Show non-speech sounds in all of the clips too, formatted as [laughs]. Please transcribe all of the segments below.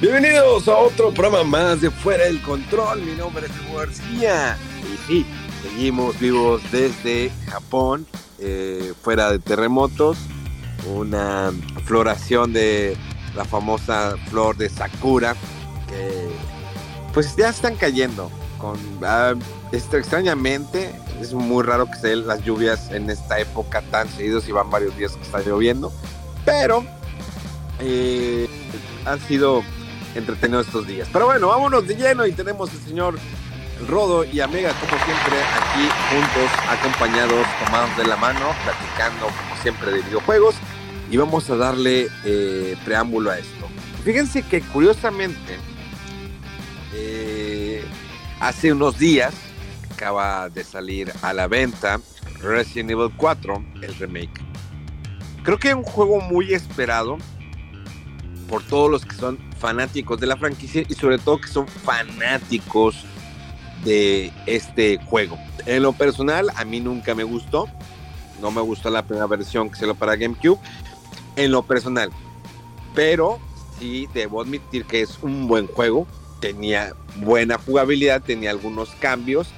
Bienvenidos a otro programa más de Fuera del Control. Mi nombre es Hugo García. Y sí, seguimos vivos desde Japón, eh, fuera de terremotos. Una floración de la famosa flor de Sakura, que pues ya están cayendo. Ah, extrañamente, es muy raro que se den las lluvias en esta época tan seguidos y van varios días que está lloviendo. Pero eh, han sido entretenido estos días. Pero bueno, vámonos de lleno y tenemos al señor Rodo y Amiga, como siempre, aquí juntos, acompañados, tomados de la mano, platicando, como siempre, de videojuegos. Y vamos a darle eh, preámbulo a esto. Fíjense que curiosamente, eh, hace unos días acaba de salir a la venta Resident Evil 4, el remake. Creo que es un juego muy esperado por todos los que son fanáticos de la franquicia y sobre todo que son fanáticos de este juego. En lo personal, a mí nunca me gustó. No me gustó la primera versión que se lo para GameCube. En lo personal. Pero sí debo admitir que es un buen juego. Tenía buena jugabilidad, tenía algunos cambios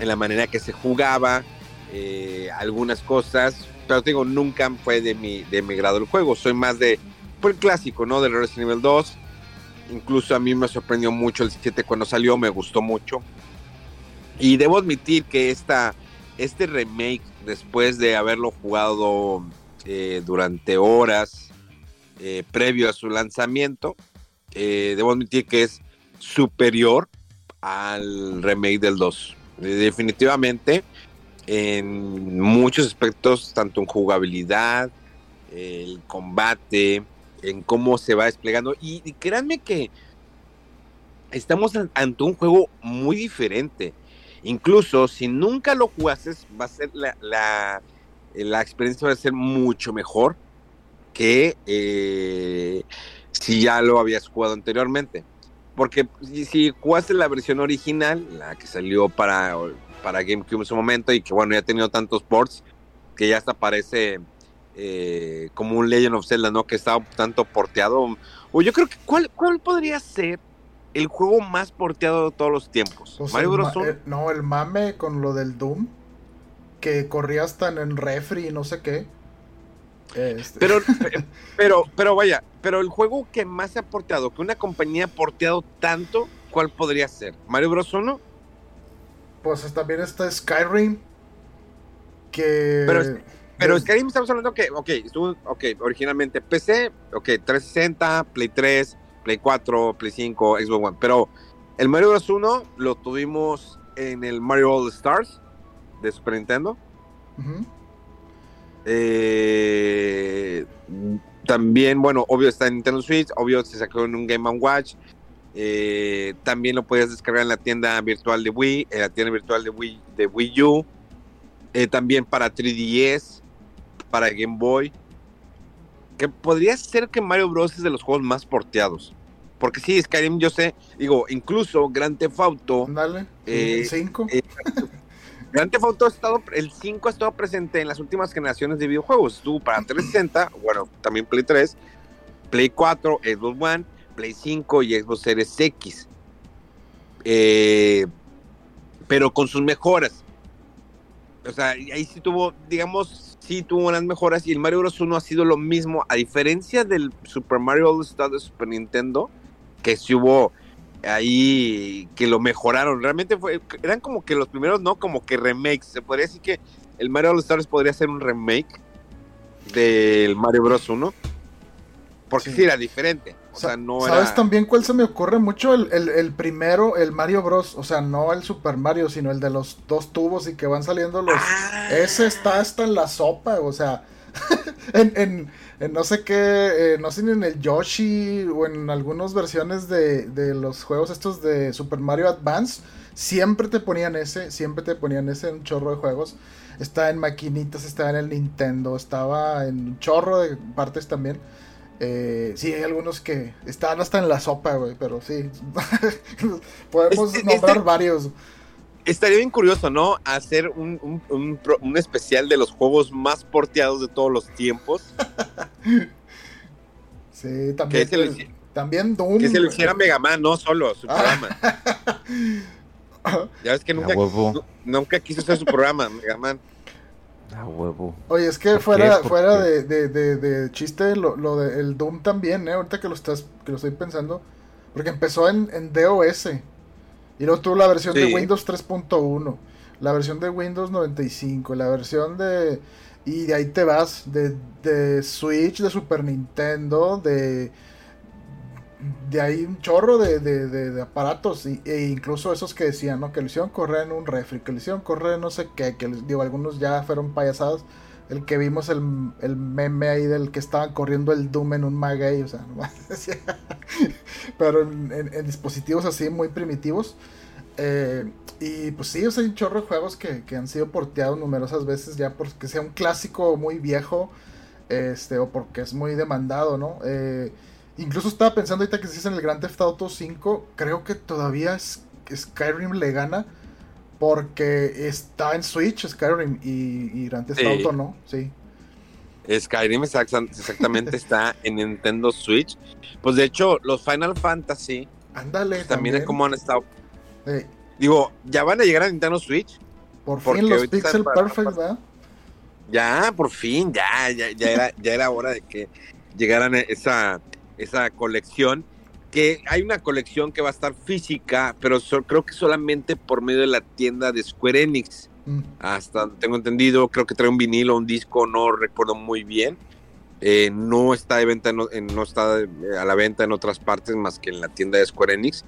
en la manera que se jugaba, eh, algunas cosas. Pero digo, nunca fue de mi, de mi grado el juego. Soy más de el clásico, ¿no? Del Resident Evil 2. Incluso a mí me sorprendió mucho el 7 cuando salió, me gustó mucho. Y debo admitir que esta, este remake, después de haberlo jugado eh, durante horas eh, previo a su lanzamiento, eh, debo admitir que es superior al remake del 2. definitivamente, en muchos aspectos, tanto en jugabilidad, el combate, en cómo se va desplegando. Y, créanme que estamos ante un juego muy diferente. Incluso si nunca lo jugases, va a ser la, la, experiencia va a ser mucho mejor que eh, si ya lo habías jugado anteriormente. Porque si, jugaste la versión original, la que salió para, para GameCube en su momento y que bueno, ya ha tenido tantos ports que ya hasta parece eh, como un Legend of Zelda, ¿no? Que estaba tanto porteado. O yo creo que, ¿cuál, cuál podría ser el juego más porteado de todos los tiempos? Pues Mario Bros. Eh, no, el mame con lo del Doom. Que corría hasta en refri y no sé qué. Este. Pero, [laughs] pero, pero vaya, pero el juego que más se ha porteado, que una compañía ha porteado tanto, ¿cuál podría ser? ¿Mario Bros 1? Pues también está Skyrim. Que. Pero, pero Skyrim estamos hablando que, ok, estuvo, ok, originalmente PC, ok, 360, Play 3, Play 4, Play 5, Xbox One. Pero el Mario Bros. 1 lo tuvimos en el Mario All Stars de Super Nintendo. Eh, también, bueno, obvio está en Nintendo Switch, obvio se sacó en un Game Watch. Eh, también lo puedes descargar en la tienda virtual de Wii, en la tienda virtual de Wii, de Wii U. Eh, también para 3DS para Game Boy. Que podría ser que Mario Bros. es de los juegos más porteados. Porque sí, Skyrim, yo sé, digo, incluso Grand Theft Auto. Dale, el 5. Eh, eh, [laughs] Grand Theft Auto ha estado, el 5 ha estado presente en las últimas generaciones de videojuegos. Estuvo para 360, bueno, también Play 3, Play 4, Xbox One, Play 5 y Xbox Series X. Eh, pero con sus mejoras. O sea, ahí sí tuvo, digamos, sí tuvo unas mejoras y el Mario Bros. 1 ha sido lo mismo, a diferencia del Super Mario All Star de Super Nintendo, que sí hubo ahí que lo mejoraron. Realmente fue, eran como que los primeros, ¿no? Como que remakes. Se podría decir que el Mario All Stars podría ser un remake del Mario Bros. 1. Porque sí, era diferente. O sea, no ¿Sabes también cuál se me ocurre mucho? El, primero, el Mario Bros. O sea, no el Super Mario, sino el de los dos tubos y que van saliendo los. Ah. Ese está hasta en la sopa, o sea. [laughs] en, no sé qué, eh, no sé ni en el Yoshi o en algunas versiones de, de los juegos estos de Super Mario Advance. Siempre te ponían ese, siempre te ponían ese en un chorro de juegos. Estaba en maquinitas, estaba en el Nintendo, estaba en un chorro de partes también. Eh, sí, hay algunos que están hasta en la sopa, güey, pero sí. [laughs] Podemos nombrar varios. Estaría bien curioso, ¿no? Hacer un, un, especial de los juegos más porteados de todos los tiempos. [laughs] sí, también. Que también Doom. Que se lo hiciera Mega Man, no solo, su ah. programa. [laughs] ya ves que nunca, nunca quiso hacer su programa, Mega Man huevo. Oye, es que fuera, fuera de, de, chiste, lo, lo del Doom también, ¿eh? Ahorita que lo estás, que lo estoy pensando. Porque empezó en, en DOS. Y luego tuvo la versión de Windows 3.1. La versión de Windows 95. La versión de. Y de ahí te vas. De, de Switch, de Super Nintendo, de de ahí un chorro de, aparatos, e incluso esos que decían, ¿no? Que le hicieron correr en un refri, que le hicieron correr no sé qué, que digo, algunos ya fueron payasados. El que vimos el, meme ahí del que estaban corriendo el Doom en un maguey, o sea, [laughs] pero en, dispositivos así muy primitivos. Eh, y pues sí, o sea, hay un chorro de juegos que, han sido porteados numerosas veces ya porque sea un clásico muy viejo, este, o porque es muy demandado, ¿no? Eh, Incluso estaba pensando ahorita que si es en el Grand Theft Auto 5, creo que todavía Skyrim le gana porque está en Switch Skyrim y, Grand Theft Auto no, sí. Skyrim exactamente está en Nintendo Switch. Pues de hecho, los Final Fantasy Ándale, pues, también, es como han estado. Digo, ya van a llegar a Nintendo Switch. Por fin los Pixel Perfect, ¿verdad? Ya, por fin, ya, ya, ya era, ya era hora de que llegaran esa esa colección, que hay una colección que va a estar física, pero creo que solamente por medio de la tienda de Square Enix. Mm. Hasta tengo entendido, creo que trae un vinilo, un disco, no recuerdo muy bien. Eh, no está de venta, no, está a la venta en otras partes más que en la tienda de Square Enix.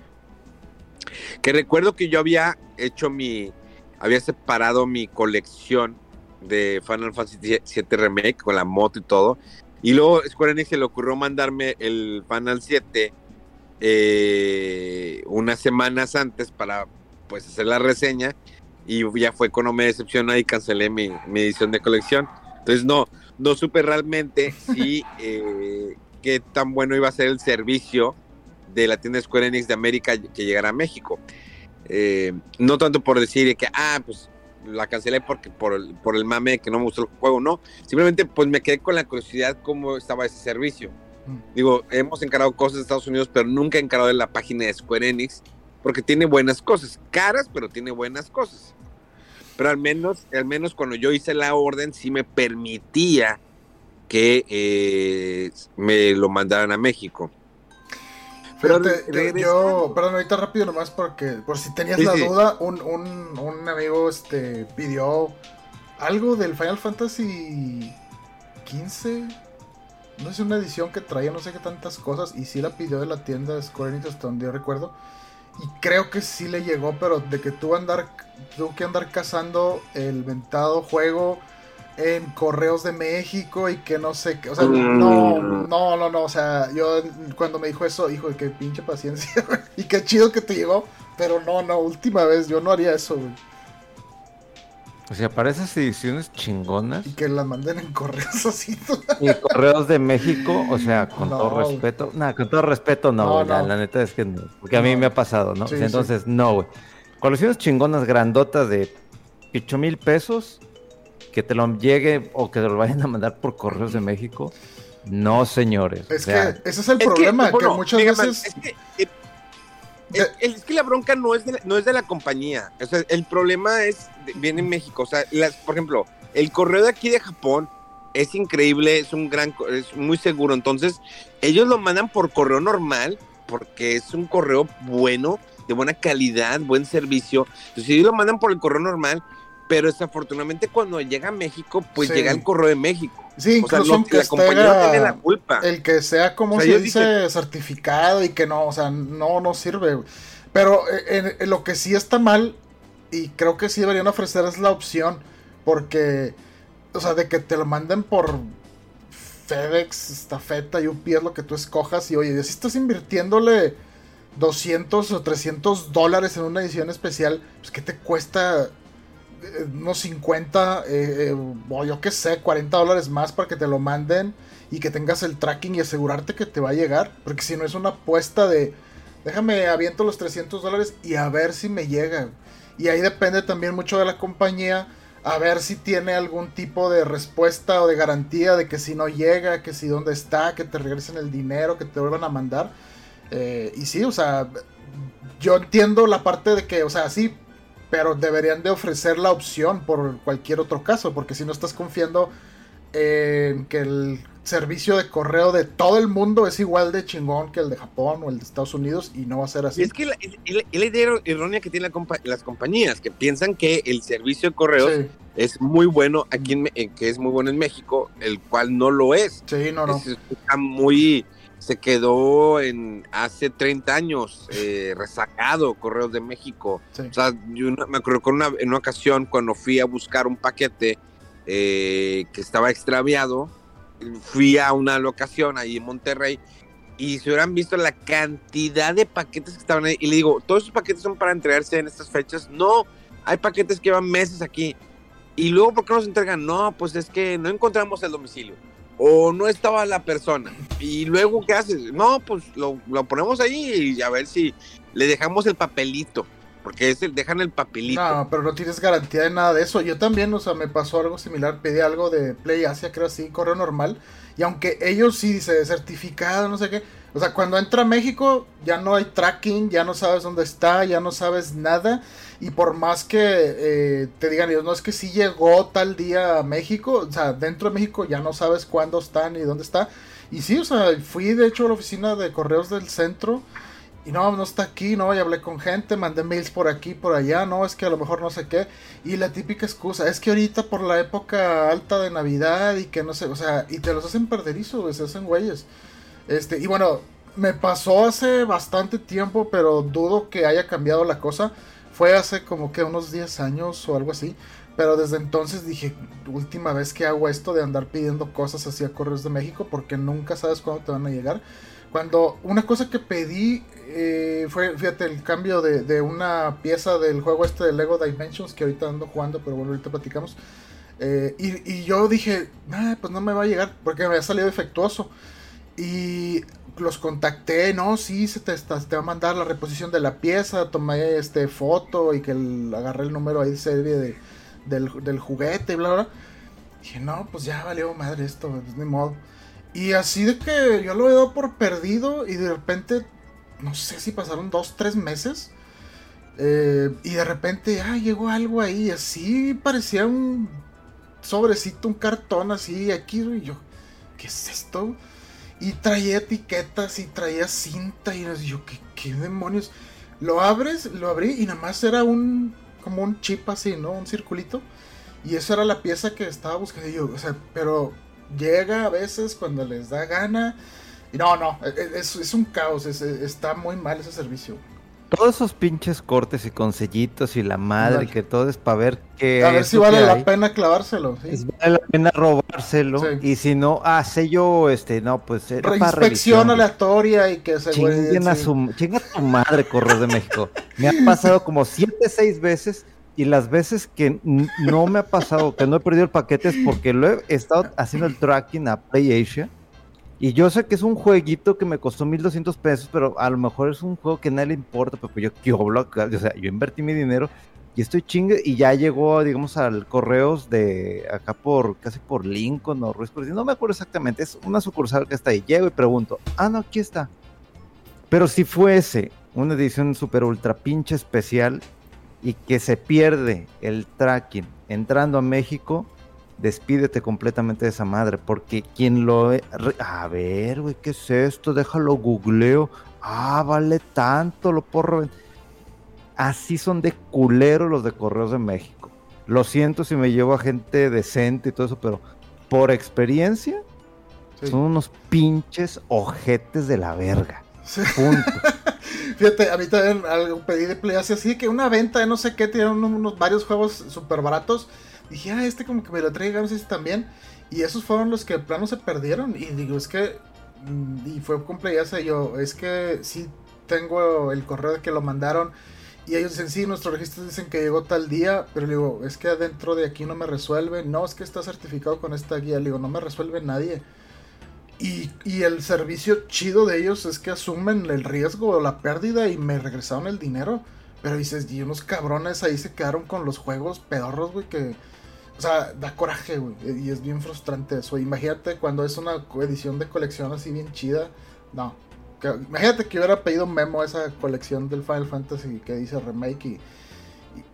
Que recuerdo que yo había hecho mi, había separado mi colección de Final Fantasy VII Remake con la moto y todo. Y luego Square Enix se le ocurrió mandarme el Final 7 eh, unas semanas antes para pues hacer la reseña y ya fue cuando me decepcionó y cancelé mi, edición de colección. Entonces no, no supe realmente si [laughs] eh, qué tan bueno iba a ser el servicio de la tienda Square Enix de América que llegara a México. Eh, no tanto por decir que, ah, pues la cancelé porque por el, por el mame que no me gustó el juego, no. Simplemente pues me quedé con la curiosidad cómo estaba ese servicio. Mm. Digo, hemos encarado cosas de Estados Unidos, pero nunca he encarado en la página de Square Enix porque tiene buenas cosas, caras, pero tiene buenas cosas. Pero al menos, al menos cuando yo hice la orden, sí me permitía que eh, me lo mandaran a México. Fíjate, yo, perdón, ahorita rápido nomás porque, por si tenías la duda, un, un, un, amigo este pidió algo del Final Fantasy XV. No sé, una edición que traía no sé qué tantas cosas. Y sí la pidió de la tienda de Square Enix hasta donde yo recuerdo. Y creo que sí le llegó, pero de que tú andar, tuvo que andar cazando el ventado juego en Correos de México y que no sé qué, o sea, mm. no, no, no, no, o sea, yo cuando me dijo eso, hijo, qué pinche paciencia, [laughs] y qué chido que te llegó, pero no, no, última vez, yo no haría eso, güey. O sea, para esas ediciones chingonas. Y que las manden en correos [laughs] así. Y correos de México, o sea, con todo respeto. No, con todo respeto, no, La, neta es que no. Porque a mí me ha pasado, ¿no? entonces, no, güey. Colecciones chingonas grandotas de 8 mil pesos que te lo llegue o que te lo vayan a mandar por correos de México. No, señores. Es que ese es el problema, que, muchas veces... Eh, es que, la bronca no es de la, no es de la compañía. O sea, el problema es viene en México. O sea, las, por ejemplo, el correo de aquí de Japón es increíble, es un gran, es muy seguro. Entonces, ellos lo mandan por correo normal porque es un correo bueno, de buena calidad, buen servicio. Entonces, si ellos lo mandan por el correo normal, pero desafortunadamente cuando llega a México, pues llega el correo de México. Sí, incluso que la compañía tiene la culpa. El que sea como se dice certificado y que no, o sea, no, no sirve. Pero eh, en, lo que sí está mal, y creo que sí deberían ofrecer es la opción, porque, o sea, de que te lo manden por FedEx, estafeta, UPS, lo que tú escojas, y oye, si estás invirtiéndole 200 o 300 dólares en una edición especial, pues ¿qué te cuesta unos 50 eh, eh, o yo qué sé, 40 dólares más para que te lo manden y que tengas el tracking y asegurarte que te va a llegar? Porque si no es una apuesta de, déjame aviento los 300 dólares y a ver si me llega. Y ahí depende también mucho de la compañía. A ver si tiene algún tipo de respuesta o de garantía de que si no llega, que si dónde está, que te regresen el dinero, que te vuelvan a mandar. Eh, y sí, o sea, yo entiendo la parte de que, o sea, sí, pero deberían de ofrecer la opción por cualquier otro caso, porque si no estás confiando en que el servicio de correo de todo el mundo es igual de chingón que el de Japón o el de Estados Unidos y no va a ser así. es que la, idea errónea que tienen las compañías, que piensan que el servicio de correos es muy bueno aquí, en, que es muy bueno en México, el cual no lo es. Sí, no, no. está muy se quedó en hace 30 años eh, rezagado Correos de México. O sea, yo me acuerdo con una, en una ocasión cuando fui a buscar un paquete eh, que estaba extraviado, fui a una locación ahí en Monterrey y se hubieran visto la cantidad de paquetes que estaban ahí. Y le digo, ¿todos esos paquetes son para entregarse en estas fechas? No, hay paquetes que llevan meses aquí. Y luego, ¿por qué nos entregan? No, pues es que no encontramos el domicilio o no estaba la persona. Y luego, ¿qué haces? No, pues lo, ponemos ahí y a ver si le dejamos el papelito. Porque es el, dejan el papelito. No, pero no tienes garantía de nada de eso. Yo también, o sea, me pasó algo similar. Pedí algo de Play Asia, creo así, correo normal. Y aunque ellos sí dice certificado, no sé qué. O sea, cuando entra a México, ya no hay tracking, ya no sabes dónde está, ya no sabes nada. Y por más que eh, te digan ellos, no es que si llegó tal día a México, o sea, dentro de México ya no sabes cuándo están y dónde está. Y sí, o sea, fui de hecho a la oficina de correos del centro y no, no está aquí, no, y hablé con gente, mandé mails por aquí, por allá, no, es que a lo mejor no sé qué. Y la típica excusa, es que ahorita por la época alta de Navidad y que no sé, o sea, y te los hacen perderizo, se hacen güeyes. Este, y bueno, me pasó hace bastante tiempo, pero dudo que haya cambiado la cosa. Fue hace como que unos 10 años o algo así. Pero desde entonces dije, última vez que hago esto de andar pidiendo cosas así a Correos de México porque nunca sabes cuándo te van a llegar. Cuando una cosa que pedí eh, fue, fíjate, el cambio de, una pieza del juego este de Lego Dimensions que ahorita ando jugando, pero bueno, ahorita platicamos. Eh, y, yo dije, pues no me va a llegar porque me había salido defectuoso. Y los contacté, no, sí, se te, te va a mandar la reposición de la pieza, tomé este foto y que agarré el número ahí de serie del, juguete y bla, bla. dije, no, pues ya valió madre esto, pues ni modo. Y así de que yo lo he dado por perdido y de repente, no sé si pasaron dos, tres meses. Eh, y de repente, ah, llegó algo ahí, así parecía un sobrecito, un cartón así, aquí, y yo, ¿qué es esto? Y traía etiquetas y traía cinta y yo, ¿qué, demonios? Lo abres, lo abrí y nada más era un, como un chip así, ¿no? Un circulito. Y eso era la pieza que estaba buscando yo, o sea, pero llega a veces cuando les da gana. Y no, no, e, e, es, es un caos, está muy mal ese servicio todos esos pinches cortes y con sellitos y la madre, que todo es para ver que. A ver si vale la pena clavárselo. ¿sí? vale la pena robárselo. Y si no, ah, sello, este, no, pues. Inspección aleatoria y que se Chinga su, chinga tu madre, Correo de México. Me ha pasado como siete, seis veces. Y las veces que no me ha pasado, que no he perdido el paquete es porque lo he estado haciendo el tracking a PlayAsia y yo sé que es un jueguito que me costó 1200 pesos, pero a lo mejor es un juego que nadie le importa, pero yo, yo, o sea, yo invertí mi dinero y estoy chingue y ya llegó, digamos, al correos de acá por, casi por Lincoln o Ruiz, no me acuerdo exactamente, es una sucursal que está ahí. Llego y pregunto, ah, no, aquí está. Pero si fuese una edición super ultra pinche especial y que se pierde el tracking entrando a México, despídete completamente de esa madre, porque quien lo... A ver, güey, ¿qué es esto? Déjalo googleo. Ah, vale tanto, lo porro. Así son de culero los de Correos de México. Lo siento si me llevo a gente decente y todo eso, pero por experiencia, son unos pinches ojetes de la verga. Punto. [laughs] Fíjate, a mí también algo pedí de Play así que una venta de no sé qué, tienen unos, varios juegos súper baratos. Dije, ah, este como que me lo traiga, no sé si también. Y esos fueron los que de plano se perdieron. Y digo, es que. Mm, y fue con yo, es que sí tengo el correo de que lo mandaron. Y ellos dicen, sí, nuestros registros dicen que llegó tal día, pero digo, es que adentro de aquí no me resuelve. No, es que está certificado con esta guía. Digo, no me resuelve nadie. Y, el servicio chido de ellos es que asumen el riesgo o la pérdida y me regresaron el dinero. Pero dices, y unos cabrones ahí se quedaron con los juegos pedorros, güey, que... O sea, da coraje, güey. Y es bien frustrante eso. Imagínate cuando es una edición de colección así bien chida. No, imagínate que hubiera pedido un memo a esa colección del Final Fantasy que dice remake y,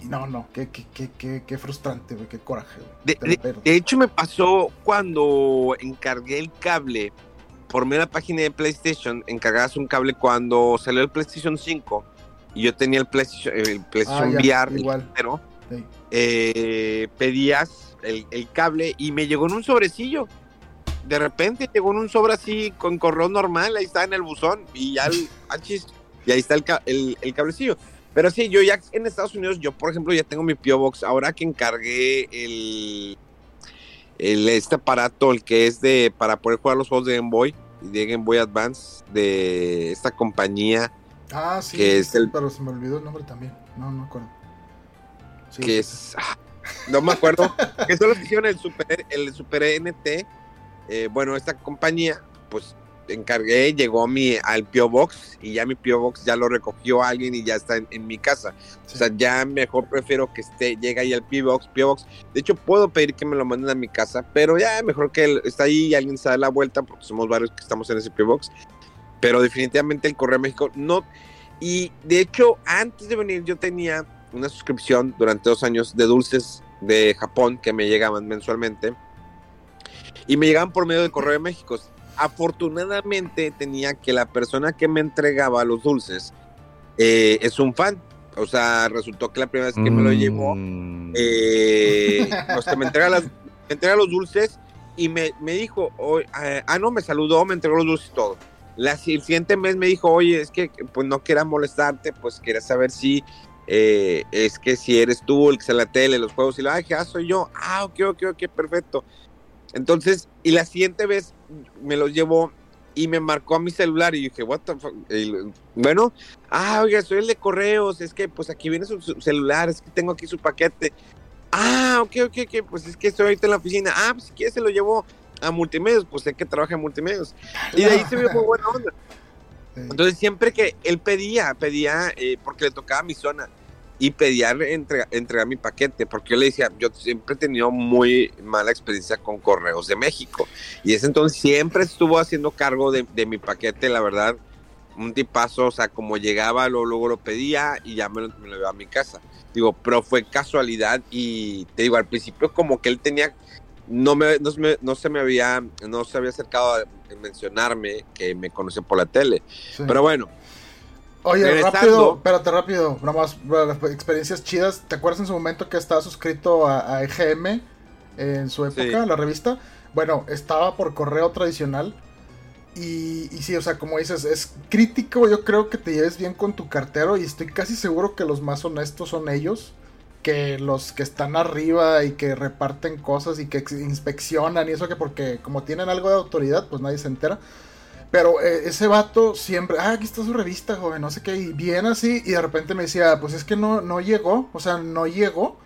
no, no, qué, qué, qué, frustrante, qué coraje. De, hecho me pasó cuando encargué el cable de la página de PlayStation, encargabas un cable cuando salió el PlayStation 5 y yo tenía el PlayStation, el PlayStation ah, VR, igual. pero eh, pedías el, el cable y me llegó en un sobrecillo de repente llegó en un sobre así con correo normal, ahí está en el buzón y ya el, [laughs] y ahí está el, el, cablecillo. Pero sí, yo ya en Estados Unidos, yo por ejemplo ya tengo mi P.O. Box, ahora que encargué el, el, este aparato, el que es de para poder jugar los juegos de Game Boy, de Game Boy Advance, de esta compañía. Ah, sí, que es el, pero se me olvidó el nombre también, no, no me acuerdo. que es, ah, no me acuerdo, que solo hicieron el Super, el Super NT, eh, bueno, esta compañía, pues encargué, llegó mi, al Pio Box y ya mi Pio Box ya lo recogió alguien y ya está en, mi casa. O sea, ya mejor prefiero que esté, llega ahí al Pio Box, Pio Box. De hecho, puedo pedir que me lo manden a mi casa, pero ya mejor que está ahí y alguien se da la vuelta porque somos varios que estamos en ese Pio Box. Pero definitivamente el Correo México no. Y de hecho, antes de venir yo tenía una suscripción durante dos años de dulces de Japón que me llegaban mensualmente y me llegaban por medio del correo de México. Afortunadamente tenía que la persona que me entregaba los dulces eh, es un fan. O sea, resultó que la primera vez que me lo llevó, mm. eh, [laughs] pues me entrega, las, me entrega los dulces y me, me dijo, eh, ah, no, me saludó, me entregó los dulces y todo. La, el siguiente mes me dijo, oye, es que pues no quiera molestarte, pues quería saber si eh, es que si eres tú el que sale la tele, los juegos, y dije, ah, soy yo, ah, ok, ok, ok, perfecto. Entonces, y la siguiente vez me lo llevó y me marcó a mi celular y dije, what the fuck? bueno, ah, oiga, soy el de correos, es que pues aquí viene su, celular, es que tengo aquí su paquete. Ah, ok, ok, ok, pues es que estoy ahorita en la oficina. Ah, pues si quieres se lo llevo a multimedios, pues sé que trabaja en multimedios. Y de ahí se vio muy buena onda. [laughs] Entonces siempre que él pedía, pedía, eh, porque le tocaba mi zona, y pedía entregar mi paquete, porque yo le decía, yo siempre he tenido muy mala experiencia con Correos de México, y ese entonces siempre estuvo haciendo cargo de, mi paquete, la verdad, un tipazo, o sea, como llegaba, lo, luego lo pedía y ya me lo, me llevaba a mi casa. Digo, pero fue casualidad y te digo, al principio como que él tenía, no, me, no, se me había, no se había acercado a mencionarme que me conoce por la tele. Pero bueno, Oye, rápido, espérate, rápido, nomás experiencias chidas. ¿Te acuerdas en su momento que estaba suscrito a, EGM en su época, la revista? Bueno, estaba por correo tradicional. Y, y sí, o sea, como dices, es crítico. Yo creo que te lleves bien con tu cartero. Y estoy casi seguro que los más honestos son ellos. Que los que están arriba y que reparten cosas y que inspeccionan y eso que porque como tienen algo de autoridad, pues nadie se entera. Pero eh, ese vato siempre, ah, aquí está su revista, joven, no sé qué, y bien así, y de repente me decía, pues es que no, no llegó, o sea, no llegó.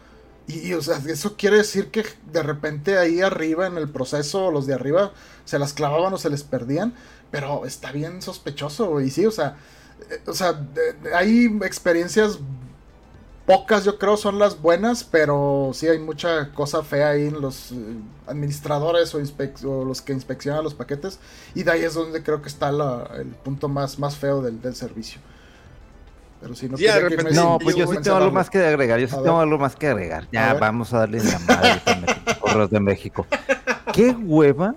Y, o sea, eso quiere decir que de repente ahí arriba en el proceso, los de arriba se las clavaban o se les perdían, pero está bien sospechoso, y sí, o sea, eh, o sea, hay experiencias pocas yo creo son las buenas, pero sí hay mucha cosa fea ahí en los eh, administradores o, los que inspeccionan los paquetes. Y de ahí es donde creo que está el punto más, más feo del, servicio. Pero si no, no pues yo sí tengo algo más que agregar. Yo sí tengo algo más que agregar. Ya vamos a darle la madre correos [laughs] de México. ¿Qué hueva?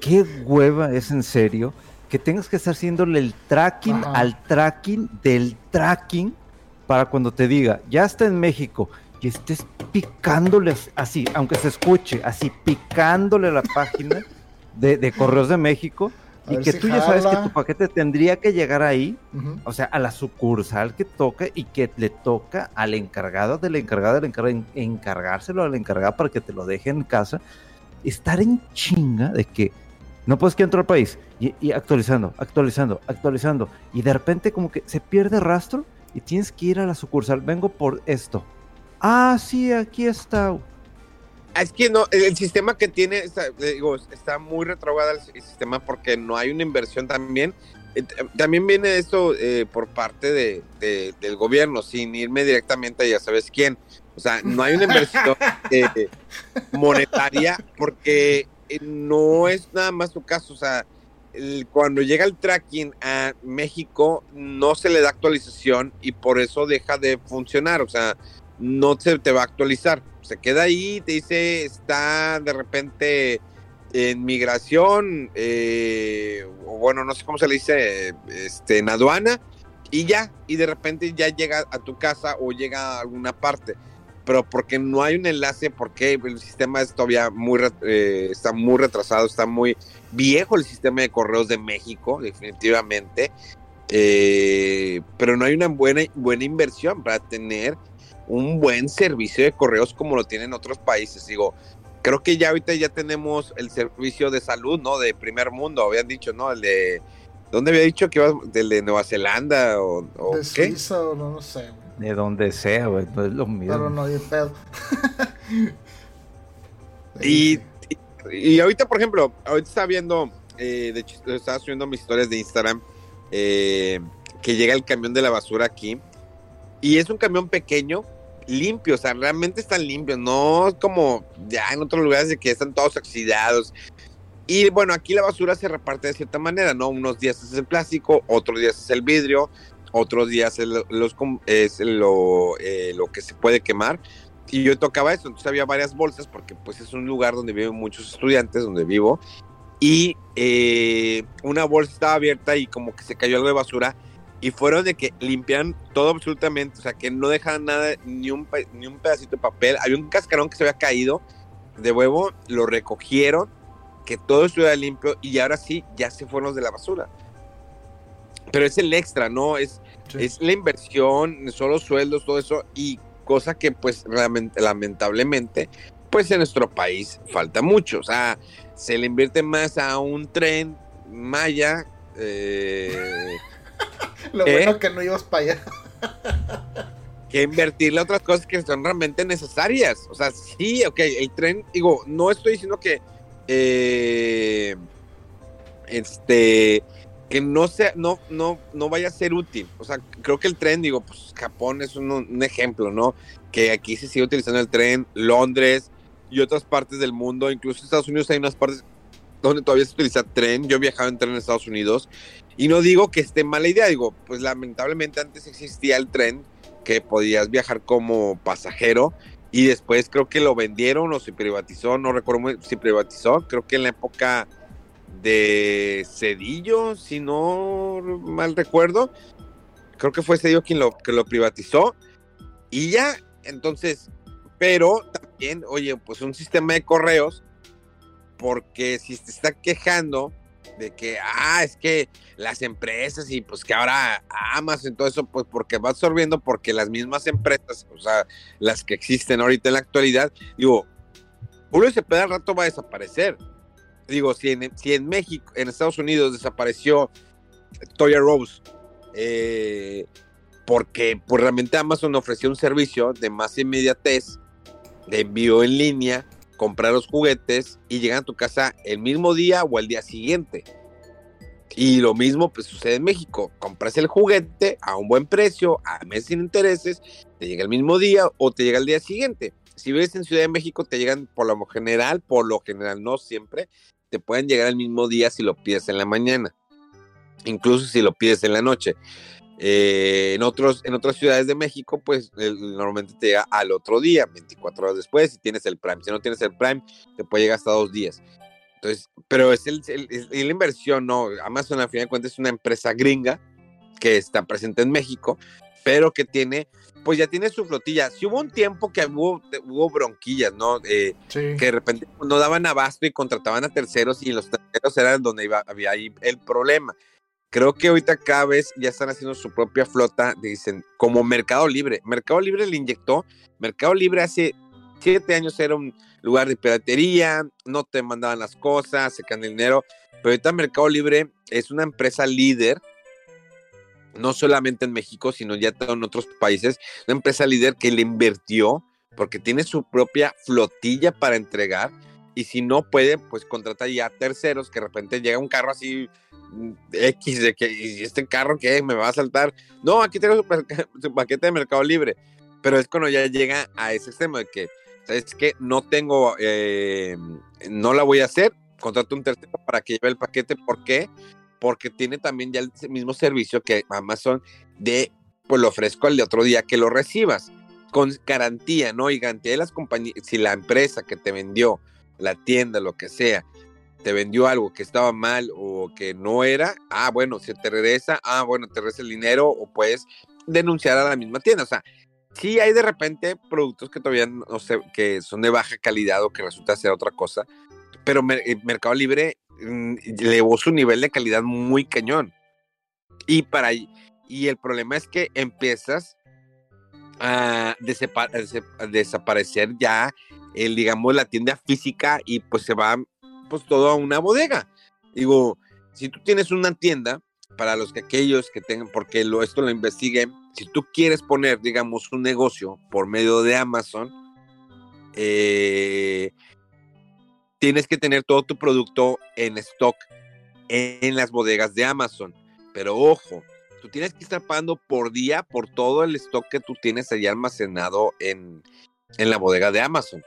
¿Qué hueva es en serio? Que tengas que estar haciéndole el tracking al tracking del tracking para cuando te diga, ya está en México y estés picándole así, aunque se escuche, así picándole la página de, Correos de México y que tú ya sabes que tu paquete tendría que llegar ahí, o sea, a la sucursal que toca y que le toca al encargado del encargado del encargado, encargárselo al encargado para que te lo deje en casa, estar en chinga de que no puedes que entrar al país y, actualizando, actualizando, actualizando y de repente como que se pierde rastro y tienes que ir a la sucursal, vengo por esto. Ah, sí, aquí está. Es que no, el sistema que tiene, está, digo, está muy retrogrado el sistema porque no hay una inversión también. Eh, también viene esto eh, por parte de, del gobierno, sin irme directamente a ya sabes quién. O sea, no hay una inversión [laughs] eh, monetaria porque no es nada más su caso. O sea, cuando llega el tracking a México, no se le da actualización y por eso deja de funcionar. O sea, no se te va a actualizar. Se queda ahí, te dice, está de repente en migración, eh, o bueno, no sé cómo se le dice, este, en aduana, y ya, y de repente ya llega a tu casa o llega a alguna parte. Pero porque no hay un enlace, porque el sistema es todavía muy, eh, está muy retrasado, está muy viejo el sistema de correos de México, definitivamente. Eh, pero no hay una buena, buena inversión para tener un buen servicio de correos como lo tienen otros países. Digo, creo que ya ahorita ya tenemos el servicio de salud, ¿no? De primer mundo, habían dicho, ¿no? El de... ¿Dónde había dicho que iba? ¿Del de Nueva Zelanda o, de Suiza o no, no sé. De donde sea, güey, no es lo mismo. Pero no hay pedo. [laughs] y, y, ahorita, por ejemplo, ahorita está viendo, eh, de hecho, estaba subiendo mis historias de Instagram, eh, que llega el camión de la basura aquí. Y es un camión pequeño, limpio, o sea, realmente están limpios, no como ya en otros lugares de que están todos oxidados. Y bueno, aquí la basura se reparte de cierta manera, ¿no? Unos días es el plástico, otros días es el vidrio, otros días es, los, es lo, eh, lo que se puede quemar. Y yo tocaba eso, entonces había varias bolsas porque pues es un lugar donde viven muchos estudiantes, donde vivo. Y eh, una bolsa estaba abierta y como que se cayó algo de basura y fueron de que limpian todo absolutamente, o sea, que no dejan nada, ni un, ni un pedacito de papel. Había un cascarón que se había caído de huevo, lo recogieron, que todo estuviera limpio y ahora sí, ya se fueron los de la basura. Pero es el extra, ¿no? Es, es la inversión, son los sueldos, todo eso, y cosa que pues lamentablemente, pues en nuestro país falta mucho. O sea, se le invierte más a un tren Maya. Eh, [laughs] Lo bueno ¿Eh? que no ibas para allá. [laughs] que invertirle otras cosas que son realmente necesarias. O sea, sí, ok, el tren, digo, no estoy diciendo que eh, este que no sea, no, no, no vaya a ser útil. O sea, creo que el tren, digo, pues Japón es un, ejemplo, ¿no? Que aquí se sigue utilizando el tren, Londres y otras partes del mundo, incluso Estados Unidos hay unas partes donde todavía se utiliza tren. Yo he viajado en tren en Estados Unidos y no digo que esté mala idea, digo, pues lamentablemente antes existía el tren que podías viajar como pasajero y después creo que lo vendieron o se privatizó, no recuerdo si privatizó, creo que en la época de Cedillo, si no mal recuerdo, creo que fue Cedillo quien lo, que lo privatizó y ya, entonces, pero también, oye, pues un sistema de correos, porque si te está quejando de que, ah, es que las empresas y pues que ahora amas en todo eso, pues porque va absorbiendo, porque las mismas empresas, o sea, las que existen ahorita en la actualidad, digo, Julio Cepeda al rato va a desaparecer. Digo, si en, si en México, en Estados Unidos desapareció Toya Rose, eh, porque pues realmente Amazon ofreció un servicio de más inmediatez, de envío en línea, comprar los juguetes y llegan a tu casa el mismo día o el día siguiente. Y lo mismo pues sucede en México. Compras el juguete a un buen precio, a mes sin intereses, te llega el mismo día o te llega el día siguiente. Si vives en Ciudad de México, te llegan por lo general, por lo general, no siempre, te pueden llegar el mismo día si lo pides en la mañana. Incluso si lo pides en la noche. Eh, en, otros, en otras ciudades de México, pues normalmente te llega al otro día, 24 horas después, si tienes el Prime. Si no tienes el Prime, te puede llegar hasta dos días. Entonces, pero es, el, la inversión, ¿no? Amazon, al final de cuentas, es una empresa gringa que está presente en México, pero que tiene pues ya tiene su flotilla. Si hubo un tiempo que hubo, hubo bronquillas, ¿no? Eh, que de repente no daban abasto y contrataban a terceros y los terceros eran donde iba, había ahí el problema. Creo que ahorita cada vez ya están haciendo su propia flota, dicen, como Mercado Libre. Mercado Libre le inyectó. Mercado Libre hace siete años era un lugar de piratería, no te mandaban las cosas, se el dinero. Pero ahorita Mercado Libre es una empresa líder no solamente en México, sino ya en otros países, una empresa líder que le invirtió porque tiene su propia flotilla para entregar y si no puede, pues contrata ya terceros que de repente llega un carro así mm, X de que este carro que me va a saltar. No, aquí tengo [laughs] su, paquete de Mercado Libre, pero es cuando ya llega a ese extremo de que sabes que no tengo, eh, no la voy a hacer, contrato un tercero para que lleve el paquete. ¿Por qué? Porque tiene también ya el mismo servicio que Amazon de, pues lo ofrezco al de otro día que lo recibas, con garantía, ¿no? Y garantía de las compañías, si la empresa que te vendió, la tienda, lo que sea, te vendió algo que estaba mal o que no era, ah, bueno, se te regresa, ah, bueno, te regresa el dinero o puedes denunciar a la misma tienda. O sea, sí hay de repente productos que todavía no sé, que son de baja calidad o que resulta ser otra cosa, pero eh, Mercado Libre elevó su nivel de calidad muy cañón. Y para y el problema es que empiezas a, desaparecer ya el digamos la tienda física y pues se va pues todo a una bodega. Digo, si tú tienes una tienda para los que aquellos que tengan porque lo, esto lo investiguen, si tú quieres poner digamos un negocio por medio de Amazon eh, tienes que tener todo tu producto en stock en las bodegas de Amazon. Pero ojo, tú tienes que estar pagando por día por todo el stock que tú tienes allá almacenado en, en la bodega de Amazon.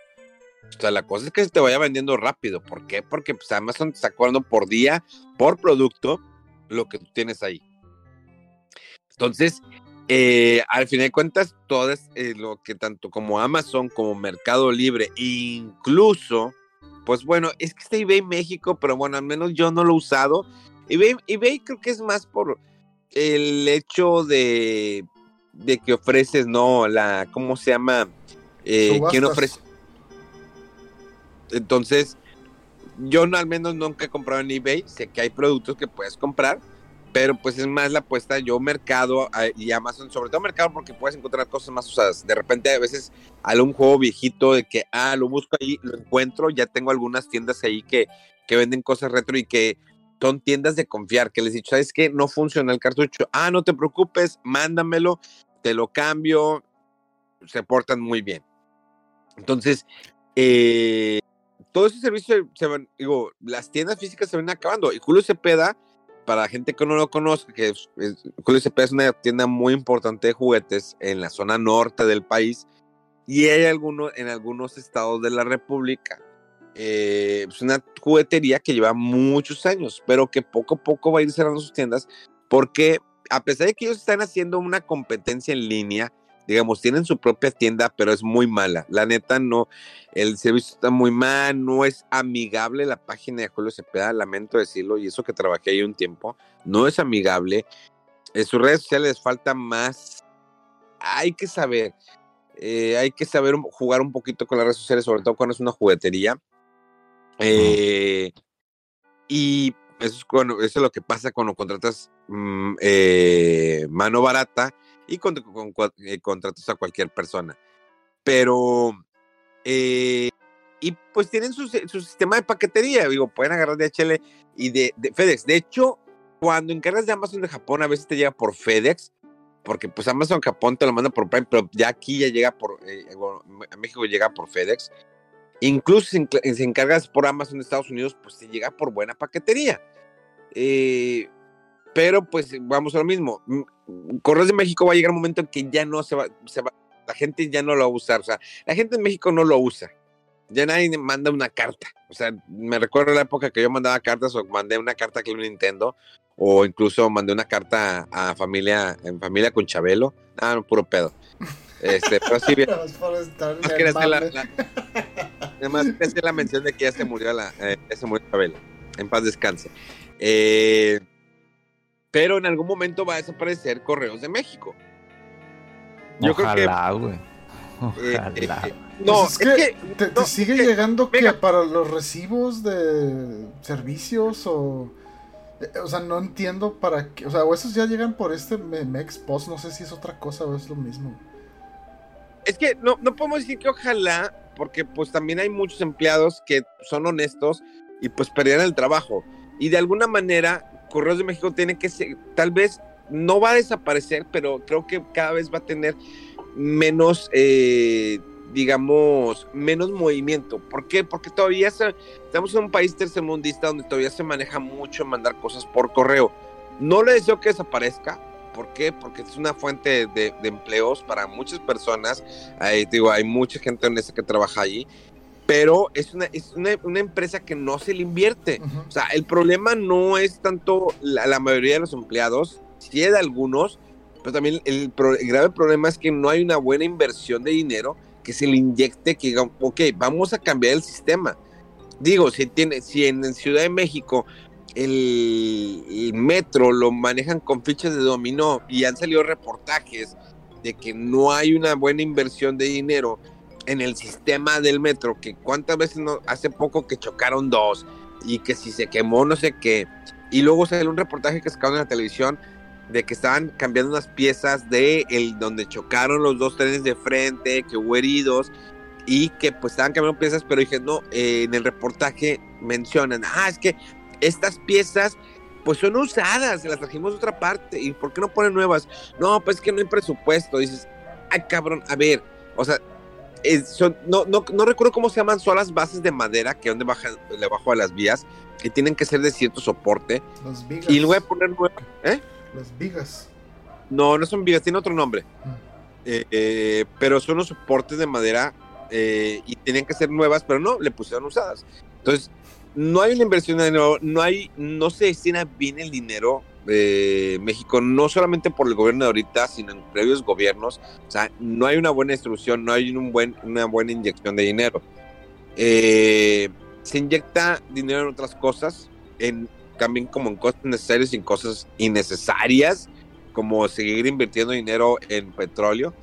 O sea, la cosa es que se te vaya vendiendo rápido. ¿Por qué? Porque pues, Amazon te está cobrando por día, por producto, lo que tú tienes ahí. Entonces, eh, al final de cuentas, todo es, eh, lo que tanto como Amazon como Mercado Libre, incluso pues bueno, es que está eBay México, pero bueno, al menos yo no lo he usado. eBay, eBay creo que es más por el hecho de, de que ofreces, ¿no? La, ¿cómo se llama? Eh, ¿Quién ofrece? Entonces, yo no, al menos nunca he comprado en eBay. Sé que hay productos que puedes comprar, pero pues es más la apuesta yo mercado y Amazon, sobre todo mercado porque puedes encontrar cosas más usadas. De repente a veces algún juego viejito de que, ah, lo busco ahí, lo encuentro, ya tengo algunas tiendas ahí que, que venden cosas retro y que son tiendas de confiar, que les he dicho, ¿sabes qué? No funciona el cartucho. Ah, no te preocupes, mándamelo, te lo cambio, se portan muy bien. Entonces, eh, todo ese servicio se van, digo, las tiendas físicas se van acabando y Julio Cepeda para la gente que no lo conozca, que es, Julio es una tienda muy importante de juguetes en la zona norte del país y hay algunos en algunos estados de la República. Eh, es una juguetería que lleva muchos años, pero que poco a poco va a ir cerrando sus tiendas porque a pesar de que ellos están haciendo una competencia en línea, digamos, tienen su propia tienda, pero es muy mala. La neta, no, el servicio está muy mal, no es amigable la página de Julio Cepeda, lamento decirlo, y eso que trabajé ahí un tiempo, no es amigable. En sus redes sociales falta más, hay que saber, eh, hay que saber jugar un poquito con las redes sociales, sobre todo cuando es una juguetería. Eh, y eso es, cuando, eso es lo que pasa cuando contratas mm, eh, mano barata y con, eh, contratos a cualquier persona. Pero, eh, y pues tienen su, sistema de paquetería, digo, pueden agarrar DHL y de, FedEx. De hecho, cuando encargas de Amazon de Japón, a veces te llega por FedEx, porque pues Amazon Japón te lo manda por Prime, pero ya aquí ya llega por, eh, a México llega por FedEx. Incluso si, encargas por Amazon de Estados Unidos, pues te llega por buena paquetería. Eh, pero pues vamos a lo mismo. Mm, Correos de México va a llegar un momento en que ya no se va, se va, la gente ya no lo va a usar. O sea, la gente en México no lo usa. Ya nadie manda una carta. O sea, me recuerdo la época que yo mandaba cartas o mandé una carta a Club Nintendo o incluso mandé una carta a, familia, en familia con Chabelo. Ah, no, puro pedo. Este, pero sí bien. Además quería hacer la, la, la mención de que ya se murió la, eh, ya se murió Chabelo. En paz descanse. Eh, pero en algún momento va a desaparecer Correos de México. Yo Ojalá, güey. Eh, Ojalá. Eh, no, pues es, que, te, sigue llegando que para los recibos de servicios o o sea, no entiendo para qué. O sea, o esos ya llegan por este Mex Post. No sé si es otra cosa o es lo mismo. Es que no, no podemos decir que ojalá, porque pues también hay muchos empleados que son honestos y pues perdieron el trabajo. Y de alguna manera, Correos de México tiene que ser, tal vez no va a desaparecer, pero creo que cada vez va a tener menos eh, digamos, menos movimiento. ¿Por qué? Porque todavía estamos en un país tercermundista donde todavía se maneja mucho mandar cosas por correo. No le deseo que desaparezca. ¿Por qué? Porque es una fuente de, empleos para muchas personas. digo, hay mucha gente honesta que trabaja allí. Pero es una, es una, empresa que no se le invierte. O sea, el problema no es tanto la, mayoría de los empleados, si hay de algunos, pero también el, el, grave problema es que no hay una buena inversión de dinero que se le inyecte, que digan, ok, vamos a cambiar el sistema. Digo, si, tiene, si en Ciudad de México el, metro lo manejan con fichas de dominó y han salido reportajes de que no hay una buena inversión de dinero en el sistema del metro, que cuántas veces no, hace poco que chocaron dos y que si se quemó no sé qué, y luego sale un reportaje que sacaron en la televisión de que estaban cambiando unas piezas de el donde chocaron los dos trenes de frente, que hubo heridos y que pues estaban cambiando piezas, pero dije, no, eh, en el reportaje mencionan, ah, es que estas piezas pues son usadas, las trajimos de otra parte, ¿y por qué no ponen nuevas? No, pues es que no hay presupuesto, dices, ay cabrón, a ver, o sea, son, no, no, no, recuerdo cómo se llaman, son las bases de madera que donde bajan debajo de las vías, que tienen que ser de cierto soporte. y luego voy a poner nuevas, ¿eh? Las vigas. No, no son vigas, tiene otro nombre. Mm. Eh, eh, pero son los soportes de madera eh, y tenían que ser nuevas, pero no, le pusieron usadas. Entonces, no hay una inversión de dinero, no hay, no se destina bien el dinero de México, no solamente por el gobierno de ahorita, sino en previos gobiernos. O sea, no hay una buena instrucción, no hay un buen, una buena inyección de dinero. se inyecta dinero en otras cosas, en también como en cosas necesarias y en cosas innecesarias, como seguir invirtiendo dinero en petróleo.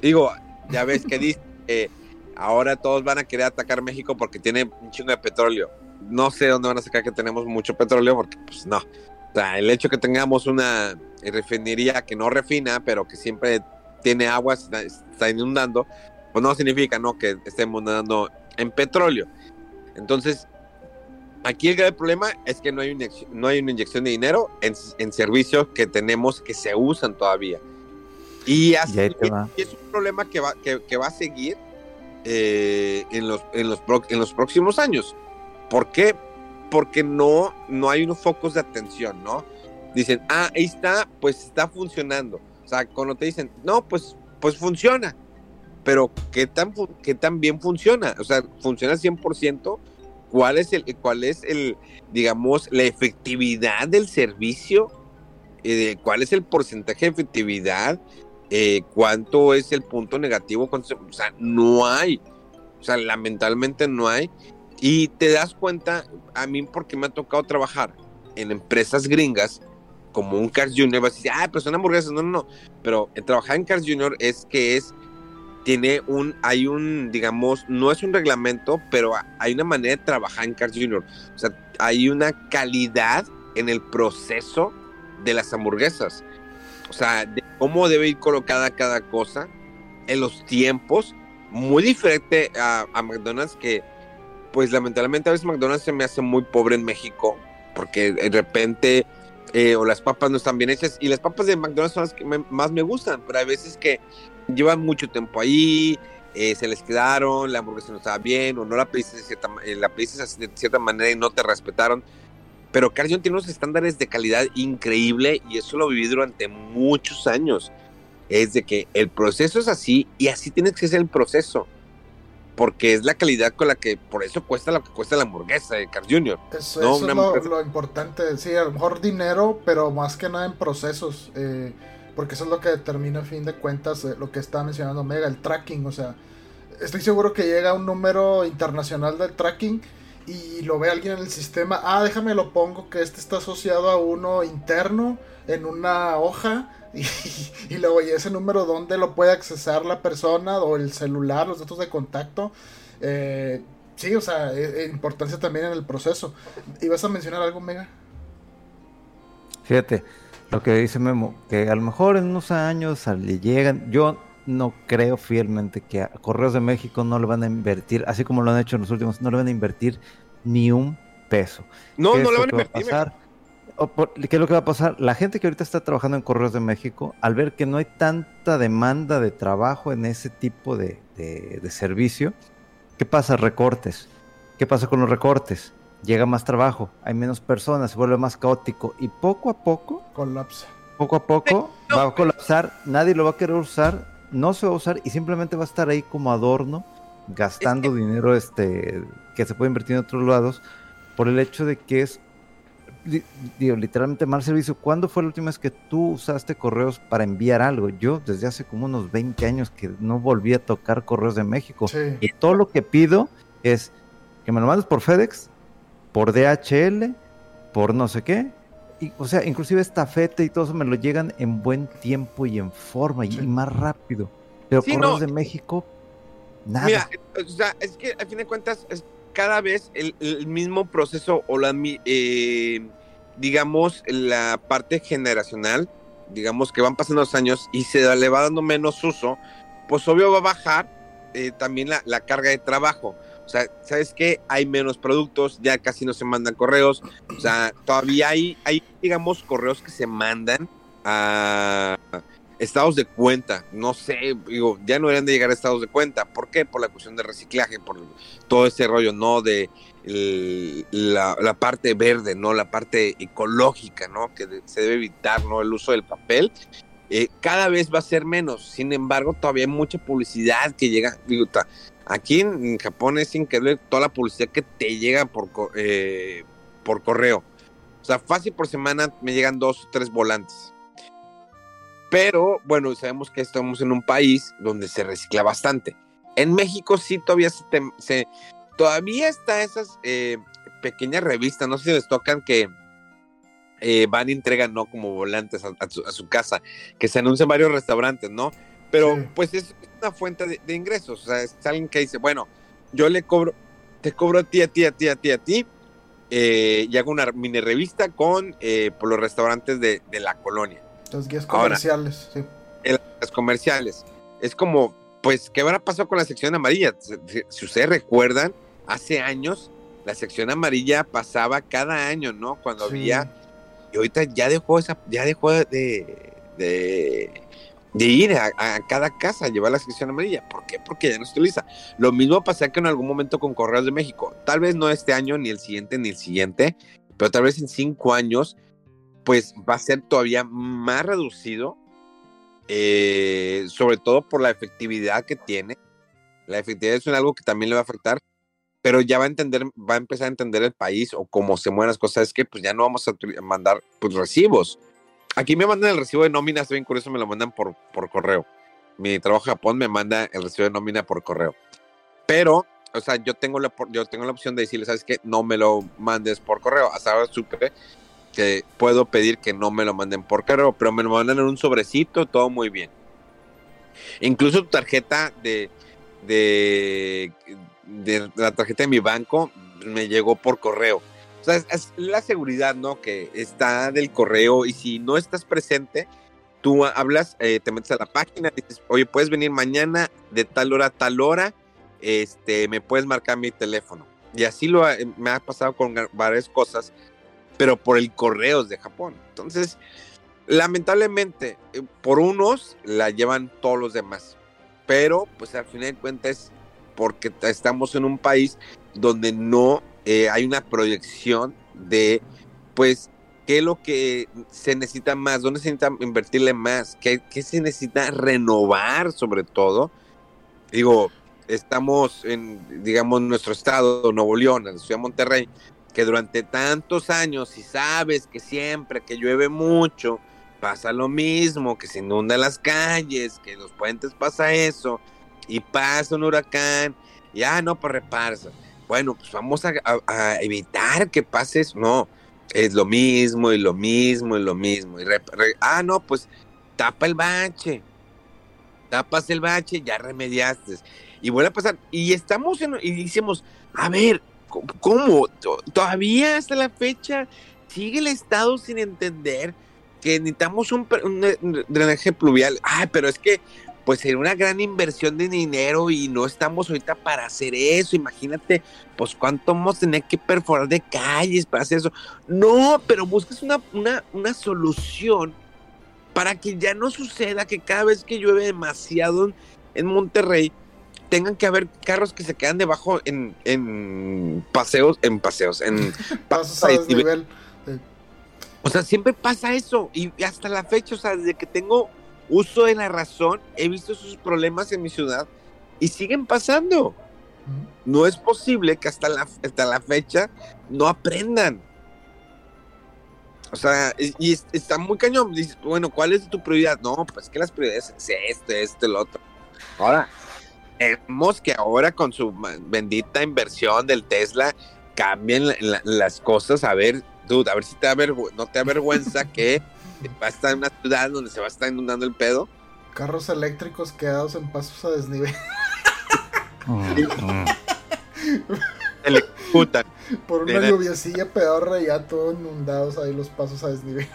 Digo, ya ves que dice, [laughs] ahora todos van a querer atacar México porque tiene un chingo de petróleo. No sé dónde van a sacar que tenemos mucho petróleo, porque pues no. O sea, el hecho que tengamos una refinería que no refina, pero que siempre tiene agua, está, inundando, pues no significa no que estemos nadando en petróleo. Entonces, Aquí el grave problema es que no hay, una, no hay una inyección de dinero en, servicios que tenemos que se usan todavía. Y, así, es un problema que va, que, va a seguir eh, en, los, en, los, en los próximos años. ¿Por qué? Porque no, no hay unos focos de atención, ¿no? Dicen, ah, ahí está, pues está funcionando. O sea, cuando te dicen, no, pues, pues funciona. Pero ¿qué tan, qué tan bien funciona? O sea, ¿funciona 100%? cuál es el, cuál es el, digamos, la efectividad del servicio, eh, cuál es el porcentaje de efectividad, eh, cuánto es el punto negativo, o sea, no hay, o sea, lamentablemente no hay. Y te das cuenta, a mí porque me ha tocado trabajar en empresas gringas, como un Cars Junior, vas a decir, ah, pero son hamburguesas, no, no, no, pero trabajar en Cars Junior es que es tiene un, hay un, digamos, no es un reglamento, pero hay una manera de trabajar en Cars Junior. O sea, hay una calidad en el proceso de las hamburguesas. O sea, de cómo debe ir colocada cada cosa, en los tiempos, muy diferente a, McDonald's que, pues lamentablemente a veces McDonald's se me hace muy pobre en México, porque de repente eh, o las papas no están bien hechas. Y las papas de McDonald's son las que más me gustan, pero hay veces que llevan mucho tiempo ahí, eh, se les quedaron, la hamburguesa no estaba bien, o no la pediste de cierta, eh, la de cierta manera y no te respetaron. Pero Carlson tiene unos estándares de calidad increíble y eso lo viví durante muchos años. Es de que el proceso es así y así tiene que ser el proceso. Porque es la calidad con la que, por eso cuesta lo que cuesta la hamburguesa de Carl Jr. Eso, es lo, importante. Sí, a lo mejor dinero, pero más que nada en procesos. Eh, porque eso es lo que determina a fin de cuentas eh, lo que está mencionando Mega, el tracking, o sea, estoy seguro que llega un número internacional del tracking y lo ve alguien en el sistema, ah, déjame lo pongo que este está asociado a uno interno en una hoja [laughs] y, luego y ese número dónde lo puede accesar la persona o el celular, los datos de contacto. Eh, sí, o sea, e, e importancia también en el proceso. ¿Ibas a mencionar algo, Mega? Fíjate, lo que dice Memo, que a lo mejor en unos años le llegan, yo no creo fielmente que a Correos de México no le van a invertir, así como lo han hecho en los últimos, no le van a invertir ni un peso. No, no le van a invertir. ¿Qué es lo que va a pasar? La gente que ahorita está trabajando en Correos de México, al ver que no hay tanta demanda de trabajo en ese tipo de, de servicio, ¿qué pasa? Recortes. ¿Qué pasa con los recortes? Llega más trabajo, hay menos personas, se vuelve más caótico y poco a poco colapsa. Poco a poco va a colapsar, nadie lo va a querer usar, no se va a usar y simplemente va a estar ahí como adorno, gastando dinero este que se puede invertir en otros lados por el hecho de que es digo, literalmente mal servicio. ¿Cuándo fue la última vez que tú usaste correos para enviar algo? Yo desde hace como unos 20 años que no volví a tocar correos de México. Y todo lo que pido es que me lo mandes por FedEx, por DHL, por no sé qué. Y, o sea, inclusive esta fete y todo eso me lo llegan en buen tiempo y en forma y, más rápido. Pero correos de México, nada. Mira, o sea, es que a fin de cuentas es cada vez el, mismo proceso o la, eh, digamos, la parte generacional, digamos que van pasando los años y se le va dando menos uso, pues obvio va a bajar eh, también la, carga de trabajo. O sea, ¿sabes qué? Hay menos productos, ya casi no se mandan correos. O sea, todavía hay, hay digamos, correos que se mandan a estados de cuenta. No sé, digo, ya no deberían de llegar a estados de cuenta. ¿Por qué? Por la cuestión de reciclaje, por todo ese rollo, ¿no? De la, parte verde, ¿no? La parte ecológica, ¿no? Que se debe evitar, ¿no? El uso del papel. Eh, cada vez va a ser menos. Sin embargo, todavía hay mucha publicidad que llega. Digo, aquí en, Japón es increíble toda la publicidad que te llega por, eh, por correo. O sea, fácil por semana me llegan dos o tres volantes. Pero bueno, sabemos que estamos en un país donde se recicla bastante. En México sí todavía se, todavía está esas eh, pequeñas revistas, no sé si les tocan que eh, van y entregan, ¿no? Como volantes a, su, casa, que se anuncian varios restaurantes, ¿no? Pero pues es una fuente de, ingresos, o sea, es alguien que dice, bueno, yo le cobro, te cobro a ti, a ti, a ti, a ti, a ti, eh, y hago una mini revista con por los restaurantes de, la colonia. Las guías comerciales, sí. Las comerciales. Es como, pues, ¿qué habrá pasado con la sección amarilla? Si, ustedes recuerdan, hace años la sección amarilla pasaba cada año, ¿no? Cuando había. Y ahorita ya dejó esa, ya dejó de, de, ir a, cada casa a llevar la sección amarilla. ¿Por qué? Porque ya no se utiliza. Lo mismo pasa que en algún momento con Correos de México. Tal vez no este año, ni el siguiente, ni el siguiente, pero tal vez en cinco años, pues va a ser todavía más reducido eh, sobre todo por la efectividad que tiene. La efectividad es algo que también le va a afectar, pero ya va a entender, va a empezar a entender el país o cómo se mueven las cosas, es que pues ya no vamos a mandar pues recibos. Aquí me mandan el recibo de nómina, estoy bien curioso, me lo mandan por, por correo. Mi trabajo en Japón me manda el recibo de nómina por correo. Pero, o sea, yo tengo la, yo tengo la opción de decirle, ¿sabes qué? No me lo mandes por correo. Hasta ahora supe que puedo pedir que no me lo manden por correo, pero me lo mandan en un sobrecito, todo muy bien. Incluso tu tarjeta de, de, la tarjeta de mi banco me llegó por correo. O sea, es, la seguridad, ¿no? Que está del correo y si no estás presente, tú hablas, eh, te metes a la página, dices, oye, puedes venir mañana de tal hora a tal hora, este, me puedes marcar mi teléfono. Y así lo me ha pasado con varias cosas pero por el correos de Japón. Entonces, lamentablemente, eh, por unos la llevan todos los demás, pero pues al final de cuentas porque estamos en un país donde no eh, hay una proyección de, pues, qué es lo que se necesita más, dónde se necesita invertirle más, qué, qué se necesita renovar sobre todo. Digo, estamos en, digamos, nuestro estado, Nuevo León, en la ciudad de Monterrey, que durante tantos años y sabes que siempre que llueve mucho pasa lo mismo, que se inundan las calles, que en los puentes pasa eso y pasa un huracán, ya no por pues reparsa. bueno, pues vamos a, evitar que pase eso. No, es lo mismo y lo mismo y lo mismo. Y ah, no, pues tapa el bache. Tapas el bache, ya remediaste. Y vuelve a pasar. Y estamos en, y decimos, a ver, ¿cómo? Todavía hasta la fecha sigue el Estado sin entender que necesitamos un, drenaje pluvial. Ay, pero es que pues sería una gran inversión de dinero y no estamos ahorita para hacer eso. Imagínate, pues cuánto vamos a tener que perforar de calles para hacer eso. No, pero buscas una, una, una solución para que ya no suceda que cada vez que llueve demasiado en Monterrey, tengan que haber carros que se quedan debajo en, en paseos, en paseos, en [laughs] pasos a desnivel. O sea, siempre pasa eso y hasta la fecha, o sea, desde que tengo uso de la razón, he visto sus problemas en mi ciudad y siguen pasando. No es posible que hasta la, hasta la fecha no aprendan. O sea, y, está muy cañón. Dices, bueno, ¿cuál es tu prioridad? No, pues que las prioridades es este, este, el otro. Ahora, vemos que ahora con su bendita inversión del Tesla cambien las cosas. A ver, dude, a ver si te no te avergüenza [laughs] que va a estar en una ciudad donde se va a estar inundando el pedo. Carros eléctricos quedados en pasos a desnivel. Electrocutan. Por una lluviacilla pedorra ya todos inundados ahí los pasos a desnivel.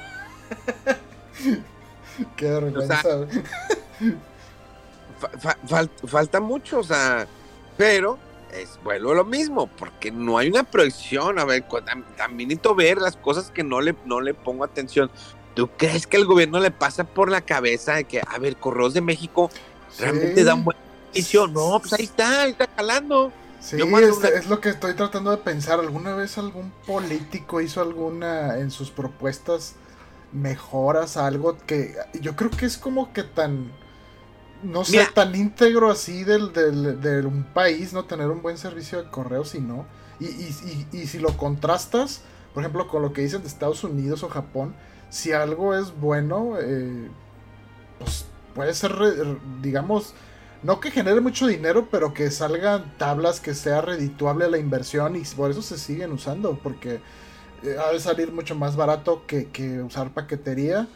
[laughs] Qué vergüenza. Falta mucho, o sea, pero es vuelvo lo mismo, porque no hay una proyección. A ver, también necesito ver las cosas que no le, no le pongo atención. ¿Tú crees que el gobierno le pasa por la cabeza de que, a ver, Correos de México realmente da un buen servicio? No, pues ahí está, ahí está calando. Sí, es, es, lo que estoy tratando de pensar. ¿Alguna vez algún político hizo alguna en sus propuestas mejoras algo que yo creo que es como que tan no sé, tan íntegro así del, del, un país, no tener un buen servicio de correos y no. Y, y, y, y, si lo contrastas, por ejemplo, con lo que dicen de Estados Unidos o Japón, si algo es bueno, eh, pues puede ser, digamos, no que genere mucho dinero, pero que salgan tablas que sea redituable la inversión y por eso se siguen usando, porque eh, ha de salir mucho más barato que, que, usar paquetería.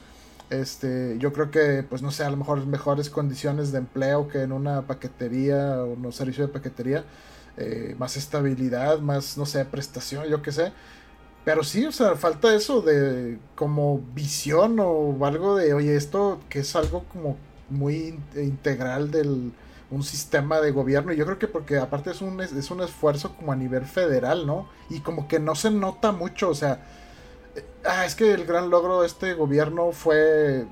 Este, yo creo que, pues no sé, a lo mejor mejores condiciones de empleo que en una paquetería o un servicio de paquetería, eh, más estabilidad, más, no sé, prestación, yo qué sé. Pero sí, o sea, falta eso de como visión o algo de, oye, esto que es algo como muy integral del un sistema de gobierno. Y yo creo que porque aparte es un, es un esfuerzo como a nivel federal, ¿no? Y como que no se nota mucho, o sea, ah, es que el gran logro de este gobierno fue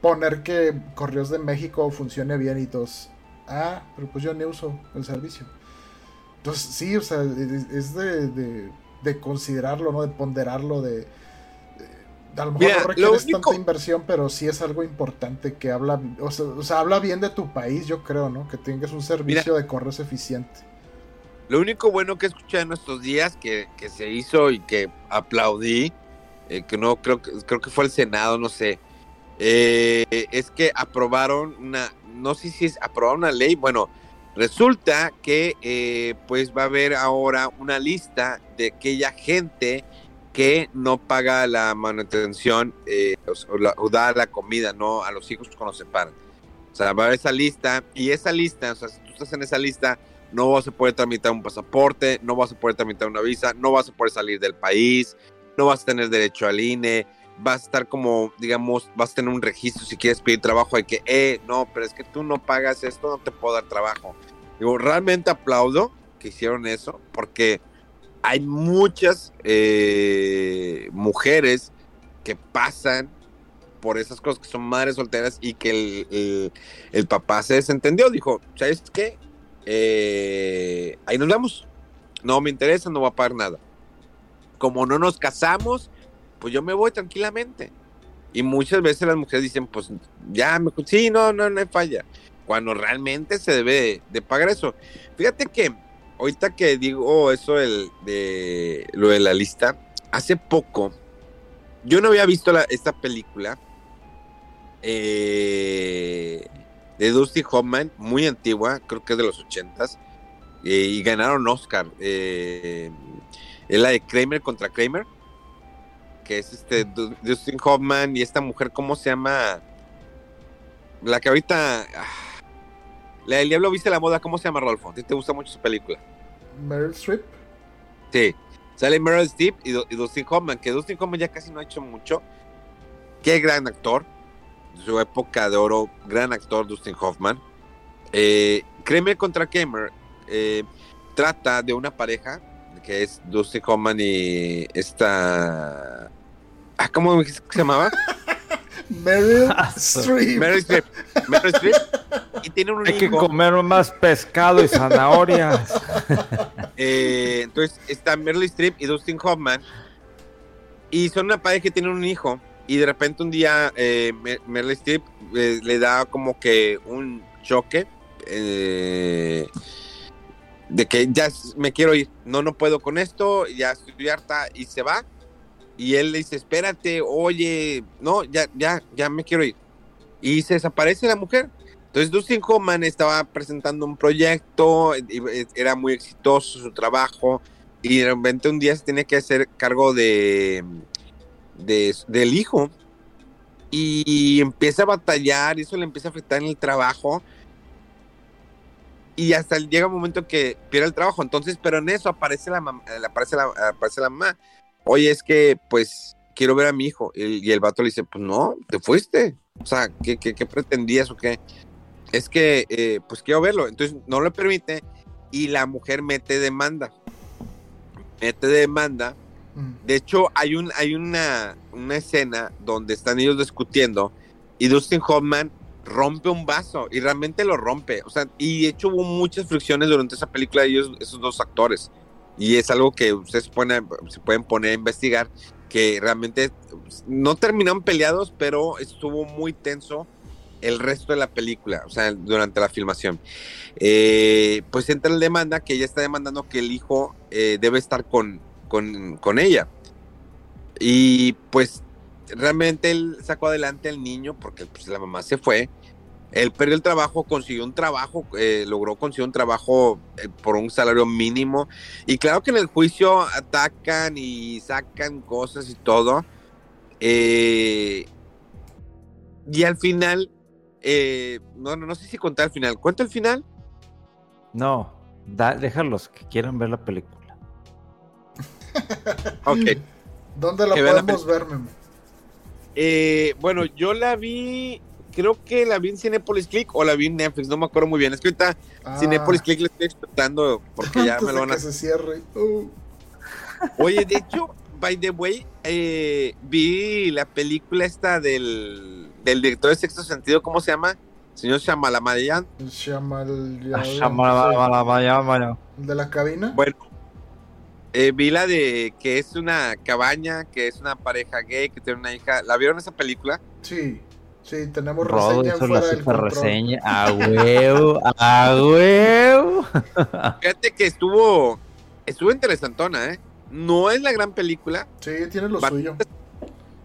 poner que Correos de México funcione bien y todos. Ah, pero pues yo ni uso el servicio. Entonces, sí, o sea, es de de considerarlo, ¿no? De ponderarlo, de... a lo mejor no requieres tanta inversión, pero sí es algo importante que habla, o sea, habla bien de tu país, yo creo, ¿no? Que tengas un servicio de correos eficiente. Lo único bueno que escuché en estos días que, que se hizo y que aplaudí, eh, que no creo que creo que fue el Senado, no sé, eh, es que aprobaron una, no sé si es aprobaron una ley, bueno, Resulta que eh, pues va a haber ahora una lista de aquella gente que no paga la manutención eh, o, da la comida no a los hijos cuando se separan. O sea, va a haber esa lista y esa lista, o sea, si tú estás en esa lista, no vas a poder tramitar un pasaporte, no vas a poder tramitar una visa, no vas a poder salir del país, no vas a tener derecho al INE, vas a estar como, digamos, vas a tener un registro si quieres pedir trabajo, hay que, eh, no, pero es que tú no pagas esto, no te puedo dar trabajo. Digo, realmente aplaudo que hicieron eso, porque hay muchas eh, mujeres que pasan por esas cosas, que son madres solteras y que el, papá se desentendió, dijo, ¿sabes qué? Eh, ahí nos vemos, no me interesa, no va a pagar nada. Como no nos casamos, pues yo me voy tranquilamente. Y muchas veces las mujeres dicen, pues ya, me, sí, no, no, no hay falla. Cuando realmente se debe de, pagar eso. Fíjate que ahorita que digo eso de lo de la lista, hace poco, yo no había visto esta película eh, de Dusty Hoffman, muy antigua, creo que es de los ochentas, y ganaron Oscar. es la de Kramer contra Kramer, que es este Dustin Hoffman y esta mujer, ¿cómo se llama? La que ahorita... Ah, la del Diablo Viste la Moda, ¿cómo se llama, Rolfo? ¿A ti te gusta mucho su película? Meryl Streep. Sí. Sale Meryl Streep y, Dustin Hoffman, que Dustin Hoffman ya casi no ha hecho mucho. Qué gran actor. Su época de oro, gran actor Dustin Hoffman. Eh, Kramer contra Kramer eh, trata de una pareja que es Dustin Hoffman y esta... Ah, ¿Cómo se llamaba? [laughs] Meryl Streep. Meryl Streep. Meryl Streep. Y tiene un Hay que comer más pescado y zanahorias. [laughs] Eh, entonces está Meryl Streep y Dustin Hoffman. Y son una pareja que tienen un hijo. Y de repente un día eh, Meryl Streep eh, le da como que un choque. de que ya me quiero ir. No, no puedo con esto. Ya estoy harta. Y se va y él le dice, espérate, oye, no, ya, ya, ya me quiero ir. Y se desaparece la mujer. Entonces Dustin Hoffman estaba presentando un proyecto, era muy exitoso su trabajo, y de repente un día se tiene que hacer cargo de, del hijo. Y empieza a batallar, y eso le empieza a afectar en el trabajo. Y hasta llega un momento que pierde el trabajo. Entonces, pero en eso aparece la, aparece la, aparece la mamá oye, es que pues quiero ver a mi hijo. Y, el vato le dice, pues no, te fuiste. O sea, ¿qué, qué, pretendías o qué? Es que, eh, pues quiero verlo. Entonces no lo permite y la mujer mete demanda. Mete demanda. De hecho, hay, un, hay una, una escena donde están ellos discutiendo y Dustin Hoffman rompe un vaso y realmente lo rompe. O sea, y de hecho hubo muchas fricciones durante esa película de ellos, esos dos actores. Y es algo que ustedes se pueden poner a investigar, que realmente no terminaron peleados, pero estuvo muy tenso el resto de la película, o sea, durante la filmación. Eh, pues entra la demanda que ella está demandando que el hijo eh, debe estar con, con, ella. Y pues realmente él sacó adelante al niño porque pues, la mamá se fue él perdió el trabajo, consiguió un trabajo, eh, logró conseguir un trabajo eh, por un salario mínimo. Y claro que en el juicio atacan y sacan cosas y todo. Eh, y al final, no, no, no sé si contar el final. ¿Cuenta el final? No, déjalos que quieran ver la película. [laughs] ok. ¿Dónde la podemos ver, bueno, yo la vi creo que la vi en Cinepolis Click o la vi en Netflix, no me acuerdo muy bien. Es que ahorita ah. Cinepolis Click le estoy explotando porque ya me lo van a. se cierre. Uh. Oye, de hecho, by the way, eh, vi la película esta del, del director de Sexto Sentido, ¿cómo se llama? Señor Shamalamayan. Shamalamayan. ¿De la cabina? Bueno, eh, vi la de que es una cabaña, que es una pareja gay, que tiene una hija. ¿La vieron esa película? Sí. Sí, tenemos reseña fuera la super reseña. A huevo, a huevo. [laughs] Fíjate que estuvo, estuvo interesantona, ¿eh? No es la gran película. Sí, tiene lo suyo.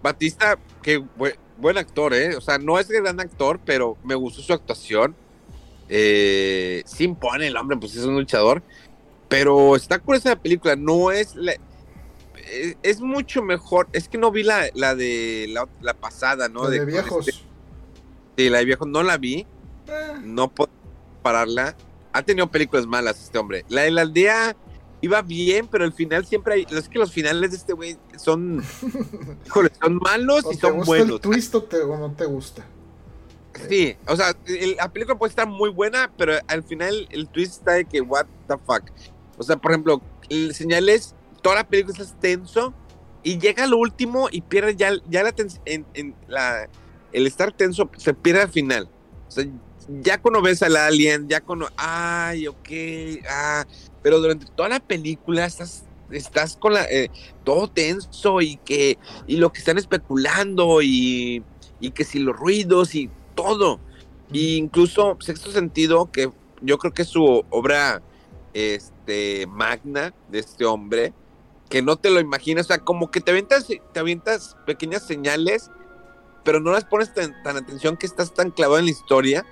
Batista, que buen, actor, ¿eh? O sea, no es el gran actor, pero me gustó su actuación. Eh, sí impone el hombre, pues es un luchador. Pero está curiosa la película, no es... es, mucho mejor. Es que no vi la, la de la, pasada, ¿no? de, viejos. Este, Sí, la de viejo no la vi. Eh. No puedo pararla. Ha tenido películas malas este hombre. La de la aldea iba bien, pero al final siempre hay. Es que los finales de este güey son. [laughs] son malos y son buenos. ¿El twist o, no te gusta? Sí, o sea, la película puede estar muy buena, pero al final el twist está de que, what the fuck. O sea, por ejemplo, el señal es, toda la película es tenso y llega lo último y pierde ya, ya la, en, en la el estar tenso se pierde al final. O sea, ya cuando ves al alien, ya cuando, ay, ok, ah, pero durante toda la película estás, estás con la, eh, todo tenso y que, y lo que están especulando y, y que si los ruidos y todo. Y incluso Sexto Sentido, que yo creo que es su obra este, magna de este hombre, que no te lo imaginas, o sea, como que te avientas, te avientas pequeñas señales pero no las pones tan, atención que estás tan clavado en la historia,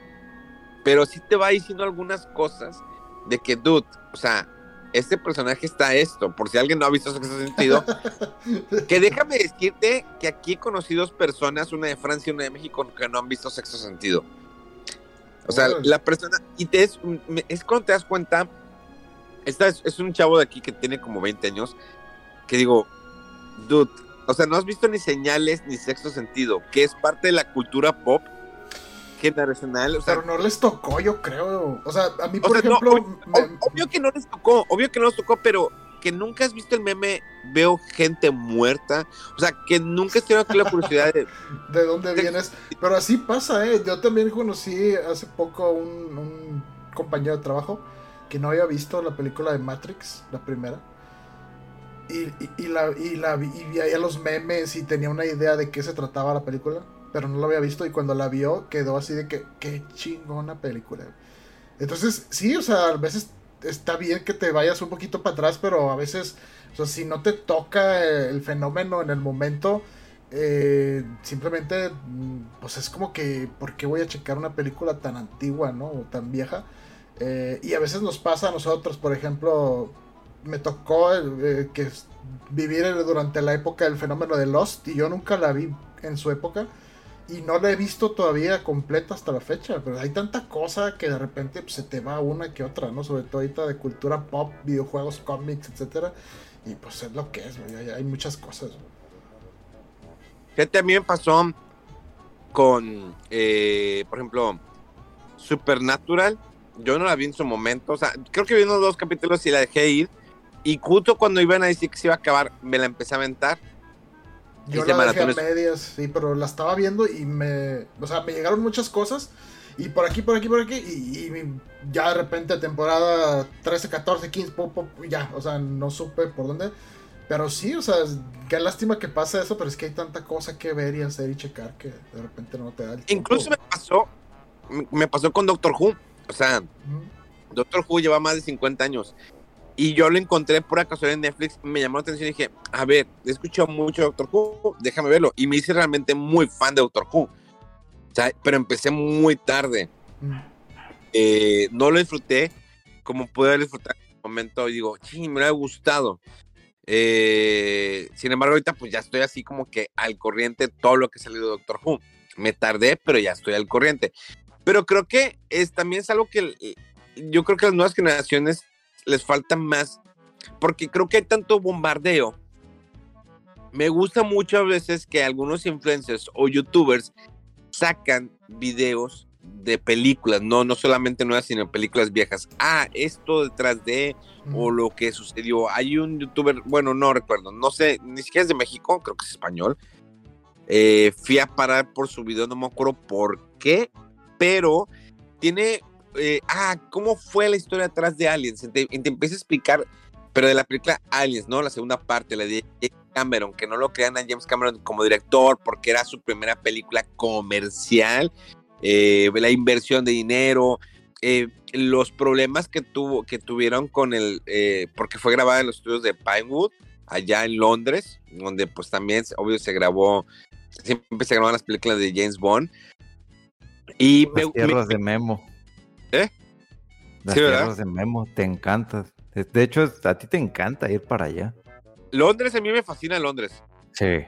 pero sí te va diciendo algunas cosas de que, dude, o sea, este personaje está esto, por si alguien no ha visto ese sentido, [laughs] que déjame decirte que aquí he conocido personas, una de Francia y una de México, que no han visto sexto sentido. O sea, la persona, y te es, es cuando te das cuenta, esta es, es, un chavo de aquí que tiene como 20 años, que digo, dude, o sea, no has visto ni señales ni sexto sentido, que es parte de la cultura pop generacional. O sea, pero no les tocó, yo creo. O sea, a mí, por ejemplo. obvio, que no les tocó, obvio que no les tocó, pero que nunca has visto el meme, veo gente muerta. O sea, que nunca has tenido la curiosidad de. [laughs] ¿De dónde vienes? Pero así pasa, ¿eh? Yo también conocí hace poco un, un compañero de trabajo que no había visto la película de Matrix, la primera. Y, y, y, la, y, la, y los memes y tenía una idea de qué se trataba la película pero no lo había visto y cuando la vio quedó así de que, qué chingona película. Entonces, sí, o sea, a veces está bien que te vayas un poquito para atrás, pero a veces, o sea, si no te toca el fenómeno en el momento, eh, simplemente, mm, pues es como que, ¿por qué voy a checar una película tan antigua, ¿no? O tan vieja. Eh, y a veces nos pasa a nosotros, por ejemplo, me tocó eh, que vivir durante la época del fenómeno de Lost y yo nunca la vi en su época y no la he visto todavía completa hasta la fecha, pero hay tanta cosa que de repente pues, se te va una que otra, ¿no? Sobre todo ahorita de cultura pop, videojuegos, cómics, etcétera. Y pues es lo que es, hay, muchas cosas. ¿Qué también pasó con, eh, por ejemplo, Supernatural? Yo no la vi en su momento, o sea, creo que vi unos dos capítulos y la dejé ir. Y justo cuando iban a decir que se iba a acabar, me la empecé a aventar yo la dejé a medias, sí, pero la estaba viendo y me. O sea, me llegaron muchas cosas. Y por aquí, por aquí, por aquí. Y, ya de repente, temporada 13, 14, 15, pop, ya. O sea, no supe por dónde. Pero sí, o sea, qué lástima que pase eso, pero es que hay tanta cosa que ver y hacer y checar que de repente no te da el tiempo. Incluso me pasó, me pasó con Doctor Who. O sea, Doctor Who lleva más de 50 años. Y yo lo encontré por acaso en Netflix, me llamó la atención y dije, a ver, he escuchado mucho Doctor Who, déjame verlo. Y me hice realmente muy fan de Doctor Who. O sea, pero empecé muy tarde. Eh, no lo disfruté como pude disfrutar en el momento. Y digo, sí, me ha gustado. Eh, sin embargo, ahorita pues ya estoy así como que al corriente todo lo que ha salido de Doctor Who. Me tardé, pero ya estoy al corriente. Pero creo que es, también es algo que yo creo que las nuevas generaciones les falta más, porque creo que hay tanto bombardeo. Me gusta mucho a veces que algunos influencers o youtubers sacan videos de películas, no, no solamente nuevas, sino películas viejas. Ah, esto detrás de, o lo que sucedió. Hay un youtuber, bueno, no recuerdo, no sé, ni siquiera es de México, creo que es español. Eh, fui a parar por su video, no me acuerdo por qué, pero tiene eh, ah, ¿cómo fue la historia atrás de Aliens? Y te, empieza a explicar, pero de la película Aliens, ¿no? La segunda parte, la de James Cameron, que no lo crean a James Cameron como director porque era su primera película comercial, eh, la inversión de dinero, eh, los problemas que tuvo, que tuvieron con el, porque fue grabada en los estudios de Pinewood, allá en Londres, donde pues también, obvio, se grabó, siempre se grababan las películas de James Bond. Y las tierras de Memo. ¿Eh? Las tierras de Memo, te encanta. De hecho, a ti te encanta ir para allá. Londres, a mí me fascina Londres. Sí.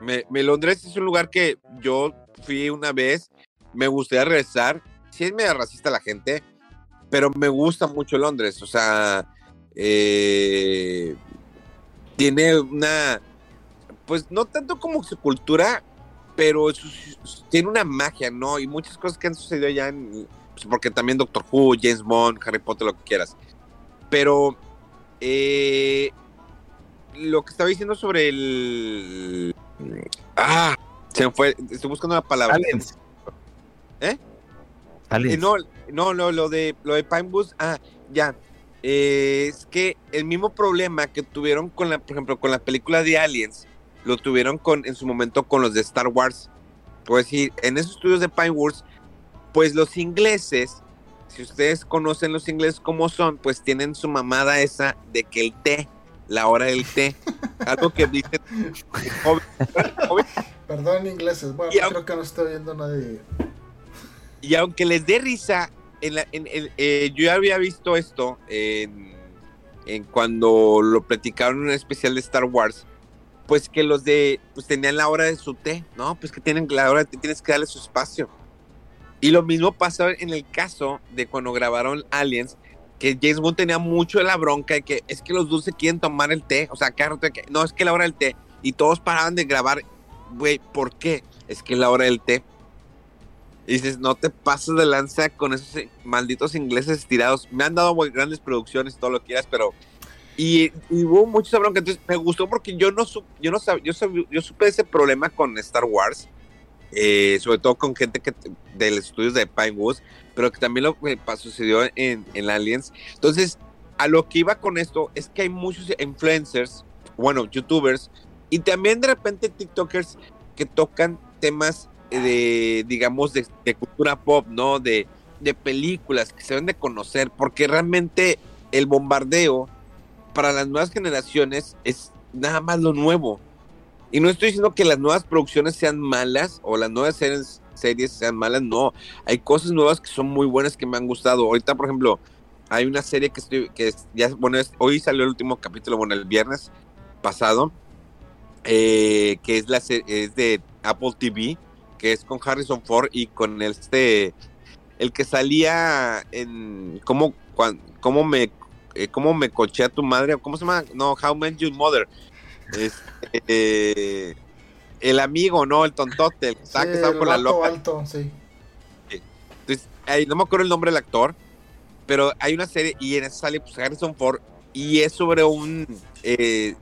Me, Londres es un lugar que yo fui una vez, me gustaría regresar. Sí es medio racista la gente, pero me gusta mucho Londres. O sea, eh, tiene una, pues no tanto como su cultura, pero tiene una magia, ¿no? Y muchas cosas que han sucedido allá en pues, porque también Doctor Who, James Bond, Harry Potter, lo que quieras. Pero eh, lo que estaba diciendo sobre el... Ah, se me fue, estoy buscando una palabra. Aliens. ¿Eh? Aliens. Eh, no, no, no, lo de, lo de Pine Bus, ah, ya. Eh, es que el mismo problema que tuvieron con la, por ejemplo, con la película de Aliens, lo tuvieron con, en su momento con los de Star Wars. Puedo decir, en esos estudios de Pine Woods pues los ingleses, si ustedes conocen los ingleses como son, pues tienen su mamada esa de que el té, la hora del té, [laughs] algo que dicen. [laughs] Perdón, ingleses, bueno, creo que no estoy viendo nadie. Y aunque les dé risa eh, yo ya había visto esto en, cuando lo platicaron en un especial de Star Wars, pues que los de, pues tenían la hora de su té, ¿no? Pues que tienen la hora, tienes que darle su espacio. Y lo mismo pasó en el caso de cuando grabaron Aliens, que James Bond tenía mucho de la bronca de que es que los dulces quieren tomar el té, o sea, que no, es que la hora del té, y todos paraban de grabar, güey, ¿por qué? Es que la hora del té. Y dices, no te pases de lanza con esos eh, malditos ingleses estirados. Me han dado grandes producciones, todo lo que quieras, pero... Y, hubo mucho bronca, entonces me gustó porque yo no, yo no yo, yo supe ese problema con Star Wars, eh, sobre todo con gente que de estudios de Woods pero que también lo que sucedió en, en Aliens. Entonces, a lo que iba con esto es que hay muchos influencers, bueno, youtubers, y también de repente TikTokers que tocan temas de, digamos, de, cultura pop, ¿no? De, de películas que se deben de conocer, porque realmente el bombardeo para las nuevas generaciones es nada más lo nuevo. Y no estoy diciendo que las nuevas producciones sean malas o las nuevas series sean malas, no. Hay cosas nuevas que son muy buenas que me han gustado. Ahorita, por ejemplo, hay una serie que estoy, bueno, hoy salió el último capítulo, bueno, el viernes pasado, eh, que es de Apple TV, que es con Harrison Ford y con este, el que salía en, ¿cómo, cómo me, eh, cómo me cochea tu madre? ¿Cómo se llama? No, How Met Your Mother. Este, [laughs] el amigo, ¿no? El tontote, el que estaba con la loca. Alto, sí. Entonces, ahí, no me acuerdo el nombre del actor, pero hay una serie y en esa sale pues, Harrison Ford y es sobre un, eh,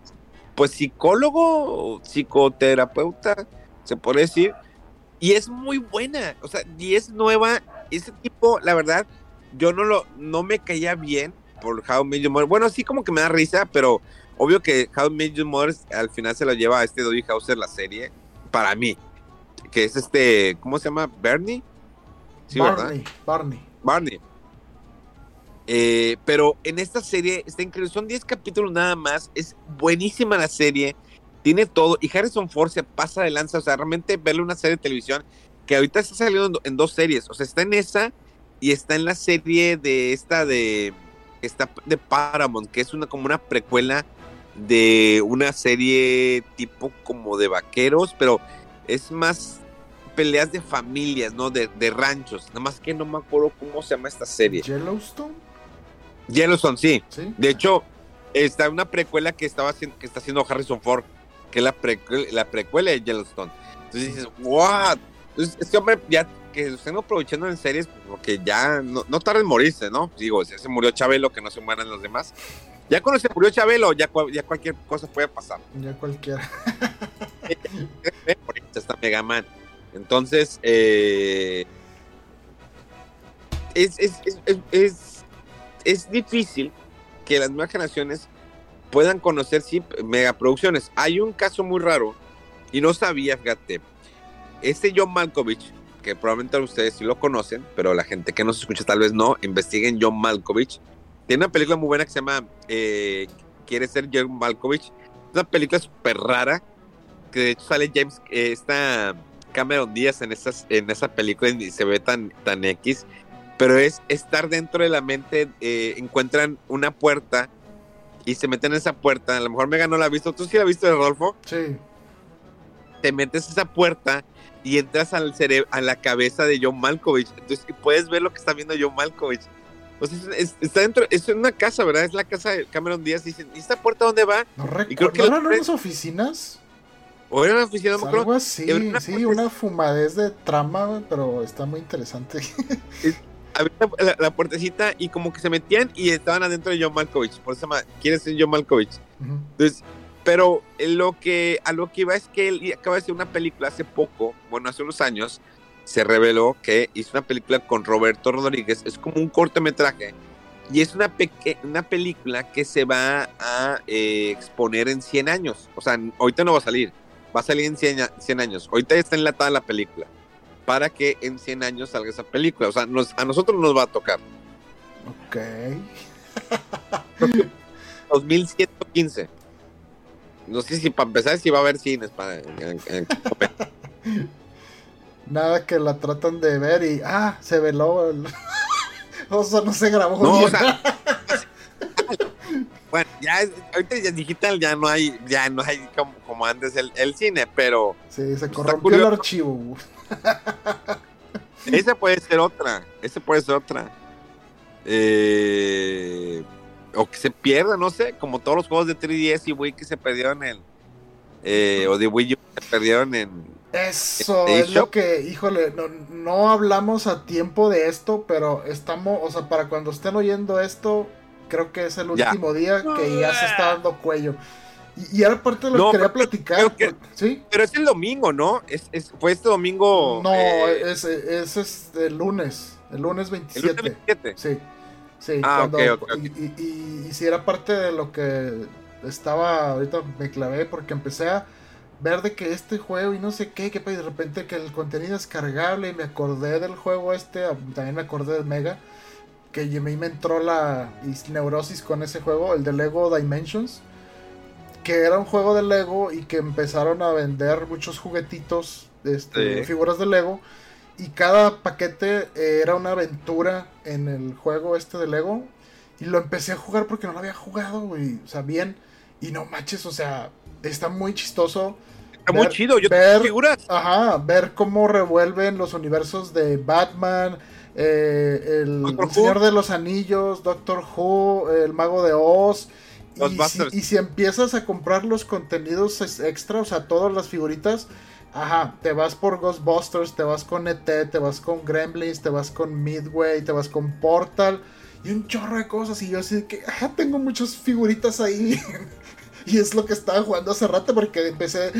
pues, psicólogo, psicoterapeuta, se puede decir, y es muy buena, o sea, y es nueva. Ese tipo, la verdad, yo no lo, no me caía bien por How Million More. Bueno, sí como que me da risa, pero Obvio que How Major Mothers al final se lo lleva a este Dodie Hauser la serie, para mí, que es este, ¿cómo se llama? ¿Bernie? Sí, Barney, Barney. Barney. Eh, pero en esta serie está increíble, son 10 capítulos nada más, es buenísima la serie, tiene todo, y Harrison Ford se pasa de lanza, o sea, realmente verle una serie de televisión que ahorita está saliendo en dos series, o sea, está en esa y está en la serie de esta de, está de Paramount, que es una como una precuela de una serie tipo como de vaqueros, pero es más peleas de familias, ¿no? De, ranchos. Nada más que no me acuerdo cómo se llama esta serie. Yellowstone. Yellowstone, sí. De hecho, está una precuela que estaba haciendo, que está haciendo Harrison Ford, que es la, la precuela de Yellowstone. Entonces dices, what? Entonces, este hombre ya que estén aprovechando en series, porque ya no, no tarda en morirse, ¿no? Digo, si se murió Chabelo, que no se mueran los demás. Ya cuando se murió Chabelo, ya, ya cualquier cosa puede pasar. Ya cualquiera. [laughs] está Mega Man. Entonces, eh, es, es, es, es, difícil que las nuevas generaciones puedan conocer sí, megaproducciones. Hay un caso muy raro, y no sabía, fíjate, este John Malkovich, que probablemente ustedes sí lo conocen, pero la gente que nos escucha tal vez no, investiguen John Malkovich tiene una película muy buena que se llama eh, Quiere ser John Malkovich. Es una película súper rara. Que de hecho sale James, eh, esta Cameron Díaz en, esas, en esa película y se ve tan, tan X. Pero es estar dentro de la mente. Eh, encuentran una puerta y se meten en esa puerta. A lo mejor Mega no la ha visto. ¿Tú sí la has visto, Rodolfo? Sí. Te metes a esa puerta y entras al cerebro, a la cabeza de John Malkovich. Entonces puedes ver lo que está viendo John Malkovich. Pues está dentro, es una casa, ¿verdad? Es la casa de Cameron Díaz. Dicen, ¿y esta puerta dónde va? No creo que ¿No eran unas oficinas? O eran oficinas, no me Algo así, sí, una fumadez de trama, pero está muy interesante. [laughs] Había la, puertecita y como que se metían y estaban adentro de John Malkovich. Por eso se llama, ¿quieres ser John Malkovich? Entonces, pero lo que, a lo que iba es que él acaba de hacer una película hace poco, bueno, hace unos años, se reveló que hizo una película con Roberto Rodríguez, es como un cortometraje, y es una, una película que se va a eh, exponer en 100 años. O sea, ahorita no va a salir, va a salir en 100, 100 años. Ahorita está enlatada la película, para que en 100 años salga esa película. O sea, a nosotros nos va a tocar. Ok. [laughs] 2115. No sé si para empezar si va a haber cines para... [laughs] Nada que la tratan de ver y, ah, se veló. [laughs] o sea, no se grabó. No, o sea, [laughs] bueno, ya ahorita ya digital ya no hay, ya no hay como, como antes el, el, cine, pero. Sí, se corrompió el archivo. Esa puede ser otra. Esa puede ser otra. Eh, o que se pierda, no sé, como todos los juegos de 3DS y Wii que se perdieron en. Eh, o de Wii U que se perdieron en. Eso es lo que, híjole, no, no hablamos a tiempo de esto, pero estamos, o sea, para cuando estén oyendo esto, creo que es el último día que ya se está dando cuello. Y, ahora parte de lo que quería platicar. ¿sí? Pero es el domingo, ¿no? Es, es fue este domingo. No, eh, es, es, es, el lunes. El lunes 27. ¿El lunes 27? Sí. Sí. Ah, ok, Y, y, si era parte de lo que estaba. Ahorita me clavé porque empecé a ver de que este juego y no sé qué, que de repente que el contenido es cargable y me acordé del juego este, también me acordé de Mega que a mí me entró la neurosis con ese juego, el de Lego Dimensions, que era un juego de Lego y que empezaron a vender muchos juguetitos, este, figuras de Lego, y cada paquete era una aventura en el juego este de Lego, y lo empecé a jugar porque no lo había jugado, güey, o sea, bien, y no manches, o sea, está muy chistoso. Está muy chido, yo ver, figuras. Ajá, ver cómo revuelven los universos de Batman, eh, el, Señor de los Anillos, Doctor Who, El Mago de Oz. Y si, empiezas a comprar los contenidos extra, o sea, todas las figuritas, ajá, te vas por Ghostbusters, te vas con ET, te vas con Gremlins, te vas con Midway, te vas con Portal y un chorro de cosas. Y yo así que, ajá, tengo muchas figuritas ahí. [laughs] y es lo que estaba jugando hace rato porque empecé,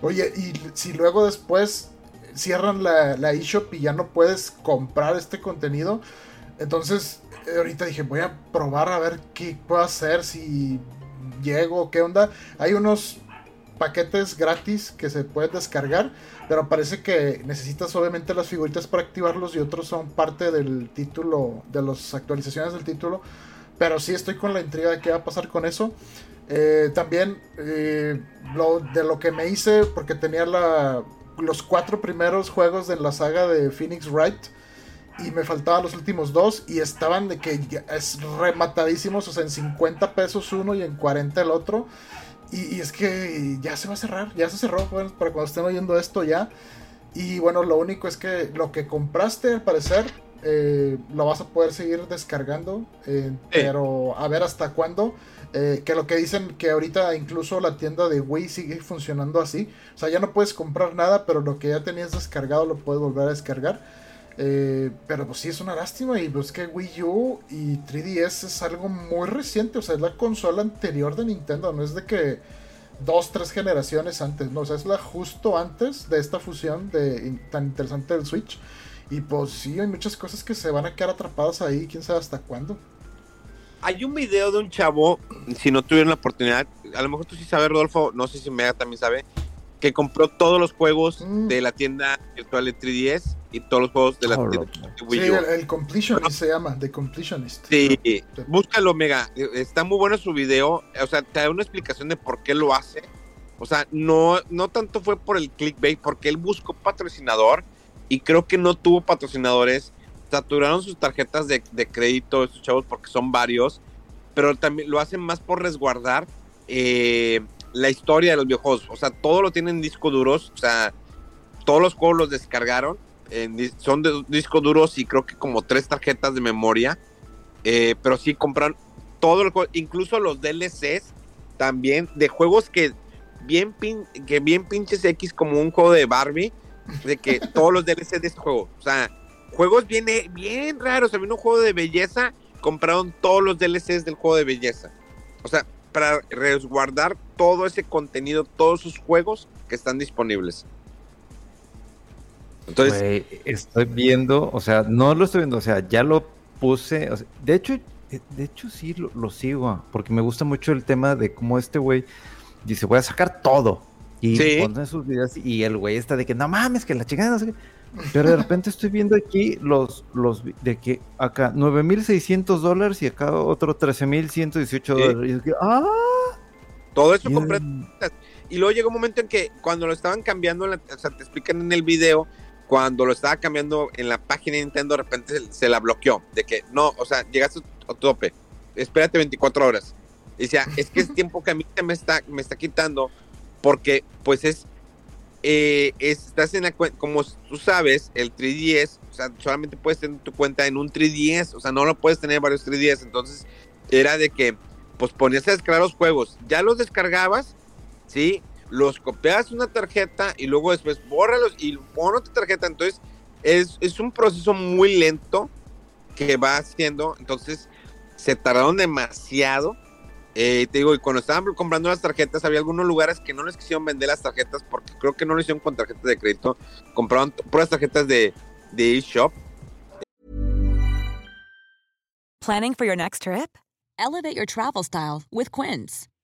oye, y si luego después cierran la, la eShop y ya no puedes comprar este contenido. Entonces, eh, ahorita dije, voy a probar a ver qué puedo hacer, si llego, qué onda. Hay unos paquetes gratis que se pueden descargar, pero parece que necesitas obviamente las figuritas para activarlos y otros son parte del título, de las actualizaciones del título. Pero sí estoy con la intriga de qué va a pasar con eso. Eh, también eh, lo, de lo que me hice, porque tenía la, los cuatro primeros juegos de la saga de Phoenix Wright y me faltaban los últimos dos y estaban de que es rematadísimos, o sea, en 50 pesos uno y en 40 el otro. Y, es que ya se va a cerrar, ya se cerró, para cuando estén oyendo esto ya. Y bueno, lo único es que lo que compraste al parecer eh, lo vas a poder seguir descargando, eh, pero a ver hasta cuándo. Eh, que lo que dicen que ahorita incluso la tienda de Wii sigue funcionando así. O sea, ya no puedes comprar nada, pero lo que ya tenías descargado lo puedes volver a descargar. Eh, pero pues sí es una lástima y pues que Wii U y 3DS es algo muy reciente. O sea, es la consola anterior de Nintendo. No es de que dos, tres generaciones antes. No, o sea, es la justo antes de esta fusión de, tan interesante del Switch. Y pues sí, hay muchas cosas que se van a quedar atrapadas ahí. Quién sabe hasta cuándo. Hay un video de un chavo, si no tuvieron la oportunidad, a lo mejor tú sí sabes, Rodolfo, no sé si Mega también sabe, que compró todos los juegos mm. de la tienda virtual de 3DS y todos los juegos de la tienda de Wii U. Sí, el, Completionist se llama, The Completionist. Sí, búscalo, Mega. Está muy bueno su video. O sea, te da una explicación de por qué lo hace. O sea, no, no tanto fue por el clickbait, porque él buscó patrocinador y creo que no tuvo patrocinadores saturaron sus tarjetas de, crédito estos chavos porque son varios, pero también lo hacen más por resguardar eh, la historia de los videojuegos. O sea, todo lo tienen en discos duros, o sea, todos los juegos los descargaron, son de discos duros y creo que como tres tarjetas de memoria, eh, pero sí compran todo el juego, incluso los DLCs también de juegos que bien, pin, que bien pinches X como un juego de Barbie, de que [laughs] todos los DLCs de este juego, o sea, juegos bien, bien raros. Había un juego de belleza, compraron todos los DLCs del juego de belleza. O sea, para resguardar todo ese contenido, todos sus juegos que están disponibles. Entonces, estoy viendo, o sea, no lo estoy viendo, o sea, ya lo puse. de hecho, de hecho sí lo, sigo, porque me gusta mucho el tema de cómo este güey dice, voy a sacar todo. Y pone sus videos y el güey está de que no mames, que la chica no sé qué. Pero de repente estoy viendo aquí los, los de que acá 9.600 dólares y acá otro 13.118 dólares. Y ¡ah! Todo eso completo. Y luego llegó un momento en que cuando lo estaban cambiando, o sea, te explican en el video, cuando lo estaba cambiando en la página de Nintendo, de repente se, la bloqueó. De que no, o sea, llegaste a tope, espérate 24 horas. Y decía, es que es [laughs] tiempo que a mí me está, me está quitando porque pues es, eh, estás en la como tú sabes, el 3DS, o sea, solamente puedes tener tu cuenta en un 3DS, o sea, no lo puedes tener varios 3DS, entonces era de que pues ponías a descargar los juegos, ya los descargabas, ¿sí? Los copiabas una tarjeta y luego después bórralos y pon otra tarjeta, entonces es, es un proceso muy lento que va haciendo, entonces se tardaron demasiado eh, te digo, y cuando estaban comprando las tarjetas, había algunos lugares que no les quisieron vender las tarjetas porque creo que no lo hicieron con tarjetas de crédito. Compraron puras tarjetas de, de eShop. Planning for your next trip? Elevate your travel style with Quince.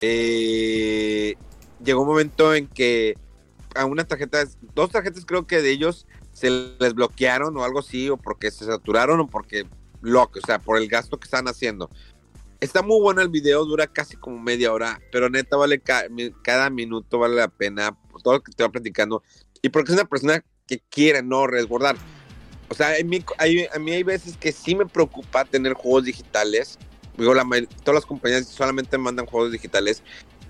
Eh, llegó un momento en que a unas tarjetas, dos tarjetas creo que de ellos se les bloquearon o algo así, o porque se saturaron o porque lo, o sea, por el gasto que están haciendo. Está muy bueno el video, dura casi como media hora, pero neta vale cada minuto vale la pena por todo lo que te va platicando y porque es una persona que quiere no resguardar. O sea, a mí, a mí hay veces que sí me preocupa tener juegos digitales. Digo, la, todas las compañías solamente mandan juegos digitales,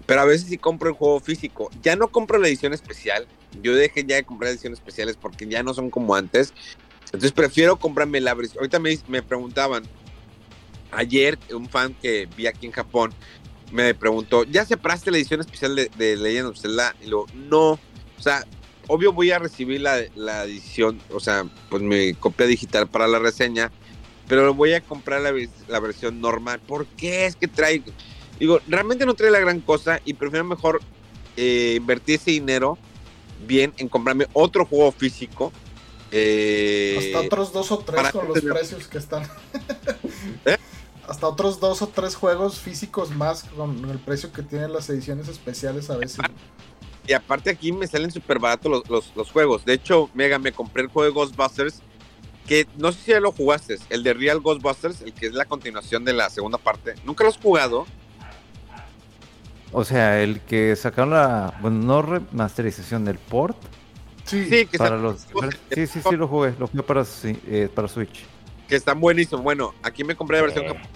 pero a veces sí compro el juego físico. Ya no compro la edición especial. Yo dejé ya de comprar ediciones especiales porque ya no son como antes. Entonces prefiero comprarme la versión. Ahorita me, me preguntaban, ayer un fan que vi aquí en Japón me preguntó, ¿ya separaste la edición especial de, de Legend? Y luego, no, o sea, obvio voy a recibir la, la, edición, o sea, pues mi copia digital para la reseña, pero voy a comprar la, la versión normal. ¿Por qué es que trae? Digo, realmente no trae la gran cosa y prefiero mejor eh, invertir ese dinero bien en comprarme otro juego físico. Eh, Hasta otros dos o tres con los precios que están. ¿Eh? hasta otros dos o tres juegos físicos más con el precio que tienen las ediciones especiales a veces. Y aparte aquí me salen súper baratos los, juegos. De hecho, Mega, me compré el juego de Ghostbusters, que no sé si ya lo jugaste, el de Real Ghostbusters, el que es la continuación de la segunda parte. ¿Nunca lo has jugado? O sea, el que sacaron la, bueno, no remasterización del port. Sí, sí, que para los, sí, sí, sí, lo jugué, lo jugué para, eh, para Switch que están buenísimos. Bueno, aquí me compré la versión japonesa.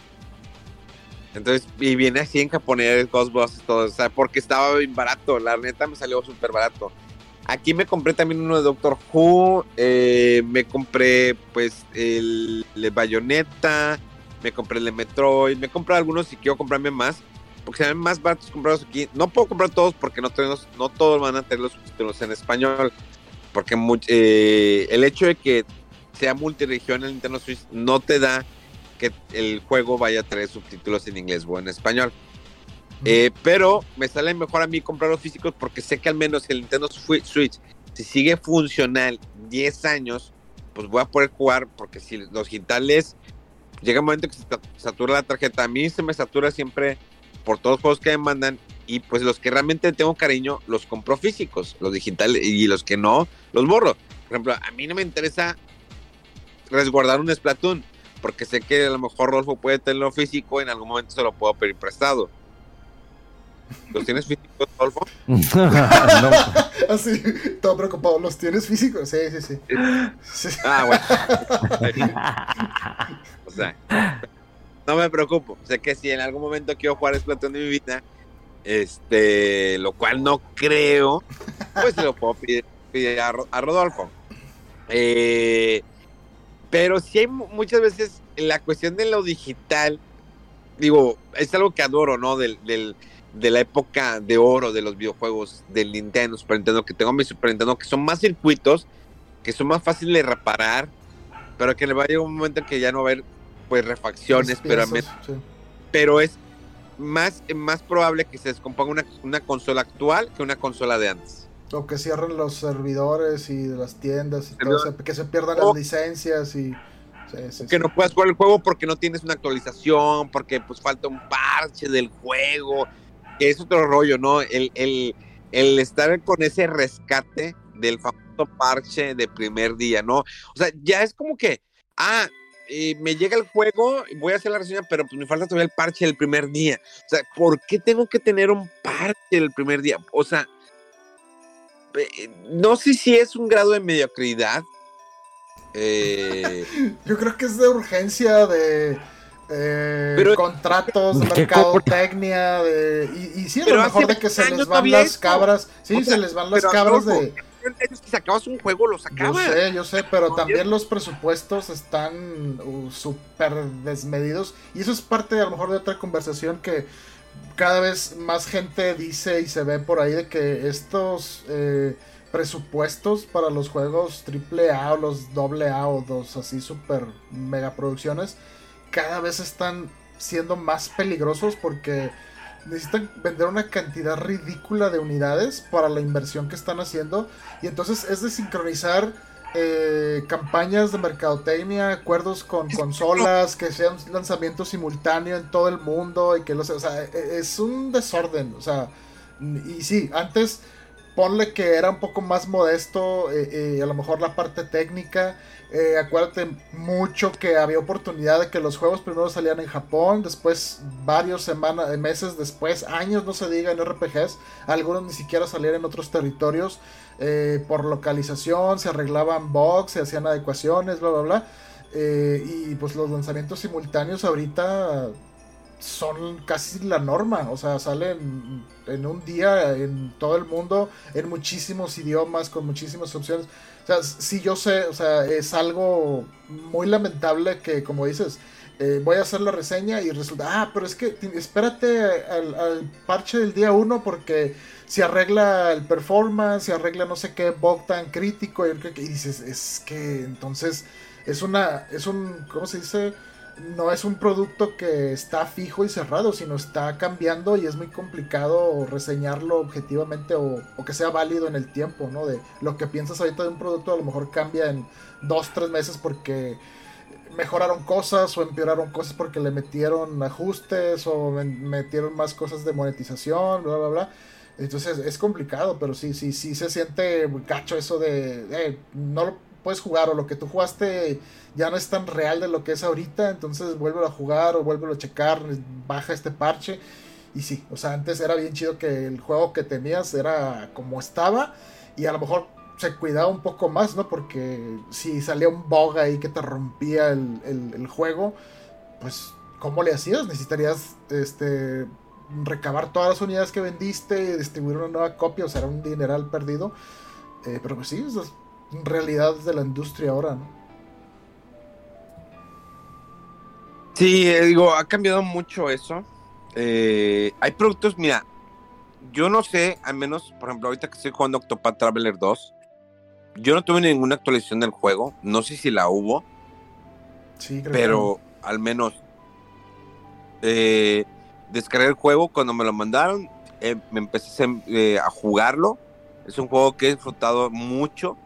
Entonces, y viene así en japonés, Ghostbusters, todo, o sea, porque estaba bien barato, la neta me salió súper barato. Aquí me compré también uno de Doctor Who, eh, me compré pues el, de Bayonetta, me compré el de Metroid, me compré algunos y quiero comprarme más, porque se ven más baratos comprados aquí. No puedo comprar todos porque no, tenemos, no todos van a tener los subtítulos en español, porque eh, el hecho de que sea multiregión el Nintendo Switch no te da que el juego vaya a traer subtítulos en inglés o en español. Eh, pero me sale mejor a mí comprar los físicos porque sé que al menos el Nintendo Switch, si sigue funcional 10 años, pues voy a poder jugar porque si los digitales, llega un momento que se satura la tarjeta, a mí se me satura siempre por todos los juegos que me mandan y pues los que realmente tengo cariño los compro físicos, los digitales y los que no, los borro. Por ejemplo, a mí no me interesa resguardar un Splatoon, porque sé que a lo mejor Rolfo puede tenerlo físico y en algún momento se lo puedo pedir prestado. ¿Los tienes físicos, Rolfo? [laughs] no. [laughs] Así, todo preocupado. ¿Los tienes físicos? Sí, sí, sí. Ah, bueno. [laughs] o sea, no me preocupo. Sé que si en algún momento quiero jugar Splatoon de mi vida, este, lo cual no creo, pues se lo puedo pedir, a, a Rodolfo. Eh, pero sí hay muchas veces la cuestión de lo digital, digo, es algo que adoro, ¿no? Del, de la época de oro de los videojuegos del Nintendo, Super Nintendo, que tengo mi Super Nintendo, que son más circuitos, que son más fáciles de reparar, pero que le va a llegar un momento en que ya no va a haber pues refacciones, pero, pero es más, más probable que se descomponga una, una consola actual que una consola de antes. O que cierren los servidores y las tiendas y todo, que se pierdan las licencias y... que no puedas jugar el juego porque no tienes una actualización, porque pues falta un parche del juego. Es otro rollo, ¿no? El, el, el estar con ese rescate del famoso parche de primer día, ¿no? O sea, ya es como que, ah, eh, me llega el juego, voy a hacer la reseña, pero pues me falta todavía el parche del primer día. O sea, ¿por qué tengo que tener un parche del primer día? O sea, no sé si es un grado de mediocridad. Eh, [laughs] Yo creo que es de urgencia, de eh, contratos, [laughs] mercadotecnia, de, y, y sí, a lo mejor de que se les van las cabras. Sí, se les van las cabras de. Si sacabas un juego, lo sacabas. Yo sé, yo sé, pero también los presupuestos están uh, súper desmedidos. Y eso es parte, a lo mejor, de otra conversación que cada vez más gente dice y se ve por ahí de que estos eh, presupuestos para los juegos AAA o los AA o los así super mega producciones cada vez están siendo más peligrosos porque necesitan vender una cantidad ridícula de unidades para la inversión que están haciendo. Y entonces es de sincronizar eh, campañas de mercadotecnia, acuerdos con consolas, que sean lanzamientos simultáneos en todo el mundo y que lo sea, o sea, e-, es un desorden, o sea, y sí, antes ponle que era un poco más modesto, eh, eh, a lo mejor la parte técnica, acuérdate mucho que había oportunidad de que los juegos primero salían en Japón, después varios semanas, meses después, años no se diga en RPGs, algunos ni siquiera salían en otros territorios. Eh, por localización, se arreglaban bugs, se hacían adecuaciones, bla, bla, bla. Eh, y pues los lanzamientos simultáneos ahorita son casi la norma, o sea, salen en un día en todo el mundo, en muchísimos idiomas, con muchísimas opciones. O sea, sí yo sé, o sea, es algo muy lamentable que, como dices, eh, voy a hacer la reseña y resulta, ah, pero es que espérate al, parche del día 1 porque se arregla el performance, se arregla no sé qué bug tan crítico y, dices, es que entonces es una, es un, ¿cómo se dice? No es un producto que está fijo y cerrado, sino está cambiando y es muy complicado reseñarlo objetivamente o, que sea válido en el tiempo, ¿no? De lo que piensas ahorita de un producto a lo mejor cambia en dos, tres meses porque mejoraron cosas o empeoraron cosas porque le metieron ajustes o metieron más cosas de monetización, bla, bla, bla. Entonces es complicado, pero sí, sí, sí se siente gacho eso de eh, no lo puedes jugar o lo que tú jugaste ya no es tan real de lo que es ahorita, entonces vuélvelo a jugar o vuélvelo a checar, baja este parche. Y sí, o sea, antes era bien chido que el juego que tenías era como estaba y a lo mejor se cuidaba un poco más, ¿no? Porque si salía un bug ahí que te rompía el, el, juego, pues ¿cómo le hacías? Necesitarías este recabar todas las unidades que vendiste distribuir una nueva copia, o sea, era un dineral perdido. Eh, pero pues sí, realidad de la industria ahora, ¿no? Sí, eh, digo, ha cambiado mucho eso. Eh, hay productos, mira, yo no sé, al menos, por ejemplo, ahorita que estoy jugando Octopath Traveler 2, yo no tuve ninguna actualización del juego, no sé si la hubo, sí, creo pero al menos eh, descargué el juego cuando me lo mandaron, eh, me empecé a jugarlo. Es un juego que he disfrutado mucho,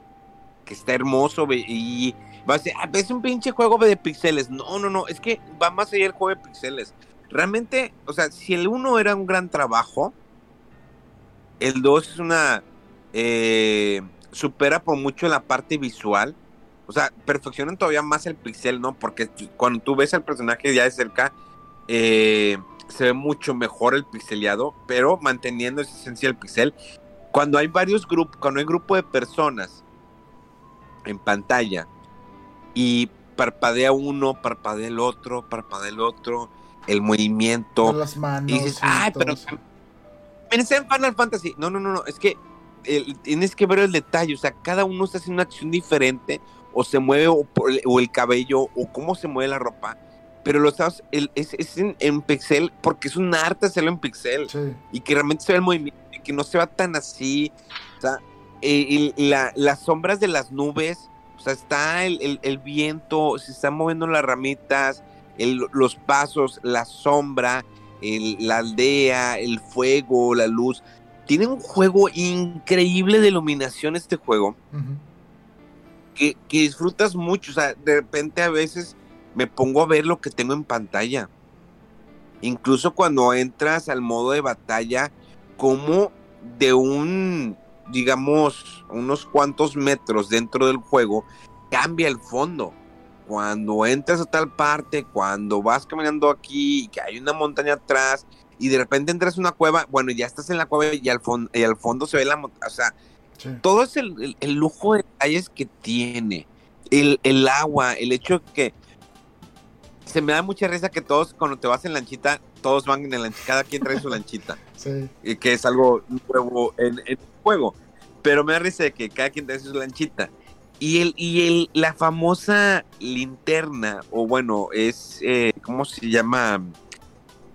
que está hermoso y va a ser, ah, es un pinche juego de pixeles. No, no, no, es que va más allá el juego de pixeles. Realmente, o sea, si el 1 era un gran trabajo, el 2 es una... Eh, supera por mucho la parte visual. O sea, perfeccionan todavía más el pixel, ¿no? Porque cuando tú ves al personaje ya de cerca, eh, se ve mucho mejor el pixeleado, pero manteniendo esa esencia del pixel. Cuando hay varios grupos, cuando hay grupo de personas en pantalla y parpadea uno, parpadea el otro, parpadea el otro, el movimiento. las manos. Y dices, ay, pero. en Final Fantasy. No, no, no, no. Es que tienes que ver el detalle. O sea, cada uno está haciendo una acción diferente. O se mueve, o el cabello, o cómo se mueve la ropa pero lo sabes, es, es en, pixel porque es un arte hacerlo en pixel y que realmente se ve el movimiento y que no se va tan así. O sea, las sombras de las nubes, o sea, está el, el, viento, se están moviendo las ramitas, los pasos, la sombra, la aldea, el fuego, la luz. tiene un juego increíble de iluminación este juego. que, que, disfrutas mucho. O sea, de repente a veces me pongo a ver lo que tengo en pantalla. Incluso cuando entras al modo de batalla, como de un, digamos, unos cuantos metros dentro del juego, cambia el fondo. Cuando entras a tal parte, cuando vas caminando aquí, que hay una montaña atrás, y de repente entras a una cueva, bueno, ya estás en la cueva y al, fondo, y al fondo se ve la montaña. O sea, todo es el, lujo de detalles que tiene. El, el agua, el hecho que se me da mucha risa que todos, cuando te vas en lanchita, todos van en la lanchita, cada quien trae su [laughs] lanchita. sí. Y que es algo nuevo en, el juego. Pero me da risa de que cada quien trae su lanchita. Y el, y el, la famosa linterna, o bueno, es, eh, ¿cómo se llama?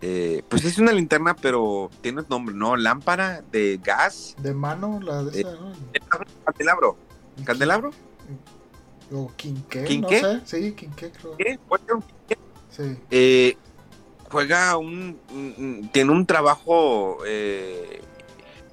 Eh, pues es una linterna, pero tiene nombre, ¿no? Lámpara de gas. De mano, la de esa, ¿no? Candelabro. ¿Candelabro? O quinqué, no sé. Sí, quinqué, creo. ¿Qué? Sí. Eh, juega un, Tiene un trabajo eh,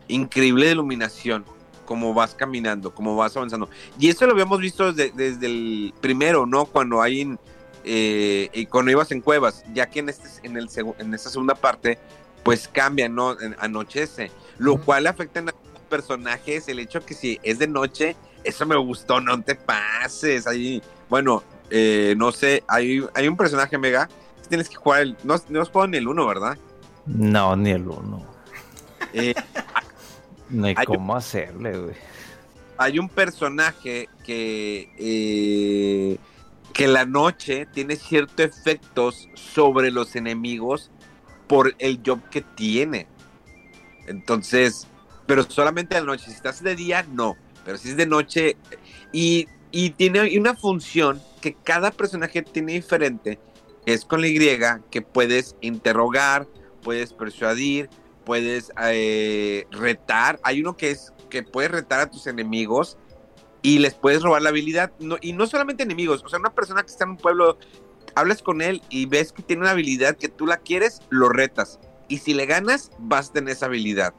increíble de iluminación. Como vas caminando, como vas avanzando. Y eso lo habíamos visto desde, el primero, ¿no? Cuando hay. Eh, y cuando ibas en cuevas, ya que en, este, en, el, en esta segunda parte, pues cambia, ¿no? Anochece. Lo cual afecta a los personajes. El hecho que si es de noche, eso me gustó, no te pases. Ahí, bueno, eh, no sé, hay, hay un personaje mega. Tienes que jugar el. No, no has jugado ni el 1, ¿verdad? No, ni el 1. Eh, [laughs] no hay, cómo hacerle, güey. Hay un personaje que. Eh, que la noche tiene ciertos efectos sobre los enemigos por el job que tiene. Entonces, pero solamente a la noche. Si estás de día, no pero si es de noche y, tiene una función que cada personaje tiene diferente, es con la Y, que puedes interrogar, puedes persuadir, puedes eh, retar. Hay uno que es que puedes retar a tus enemigos y les puedes robar la habilidad. y no solamente enemigos, o sea, una persona que está en un pueblo, hablas con él y ves que tiene una habilidad que tú la quieres, lo retas. Y si le ganas, vas a tener esa habilidad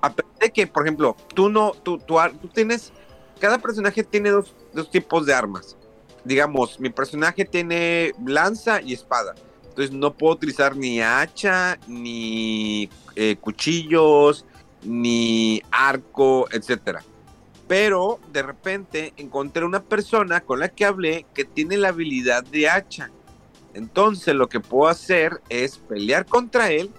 a pesar de que, por ejemplo, tú no, tú, tú, tú tienes, cada personaje tiene dos, dos, tipos de armas. Digamos, mi personaje tiene lanza y espada. Entonces no puedo utilizar ni hacha, ni eh, cuchillos, ni arco, etcétera. Pero de repente encontré una persona con la que hablé que tiene la habilidad de hacha. Entonces lo que puedo hacer es pelear contra él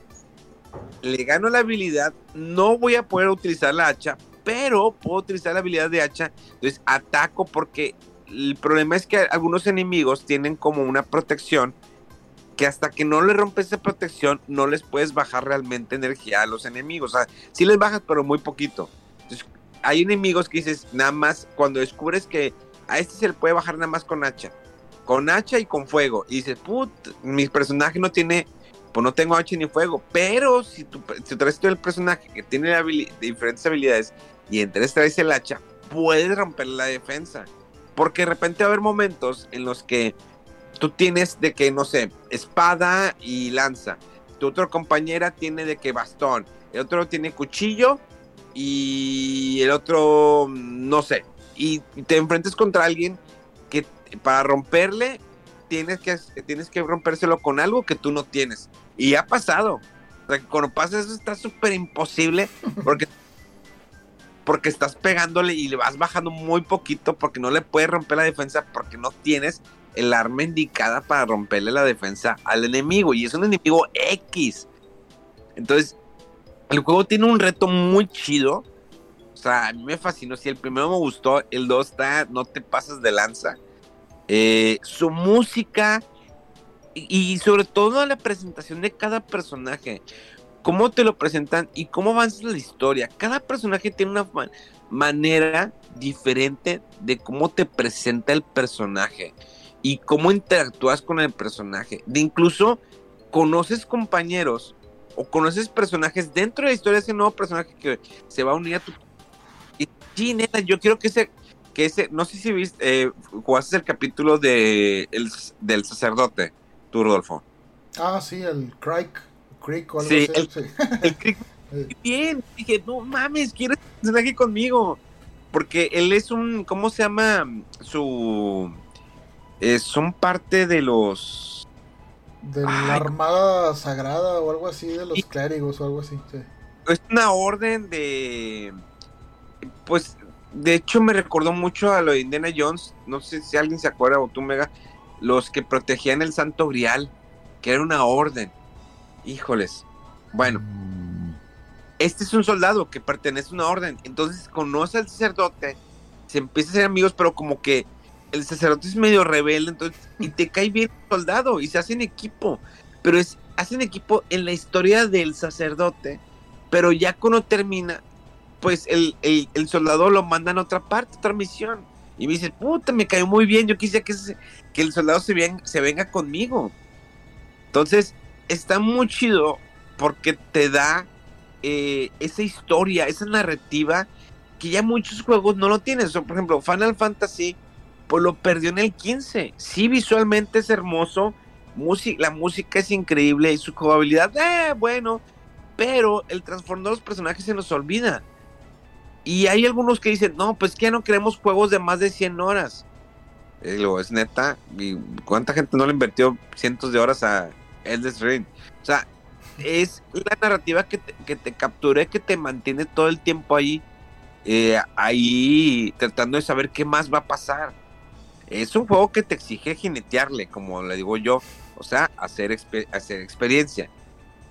le gano la habilidad, no voy a poder utilizar la hacha, pero puedo utilizar la habilidad de hacha, entonces ataco porque el problema es que algunos enemigos tienen como una protección que hasta que no le rompes esa protección no les puedes bajar realmente energía a los enemigos, o sea, sí les bajas pero muy poquito. Entonces, hay enemigos que dices, nada más cuando descubres que a este se le puede bajar nada más con hacha, con hacha y con fuego, y dices, put, mi personaje no tiene pues no tengo H ni fuego. Pero si tú, traes tú el personaje que tiene diferentes habilidades y entre traes el hacha, puedes romper la defensa. Porque de repente va a haber momentos en los que tú tienes de que, no sé, espada y lanza. Tu otra compañera tiene de que bastón. El otro tiene cuchillo y el otro, no sé. Y te enfrentas contra alguien que para romperle tienes que, tienes que rompérselo con algo que tú no tienes. Y ha pasado. O sea, cuando pasa eso está súper imposible [laughs] porque, porque estás pegándole y le vas bajando muy poquito porque no le puedes romper la defensa porque no tienes el arma indicada para romperle la defensa al enemigo. Y es un enemigo X. Entonces, el juego tiene un reto muy chido. O sea, a mí me fascinó. Si el primero me gustó, el 2 está, no te pasas de lanza. Eh, su música y, sobre todo la presentación de cada personaje. Cómo te lo presentan y cómo avanza la historia. Cada personaje tiene una manera diferente de cómo te presenta el personaje y cómo interactúas con el personaje. De incluso conoces compañeros o conoces personajes dentro de la historia de ese nuevo personaje que se va a unir a tu. Y sí, neta, yo quiero que ese ese, no sé si viste, eh, jugaste el capítulo de el, del sacerdote, tú, Rodolfo. Ah, sí, el Crike, Creek o algo sí, El, [laughs] [laughs] bien. Dije, no mames, quiero aquí conmigo. Porque él es un, ¿cómo se llama? Su... Eh, son parte de los... De la Armada Sagrada o algo así, de los clérigos o algo así. Es una orden de... Pues, de hecho me recordó mucho a lo de Indiana Jones. No sé si alguien se acuerda o tú, Mega. Los que protegían el Santo Grial, que era una orden. Híjoles. Bueno, mm. este es un soldado que pertenece a una orden, entonces conoce al sacerdote, se empieza a ser amigos, pero como que el sacerdote es medio rebelde, entonces, y te cae bien el soldado, y se hacen equipo, pero es, hacen equipo en la historia del sacerdote, pero ya cuando termina, pues el, el, soldado lo manda a otra parte, otra misión, y me dice, puta, me cayó muy bien, yo quise que, que el soldado se, se venga conmigo. Entonces, está muy chido porque te da eh, esa historia, esa narrativa que ya muchos juegos no lo tienen. por ejemplo, Final Fantasy, pues lo perdió en el 15. Sí, visualmente es hermoso, la música es increíble y su jugabilidad, eh, bueno, pero el transformar de los personajes se nos olvida. Y hay algunos que dicen, no, pues que no queremos juegos de más de 100 horas. lo es neta, y cuánta gente no le invirtió cientos de horas a Elden Ring. O sea, es la narrativa que te, que te capture, que te mantiene todo el tiempo ahí, eh, ahí tratando de saber qué más va a pasar. Es un juego que te exige jinetearle, como le digo yo, o sea, hacer, hacer experiencia.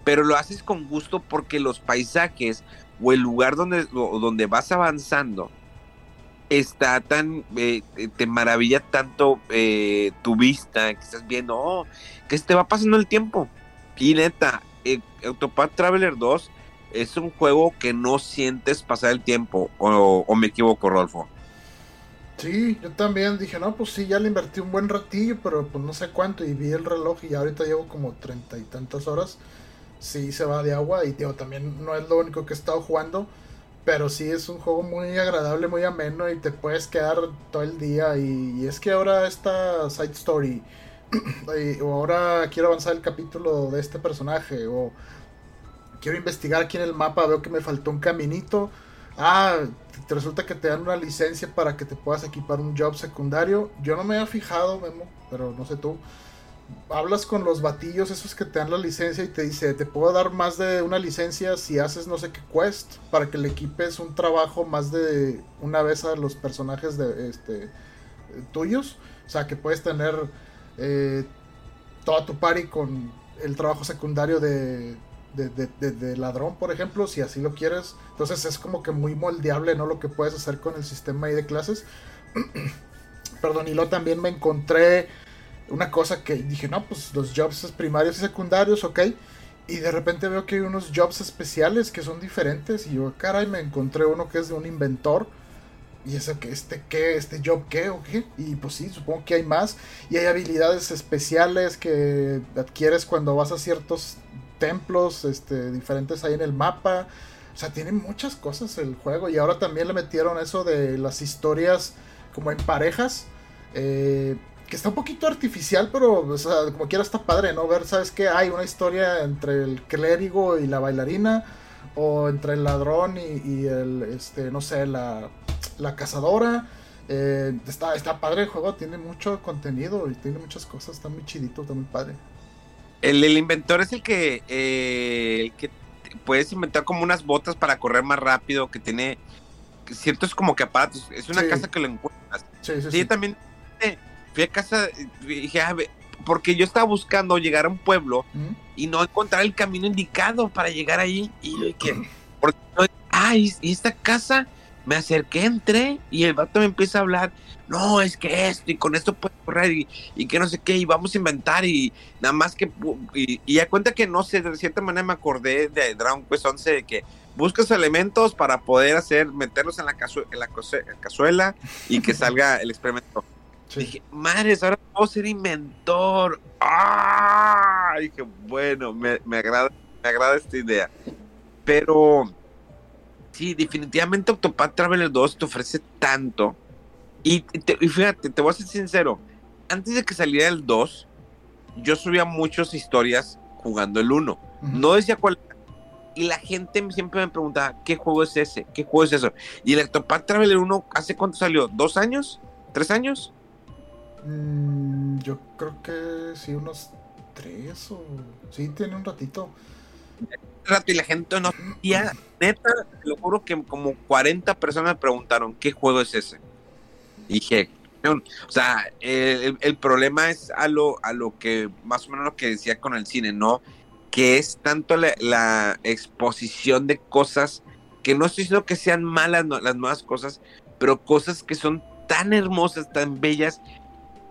Pero lo haces con gusto porque los paisajes o el lugar donde, donde vas avanzando está tan, eh, te maravilla tanto eh, tu vista, que estás viendo, oh, que te va pasando el tiempo. Y neta, eh, Traveler 2 es un juego que no sientes pasar el tiempo, o, me equivoco, Rolfo. Sí, yo también dije, no, pues sí, ya le invertí un buen ratillo, pero pues no sé cuánto, y vi el reloj y ahorita llevo como treinta y tantas horas. Sí, se va de agua, y digo, también no es lo único que he estado jugando, pero sí es un juego muy agradable, muy ameno, y te puedes quedar todo el día, y, es que ahora esta side story [clears throat] o ahora quiero avanzar el capítulo de este personaje, o quiero investigar aquí en el mapa, veo que me faltó un caminito. Ah, te resulta que te dan una licencia para que te puedas equipar un job secundario. Yo no me había fijado, Memo, pero no sé tú. Hablas con los batillos esos que te dan la licencia y te dice, te puedo dar más de una licencia si haces no sé qué quest para que le equipes un trabajo más de una vez a los personajes de este tuyos. O sea, que puedes tener eh, toda tu party con el trabajo secundario de, de, ladrón, por ejemplo, si así lo quieres. Entonces es como que muy moldeable, ¿no? Lo que puedes hacer con el sistema ahí de clases. [clears throat] Perdón, y luego también me encontré una cosa que dije, no, pues los jobs primarios y secundarios, ok. Y de repente veo que hay unos jobs especiales que son diferentes. Y yo, caray, me encontré uno que es de un inventor ¿Y eso que este qué? ¿Este job qué o qué? Y pues sí, supongo que hay más. Y hay habilidades especiales que adquieres cuando vas a ciertos templos este, diferentes ahí en el mapa. O sea, tiene muchas cosas el juego. Y ahora también le metieron eso de las historias como en parejas. Eh, que está un poquito artificial, pero como quiera está padre, ¿no? Ver, ¿sabes qué? Hay una historia entre el clérigo y la bailarina. O entre el ladrón y, y el, este, no sé, la la cazadora. Eh, está, está padre el juego, tiene mucho contenido y tiene muchas cosas, está muy chidito, está muy padre. El, inventor es el que, eh, el que puedes inventar como unas botas para correr más rápido, que tiene ciertos como que aparatos. Es una casa que lo encuentras. Sí, sí, sí. también eh, fui a casa, dije, ah, porque yo estaba buscando llegar a un pueblo y no encontrar el camino indicado para llegar ahí. Y yo dije, [clears throat] ah, y esta casa me acerqué, entré y el vato me empieza a hablar, no, es que esto y con esto puedes correr y, que no sé qué, y vamos a inventar y nada más que, y, y a cuenta que no sé, de cierta manera me acordé de Dragon Quest 11 de que buscas elementos para poder hacer, meterlos en la, en la cazuela y que [laughs] salga el experimento. Dije, madres, ahora puedo ser inventor. ¡Ah! Dije, bueno, me, me, agrada, me agrada esta idea. Pero Sí, definitivamente Octopath Traveler 2 te ofrece tanto. Y, fíjate, te voy a ser sincero. Antes de que saliera el 2, yo subía muchas historias jugando el 1. No decía cuál. y la gente siempre me preguntaba, ¿qué juego es ese? ¿Qué juego es eso? Y el Octopath Traveler 1, ¿hace cuánto salió? ¿Dos años? ¿Tres años? Mm, yo creo que sí, unos tres o... Sí, tiene un ratito. Y la gente no sabía, neta, lo juro que como 40 personas me preguntaron, ¿qué juego es ese? Dije, o sea, el, problema es a lo, a lo que, más o menos lo que decía con el cine, ¿no? Que es tanto la, exposición de cosas que no estoy diciendo que sean malas las nuevas cosas, pero cosas que son tan hermosas, tan bellas,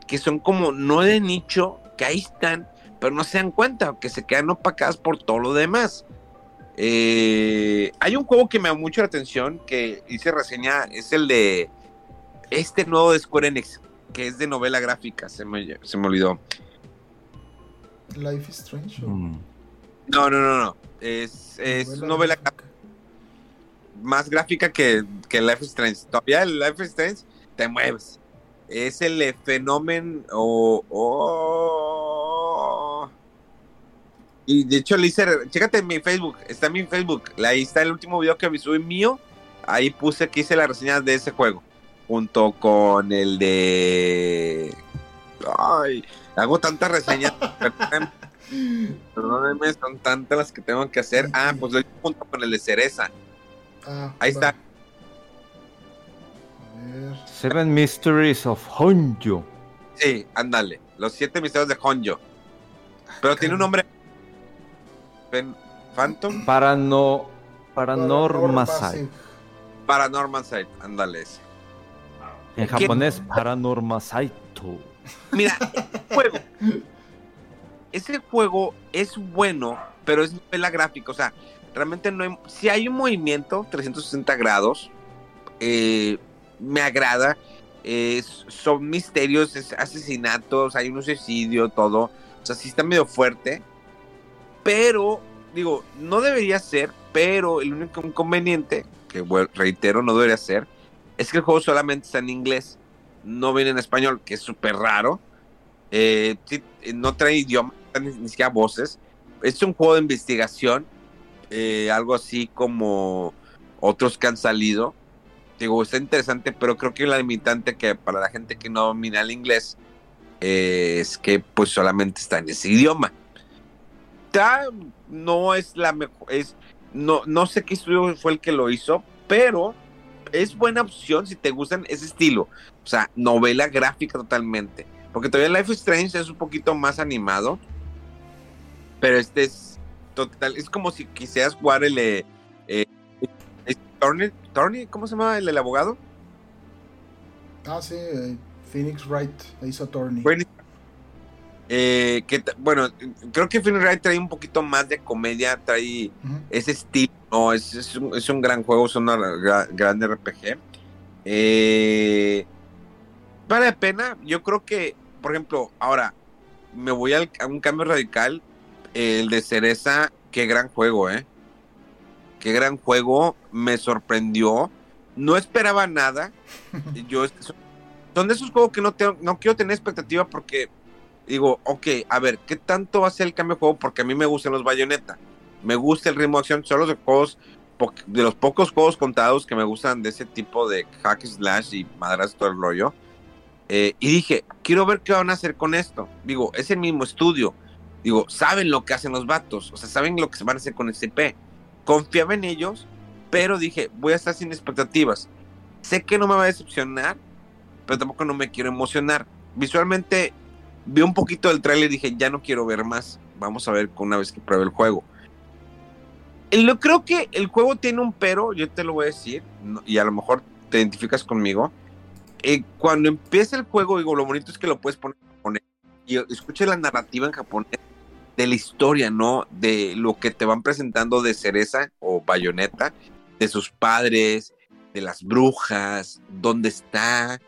que son como no de nicho, que ahí están, pero no se dan cuenta, que se quedan opacadas por todo lo demás. Eh, hay un juego que me da mucho la atención, que hice reseña, es el de este nuevo de Square Enix, que es de novela gráfica, se me, se me olvidó. Life is Strange. Mm. No, no, no, no. Es, novela, gráfica. más gráfica que, que Life is Strange. Todavía el Life is Strange te mueves. Es el fenómeno o... Y de hecho, le hice, chécate en mi Facebook, está en mi Facebook, ahí está el último video que me subí mío, ahí puse que hice la reseña de ese juego junto con el de. Ay, hago tantas reseñas. [laughs] perdónenme, son tantas las que tengo que hacer. Ah, pues lo junto con el de cereza. Ah, Ahí está. Seven Mysteries of Honjo. Sí, ándale. Los siete misterios de Honjo. Pero tiene un nombre. Phantom. Parano. Paranormal Side. Paranormal Side, ándale ese. En japonés, Paranormal Saito. Mira, juego. Ese juego es bueno, pero es novela gráfica. O sea, realmente no hay. Si hay un movimiento 360 grados, eh, me agrada. son misterios, asesinatos, hay un suicidio, todo. O sea, sí está medio fuerte. Pero, digo, no debería ser, pero el único inconveniente, que reitero, no debería ser, es que el juego solamente está en inglés, no viene en español, que es súper raro. Eh, no trae idioma, ni, siquiera voces. Es un juego de investigación, eh, algo así como otros que han salido. Digo, está interesante, pero creo que la limitante que para la gente que no domina el inglés eh, es que pues solamente está en ese idioma. No es la mejor, es, no, no sé qué estudio fue el que lo hizo, pero es buena opción si te gustan ese estilo. O sea, novela gráfica totalmente. Porque todavía Life is Strange es un poquito más animado. Pero este es total. Es como si quisieras jugar el. Eh, eh ¿cómo se llama el, abogado? Ah, sí, eh, Phoenix Wright hizo Tony. Eh, que bueno, creo que Phoenix Wright trae un poquito más de comedia, trae ese estilo no, es, es, un, es un gran juego, es una gran RPG. Eh, vale la pena. Yo creo que, por ejemplo, ahora me voy a un cambio radical. El de Cereza, qué gran juego, ¿eh? Qué gran juego. Me sorprendió. No esperaba nada. [laughs] Yo, son de esos juegos que no, no quiero tener expectativa porque digo, ok, a ver, ¿qué tanto va a ser el cambio de juego? Porque a mí me gustan los bayoneta me gusta el ritmo de acción, son los juegos, de los pocos juegos contados que me gustan de ese tipo de hack slash y madras todo el rollo. Eh, y dije, quiero ver qué van a hacer con esto. Digo, es el mismo estudio. Digo, saben lo que hacen los vatos, o sea, saben lo que se van a hacer con este IP. Confiaba en ellos, pero dije, voy a estar sin expectativas. Sé que no me va a decepcionar, pero tampoco no me quiero emocionar. Visualmente vi un poquito del trailer y dije, ya no quiero ver más. Vamos a ver una vez que pruebe el juego. Yo creo que el juego tiene un pero, yo te lo voy a decir, y a lo mejor te identificas conmigo. Eh, cuando empieza el juego, digo, lo bonito es que lo puedes poner en japonés y escucha la narrativa en japonés de la historia, ¿no? De lo que te van presentando de Cereza o Bayonetta, de sus padres, de las brujas, dónde está.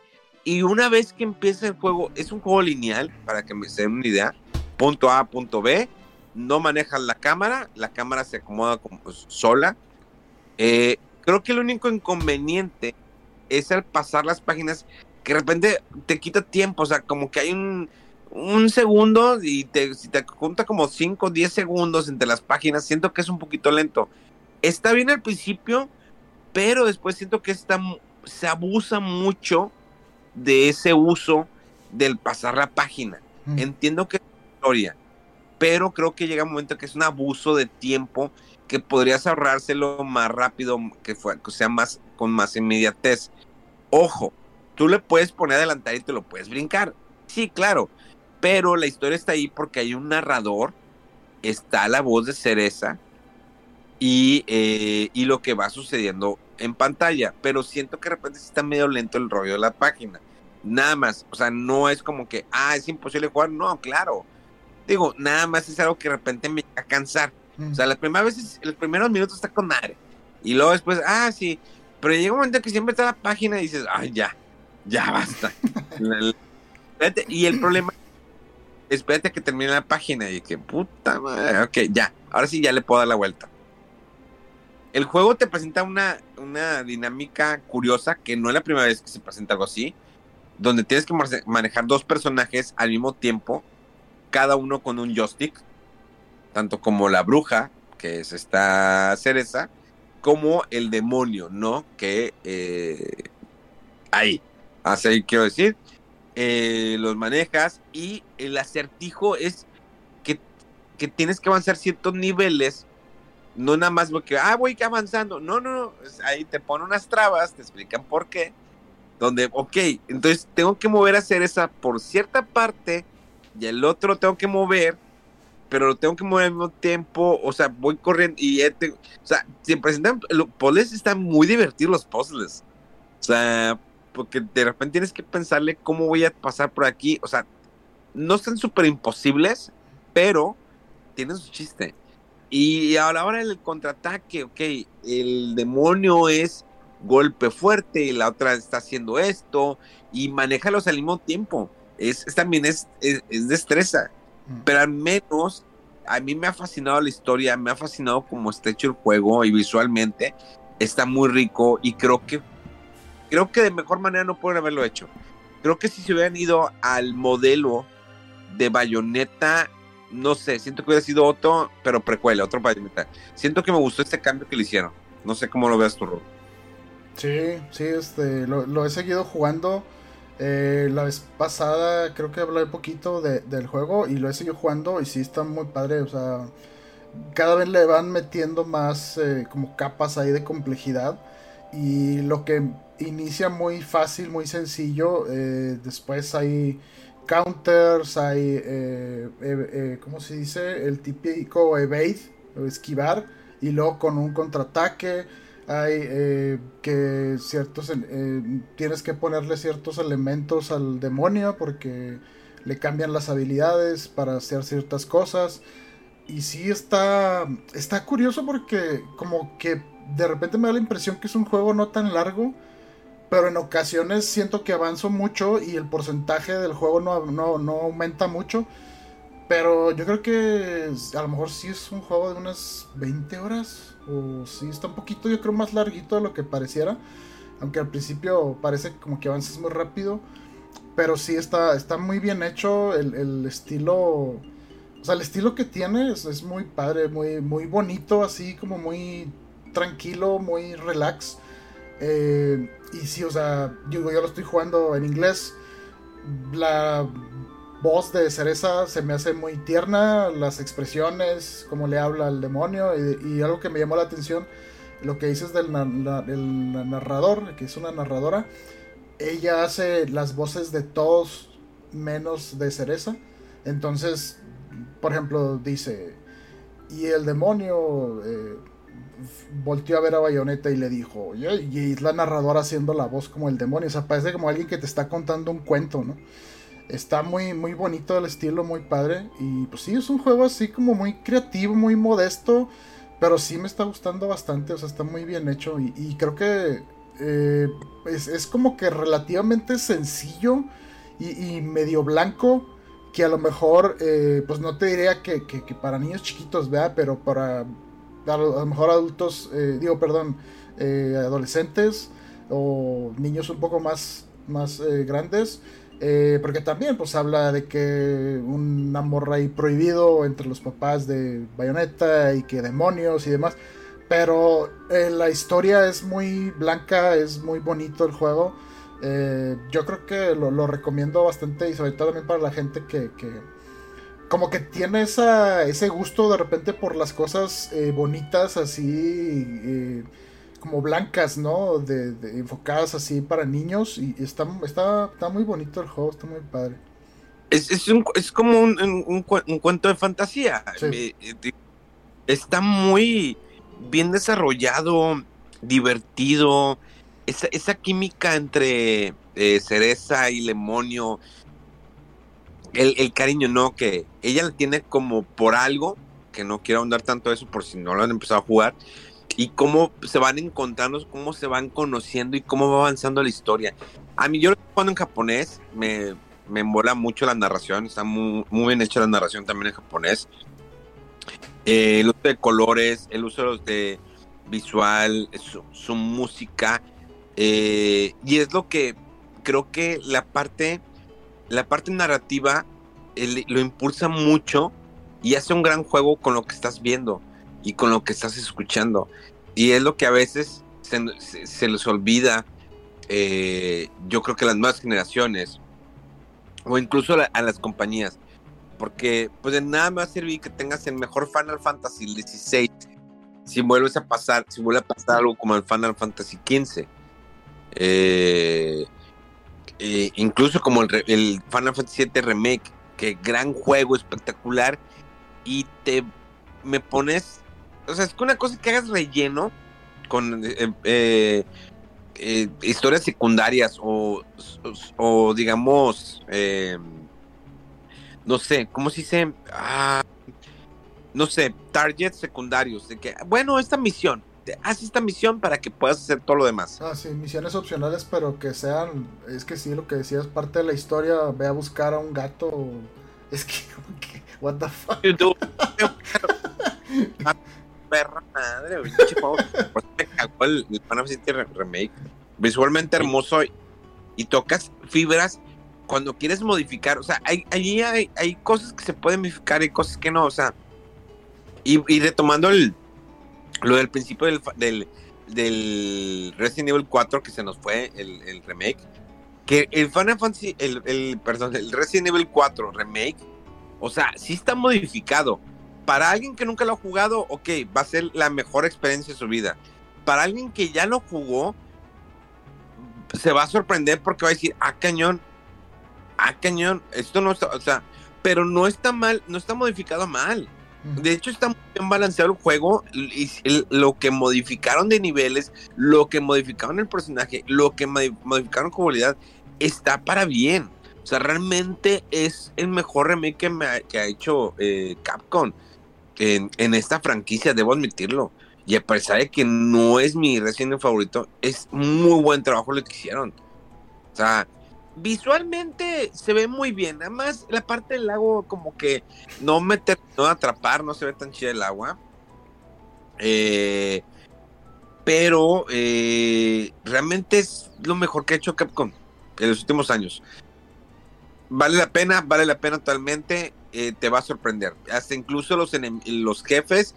Y una vez que empieza el juego, es un juego lineal, para que me se den una idea, punto A, punto B, no manejas la cámara, la cámara se acomoda como sola. Eh, creo que el único inconveniente es al pasar las páginas que de repente te quita tiempo, o sea, como que hay un, un segundo y te, si te junta como 5 o 10 segundos entre las páginas, siento que es un poquito lento. está bien al principio, pero después siento que está, se abusa mucho de ese uso del pasar la página. Mm. Entiendo que es historia, pero creo que llega un momento que es un abuso de tiempo que podrías ahorrárselo más rápido, que, fue, que sea más con más inmediatez. Ojo, tú le puedes poner adelantar y te lo puedes brincar. Sí, claro, pero la historia está ahí porque hay un narrador, está la voz de Cereza y, eh, y lo que va sucediendo en pantalla, pero siento que de repente está medio lento el rollo de la página. Nada más, o sea, no es como que, ah, es imposible jugar, no, claro. Digo, nada más es algo que de repente me va a cansar. O sea, las primeras veces, los primeros minutos está con madre. Y luego después, ah, sí. Pero llega un momento que siempre está la página y dices, ay, ya, ya basta. [laughs] y el problema espérate que termine la página y que puta madre, ok, ya, ahora sí ya le puedo dar la vuelta. El juego te presenta una, una dinámica curiosa que no es la primera vez que se presenta algo así, donde tienes que manejar dos personajes al mismo tiempo, cada uno con un joystick, tanto como la bruja, que es esta cereza, como el demonio, ¿no? Que eh, ahí, así quiero decir, eh, los manejas y el acertijo es que, que, tienes que avanzar ciertos niveles, no nada más porque, ah, voy avanzando, no, no, no, ahí te ponen unas trabas, te explican por qué, donde, ok, entonces tengo que mover a hacer esa por cierta parte y el otro tengo que mover, pero lo tengo que mover al mismo tiempo, o sea, voy corriendo y, o sea, se presentan, los puzzles están muy divertidos los puzzles, o sea, porque de repente tienes que pensarle cómo voy a pasar por aquí. O sea, no están súper imposibles, pero tienen su chiste. Y ahora, ahora el contraataque, ok, el demonio es golpe fuerte y la otra está haciendo esto y manéjalos al mismo tiempo. Es, también es, es, es, destreza, mm. pero al menos a mí me ha fascinado la historia, me ha fascinado cómo está hecho el juego y visualmente está muy rico y creo que creo que de mejor manera no pueden haberlo hecho. Creo que si se hubieran ido al modelo de Bayonetta, no sé, siento que hubiera sido otro, pero precuela, otro Bayonetta. Siento que me gustó este cambio que le hicieron. No sé cómo lo veas tú, Rob. Sí, sí, este, lo, he seguido jugando. Eh, la vez pasada creo que hablé poquito del juego y lo he seguido jugando y sí está muy padre, o sea, cada vez le van metiendo más eh, como capas ahí de complejidad y lo que inicia muy fácil, muy sencillo. Eh, después hay counters, hay, eh, eh, ¿cómo se dice? El típico evade, o esquivar, y luego con un contraataque. Hay que ciertos, tienes que ponerle ciertos elementos al demonio porque le cambian las habilidades para hacer ciertas cosas. Y sí está, está curioso porque como que de repente me da la impresión que es un juego no tan largo pero en ocasiones siento que avanzo mucho y el porcentaje del juego no, no, aumenta mucho. Pero yo creo que a lo mejor sí es un juego de unas 20 horas. O sí está un poquito, yo creo, más larguito de lo que pareciera. Aunque al principio parece como que avanzas muy rápido. Pero sí está, está muy bien hecho. El, estilo. O sea, el estilo que tiene es, es, muy padre, muy, muy bonito, así como muy tranquilo, muy relax. Eh, y sí, o sea, yo, yo lo estoy jugando en inglés. La voz de Cereza se me hace muy tierna, las expresiones, cómo le habla al demonio. Y, algo que me llamó la atención, lo que dices del narrador, que es una narradora. Ella hace las voces de todos menos de Cereza. Entonces, por ejemplo, dice, y el demonio eh, volteó a ver a Bayonetta y le dijo, y es la narradora haciendo la voz como el demonio, o sea, parece como alguien que te está contando un cuento, ¿no? Está muy, muy bonito el estilo, muy padre, y pues sí, es un juego así como muy creativo, muy modesto, pero sí me está gustando bastante, o sea, está muy bien hecho, y, creo que eh, es, como que relativamente sencillo y, medio blanco, que a lo mejor, eh, pues no te diría que, que para niños chiquitos, vea, pero para a lo, mejor adultos, eh, digo, perdón, eh, adolescentes o niños un poco más, más eh, grandes. porque también pues habla de que un amor ahí prohibido entre los papás de Bayonetta y que demonios y demás. Pero la historia es muy blanca, es muy bonito el juego. Yo creo que lo, recomiendo bastante y sobre todo también para la gente que, como que tiene esa, ese gusto de repente por las cosas eh, bonitas así como blancas, ¿no? De, enfocadas así para niños y está, está, está muy bonito el juego, está muy padre. Es, es, un, es como un, un, cuento de fantasía. Está muy bien desarrollado, divertido. Esa, esa química entre eh, Cereza y Lemonio. El, el, cariño, ¿no? Que ella la tiene como por algo, que no quiero ahondar tanto eso por si no lo han empezado a jugar, y cómo se van encontrando, cómo se van conociendo y cómo va avanzando la historia. A mí yo cuando en japonés me, me mola mucho la narración, está muy, bien hecha la narración también en japonés. Eh, el uso de colores, el uso de visual, su, música, eh, y es lo que creo que la parte, la parte narrativa lo impulsa mucho y hace un gran juego con lo que estás viendo y con lo que estás escuchando. Y es lo que a veces se, les olvida, eh, yo creo que las nuevas generaciones, o incluso a las compañías, porque pues de nada me va a servir que tengas el mejor Final Fantasy XVI si vuelves a pasar, si vuelve a pasar algo como el Final Fantasy XV. Eh, eh, incluso como el, el, Final Fantasy VII Remake, que gran juego, espectacular, y te me pones o sea, es que una cosa que hagas relleno con eh, eh, eh, historias secundarias o, o, digamos, no sé, ¿cómo se dice? Ah, no sé, targets secundarios. De que, bueno, esta misión, haz esta misión para que puedas hacer todo lo demás. Ah, sí, misiones opcionales, pero que sean, es que sí, lo que decías, parte de la historia, ve a buscar a un gato. [laughs] Es que, what the fuck [laughs] perra madre, me cagó el, Final Fantasy Remake. Visualmente hermoso y, tocas fibras cuando quieres modificar. O sea, hay, allí hay, hay cosas que se pueden modificar y cosas que no. O sea, y, retomando el, lo del principio del, del, del, Resident Evil 4 que se nos fue, el, el remake. Que el Final Fantasy, el, el, perdón, el Resident Evil 4 remake, o sea, sí está modificado para alguien que nunca lo ha jugado, ok, va a ser la mejor experiencia de su vida. Para alguien que ya lo jugó, se va a sorprender porque va a decir, ah, cañón, ah, cañón, esto no está, o sea, pero no está mal, no está modificado mal. De hecho, está muy bien balanceado el juego. Y lo que modificaron de niveles, lo que modificaron el personaje, lo que modificaron comunidad, está para bien. O sea, realmente es el mejor remake que, me ha, hecho eh, Capcom en, esta franquicia, debo admitirlo. Y a pesar de que no es mi recién favorito, es muy buen trabajo lo que hicieron. O sea, visualmente se ve muy bien. Además, la parte del lago, como que no me terminó de atrapar, no se ve tan chida el agua. Eh, pero eh, realmente es lo mejor que ha hecho Capcom en los últimos años. Vale la pena, vale la pena totalmente. Eh, te va a sorprender. Hasta incluso los, los jefes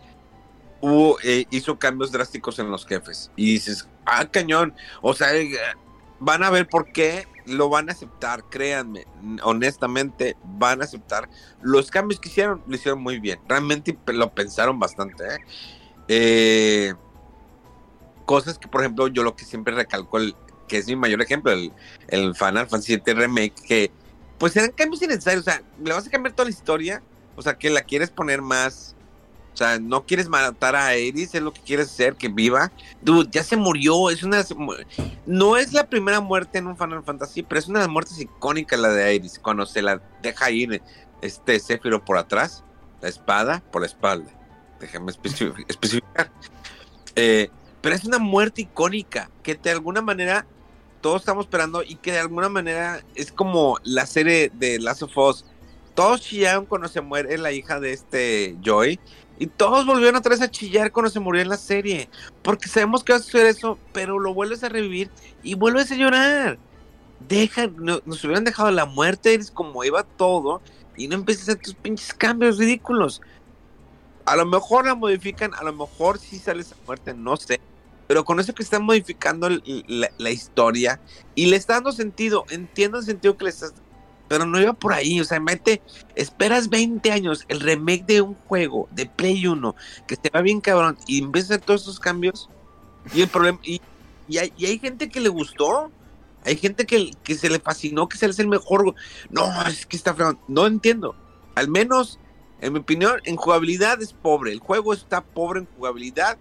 hubo, eh, hizo cambios drásticos en los jefes. Y dices, ah, cañón. O sea, van a ver por qué lo van a aceptar, créanme, honestamente van a aceptar. Los cambios que hicieron, lo hicieron muy bien. Realmente lo pensaron bastante. cosas que, por ejemplo, yo lo que siempre recalco, el, que es mi mayor ejemplo, el, el Final Fantasy VII Remake, que pues eran cambios innecesarios. O sea, le vas a cambiar toda la historia. O sea, que la quieres poner más. O sea, no quieres matar a Eris, es lo que quieres hacer, que viva. Dude, ya se murió. Es una. No es la primera muerte en un Final Fantasy, pero es una de las muertes icónicas la de Iris. Cuando se la deja ir este Zephyro por atrás, la espada por la espalda. Déjame [laughs] especificar. Eh, pero es una muerte icónica que de alguna manera todos estamos esperando y que de alguna manera es como la serie de Last of Us. Todos chillaron cuando se muere la hija de este Joy. Y todos volvieron otra vez a chillar cuando se murió en la serie. Porque sabemos que va a suceder eso, pero lo vuelves a revivir y vuelves a llorar. Deja, nos hubieran dejado la muerte, eres como iba todo, y no empieces a hacer tus pinches cambios ridículos. A lo mejor la modifican, a lo mejor sí sale esa muerte, no sé. Pero con eso que están modificando la, historia y le está dando sentido, entiendo el sentido que le estás. Pero no iba por ahí, o sea, mete, esperas 20 años el remake de un juego de Play 1 que te va bien cabrón y empieza a hacer todos esos cambios. Y el problema, y, hay, gente que le gustó, hay gente que, que se le fascinó, que se le hace el mejor. No, es que está fregón. No entiendo. Al menos, en mi opinión, en jugabilidad es pobre. El juego está pobre en jugabilidad.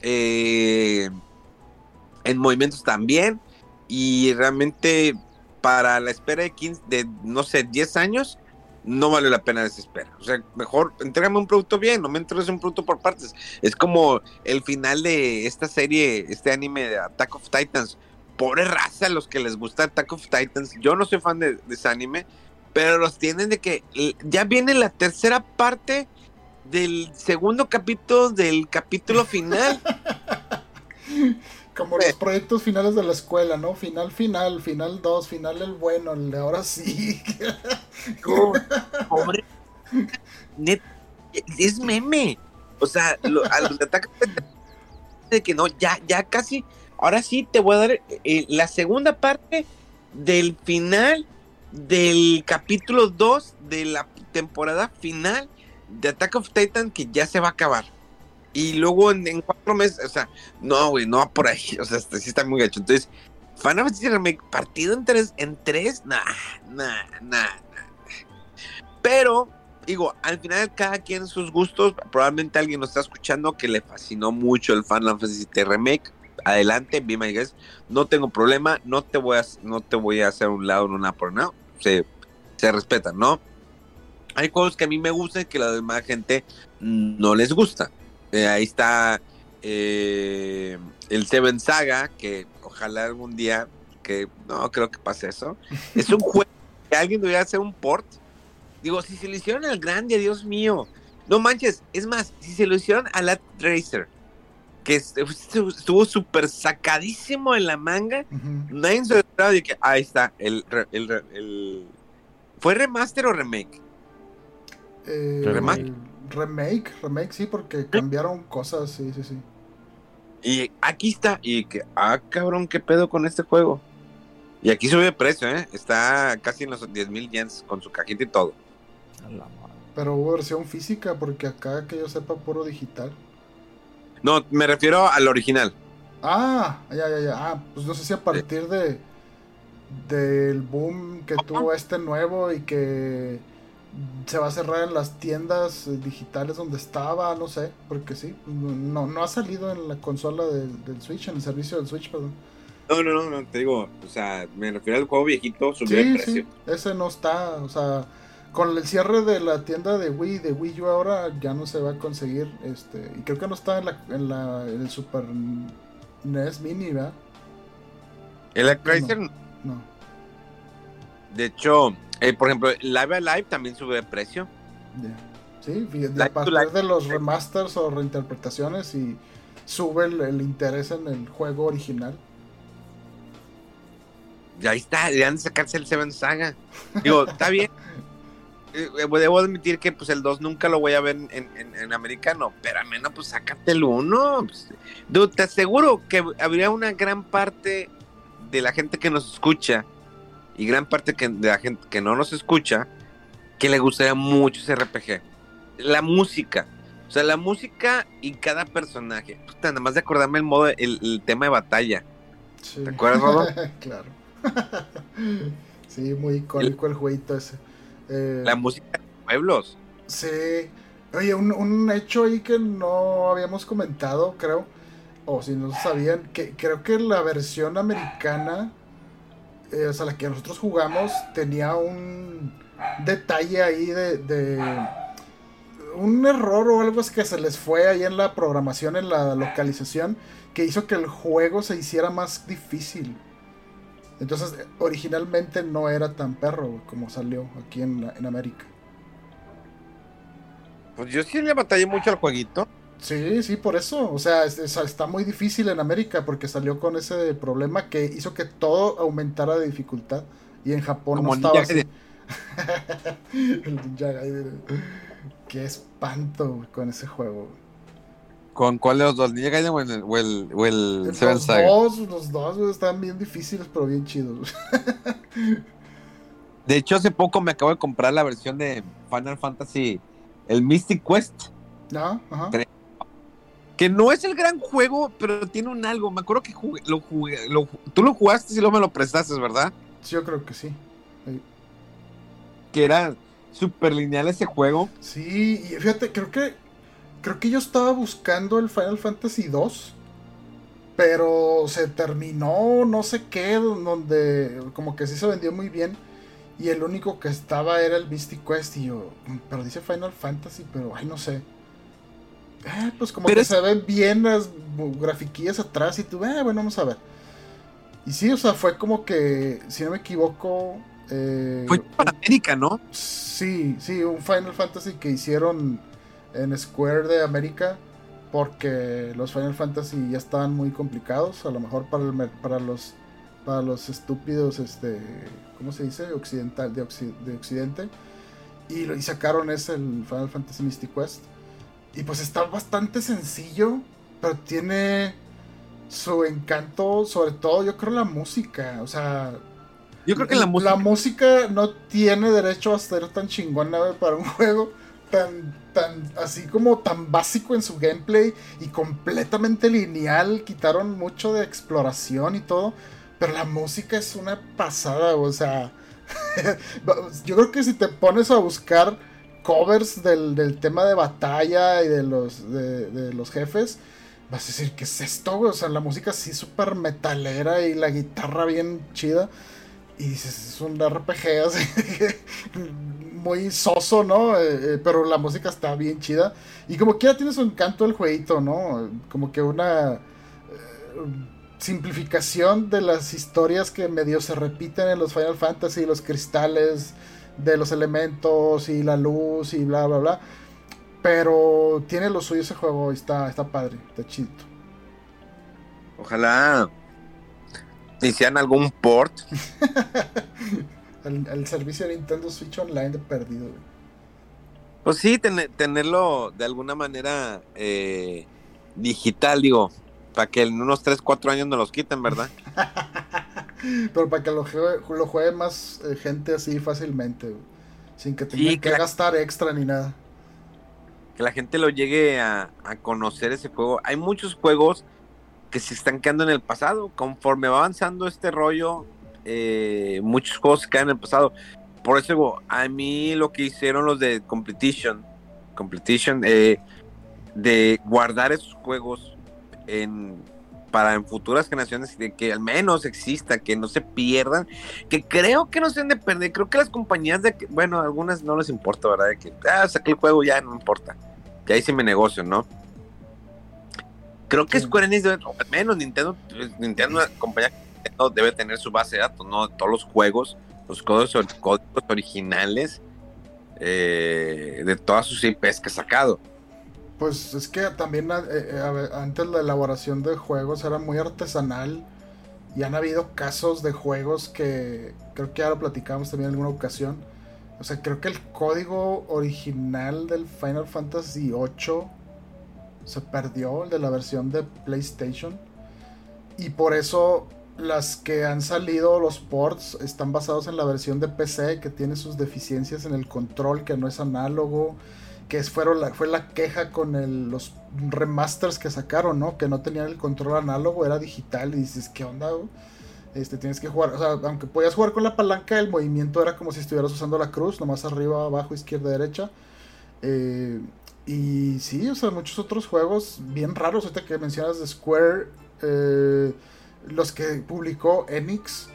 Eh, en movimientos también. Y realmente, para la espera de 15, de no sé, 10 años, no vale la pena desesperar. O sea, mejor entrégame un producto bien, no me entregues un producto por partes. Es como el final de esta serie, este anime de Attack of Titans pobre raza los que les gusta Attack of Titans. Yo no soy fan de, ese anime, pero los tienen de que ya viene la tercera parte del segundo capítulo del capítulo final. [laughs] Como los proyectos finales de la escuela, ¿no? Final, final, final 2, final el bueno, el de ahora sí. [laughs] pobre. es meme. O sea, a los de Attack of Titans, de que no, ya, ya casi ahora sí te voy a dar eh, la segunda parte del final del capítulo 2 de la temporada final de Attack of Titan que ya se va a acabar. Y luego en, cuatro meses, o sea, no, güey, no por ahí, [laughs] o sea, sí está muy gacho. Entonces, Fantasy Remake, partido en tres, en tres, nah, nah, nah, Pero, digo, al final cada quien sus gustos, probablemente alguien nos está escuchando que le fascinó mucho el Final Fantasy Remake adelante, be my guest, no tengo problema, no te voy a, no te voy a hacer un lado en una por no, se, se respetan, ¿no? Hay juegos que a mí me gustan y que la demás gente no les gusta. Eh, ahí está eh, el Seven Saga, que ojalá algún día, que no creo que pase eso. [laughs] Es un juego que alguien debería hacer un port. Digo, si se lo hicieron al grande, Dios mío. No manches, es más, si se lo hicieron a la Tracer, que estuvo súper sacadísimo en la manga. Nadie se esperaba de que ahí está, el, el, ¿Fue remaster o remake? Eh, remake. Remake, remake, sí, porque cambiaron cosas, sí, sí, sí. Y aquí está, y que, ah, cabrón, qué pedo con este juego. Y aquí sube de precio, ¿eh? Está casi en los 10 mil yens con su cajita y todo. Pero hubo versión física, porque acá que yo sepa, puro digital. No, me refiero al original. Ah, ya, ya, ya. Ah, pues no sé si a partir de del boom que tuvo este nuevo y que se va a cerrar en las tiendas digitales donde estaba, no sé, porque sí, no, no ha salido en la consola del, Switch, en el servicio del Switch, perdón. No, no, no, no, te digo, o sea, me refiero al juego viejito, subió el precio. Sí, ese no está, o sea, con el cierre de la tienda de Wii, de Wii U ahora ya no se va a conseguir, este, y creo que no está en la, en la el Super NES Mini, ¿verdad? El Chrysler no. De hecho, eh, por ejemplo, Live Alive también sube de precio. Sí, a partir de los remasters o reinterpretaciones y sube el, interés en el juego original. Ya ahí está, ya han de sacarse el Seven Saga. Digo, está bien. [laughs] Eh, eh, debo admitir que pues el 2 nunca lo voy a ver en, americano, pero al menos pues sácate el 1. Pues, te aseguro que habría una gran parte de la gente que nos escucha y gran parte que, de la gente que no nos escucha que le gustaría mucho ese RPG. La música. O sea, la música y cada personaje. nada más de acordarme el modo, el, tema de batalla. ¿Te acuerdas, Rodo? [laughs] claro. [laughs] sí, muy icónico el jueguito ese. Eh, la música de pueblos. Sí. Oye, un, hecho ahí que no habíamos comentado, creo, o si no sabían, que creo que la versión americana, eh, o sea, la que nosotros jugamos, tenía un detalle ahí de, un error o algo que se les fue ahí en la programación, en la localización, que hizo que el juego se hiciera más difícil. Entonces, originalmente no era tan perro como salió aquí en, en América. Pues yo sí le batallé mucho al jueguito. Sí, sí, por eso. O sea, está muy difícil en América porque salió con ese problema que hizo que todo aumentara de dificultad. Y en Japón no estaba así. [laughs] El Qué espanto con ese juego. ¿Con cuál de los dos? ¿Ninja Gaiden o el, o el, o el Seven los Dos, los dos, están bien difíciles, pero bien chidos. [laughs] de hecho, hace poco me acabo de comprar la versión de Final Fantasy, el Mystic Quest. Ah, ajá. Que no es el gran juego, pero tiene un algo. Me acuerdo que lo jugué. tú lo jugaste y luego me lo prestaste, ¿verdad? Yo creo que sí. Que era súper lineal ese juego. Sí, y fíjate, creo que. Creo que yo estaba buscando el Final Fantasy 2. Pero se terminó, no sé qué, donde como que sí se vendió muy bien. Y el único que estaba era el Mystic Quest. Y yo, pero dice Final Fantasy, pero ay, no sé. Eh, pues como que se ven bien las grafiquillas atrás y tú, eh, bueno, vamos a ver. Y sí, o sea, fue como que, si no me equivoco... Eh, fue para América, ¿no? Sí, sí, un Final Fantasy que hicieron en Square de América porque los Final Fantasy ya estaban muy complicados, a lo mejor para, el, para los para los estúpidos, este, ¿cómo se dice? Occidental, de, de Occidente. Y, y sacaron ese, el Final Fantasy Mystic Quest. Y pues está bastante sencillo, pero tiene su encanto, sobre todo yo creo la música, o sea... Yo creo que la música... La música no tiene derecho a ser tan chingona para un [laughs] juego tan, tan, así como tan básico en su gameplay y completamente lineal, quitaron mucho de exploración y todo, pero la música es una pasada, o sea... [laughs] yo creo que si te pones a buscar covers del, tema de batalla y de los, de, los jefes, vas a decir, ¿qué es esto, O sea, la música así súper metalera y la guitarra bien chida. Y dices, es un RPG [laughs] así, muy soso, ¿no? Eh, eh, pero la música está bien chida. Y como quiera tiene su encanto el jueguito, ¿no? Como que una eh, simplificación de las historias que medio se repiten en los Final Fantasy, los cristales de los elementos y la luz y bla, bla, bla. Pero tiene lo suyo ese juego y está, está padre, está chido. Ojalá hicieran algún port. [laughs] el, servicio de Nintendo Switch Online de perdido. Pues sí, tenerlo de alguna manera eh, digital, digo, para que en unos 3, 4 años nos los quiten, ¿verdad? [laughs] Pero para que lo juegue, lo juegue más eh, gente así fácilmente, sin que tenga que, gastar extra ni nada. Que la gente lo llegue a, conocer ese juego. Hay muchos juegos que se están quedando en el pasado. Conforme va avanzando este rollo, eh, muchos juegos se quedan en el pasado. Por eso, a mí lo que hicieron los de Competition, Competition, eh, de guardar esos juegos en para en futuras generaciones que al menos exista, que no se pierdan, que creo que no se han de perder, creo que las compañías de, bueno, algunas no les importa, ¿verdad? De que, ah, saqué el juego ya, no importa, ya hice mi negocio, ¿no? Creo que Square Enix debe, o al menos Nintendo, pues, Nintendo, compañía debe tener su base de datos, ¿no? Todos los juegos, los códigos, códigos originales eh, de todas sus IPs que ha sacado. Pues es que también eh, eh, antes la elaboración de juegos era muy artesanal y han habido casos de juegos que creo que ya lo platicamos también en alguna ocasión. O sea, creo que el código original del Final Fantasy VIII se perdió, el de la versión de PlayStation. Y por eso las que han salido, los ports, están basados en la versión de PC que tiene sus deficiencias en el control, que no es análogo que la, fue la queja con los remasters que sacaron, ¿no? Que no tenían el control análogo, era digital y dices, ¿qué onda? Este, tienes que jugar, o sea, aunque podías jugar con la palanca, el movimiento era como si estuvieras usando la cruz, nomás arriba, abajo, izquierda, derecha. Eh, y sí, o sea, muchos otros juegos bien raros, ahorita que mencionas de Square, eh, los que publicó Enix,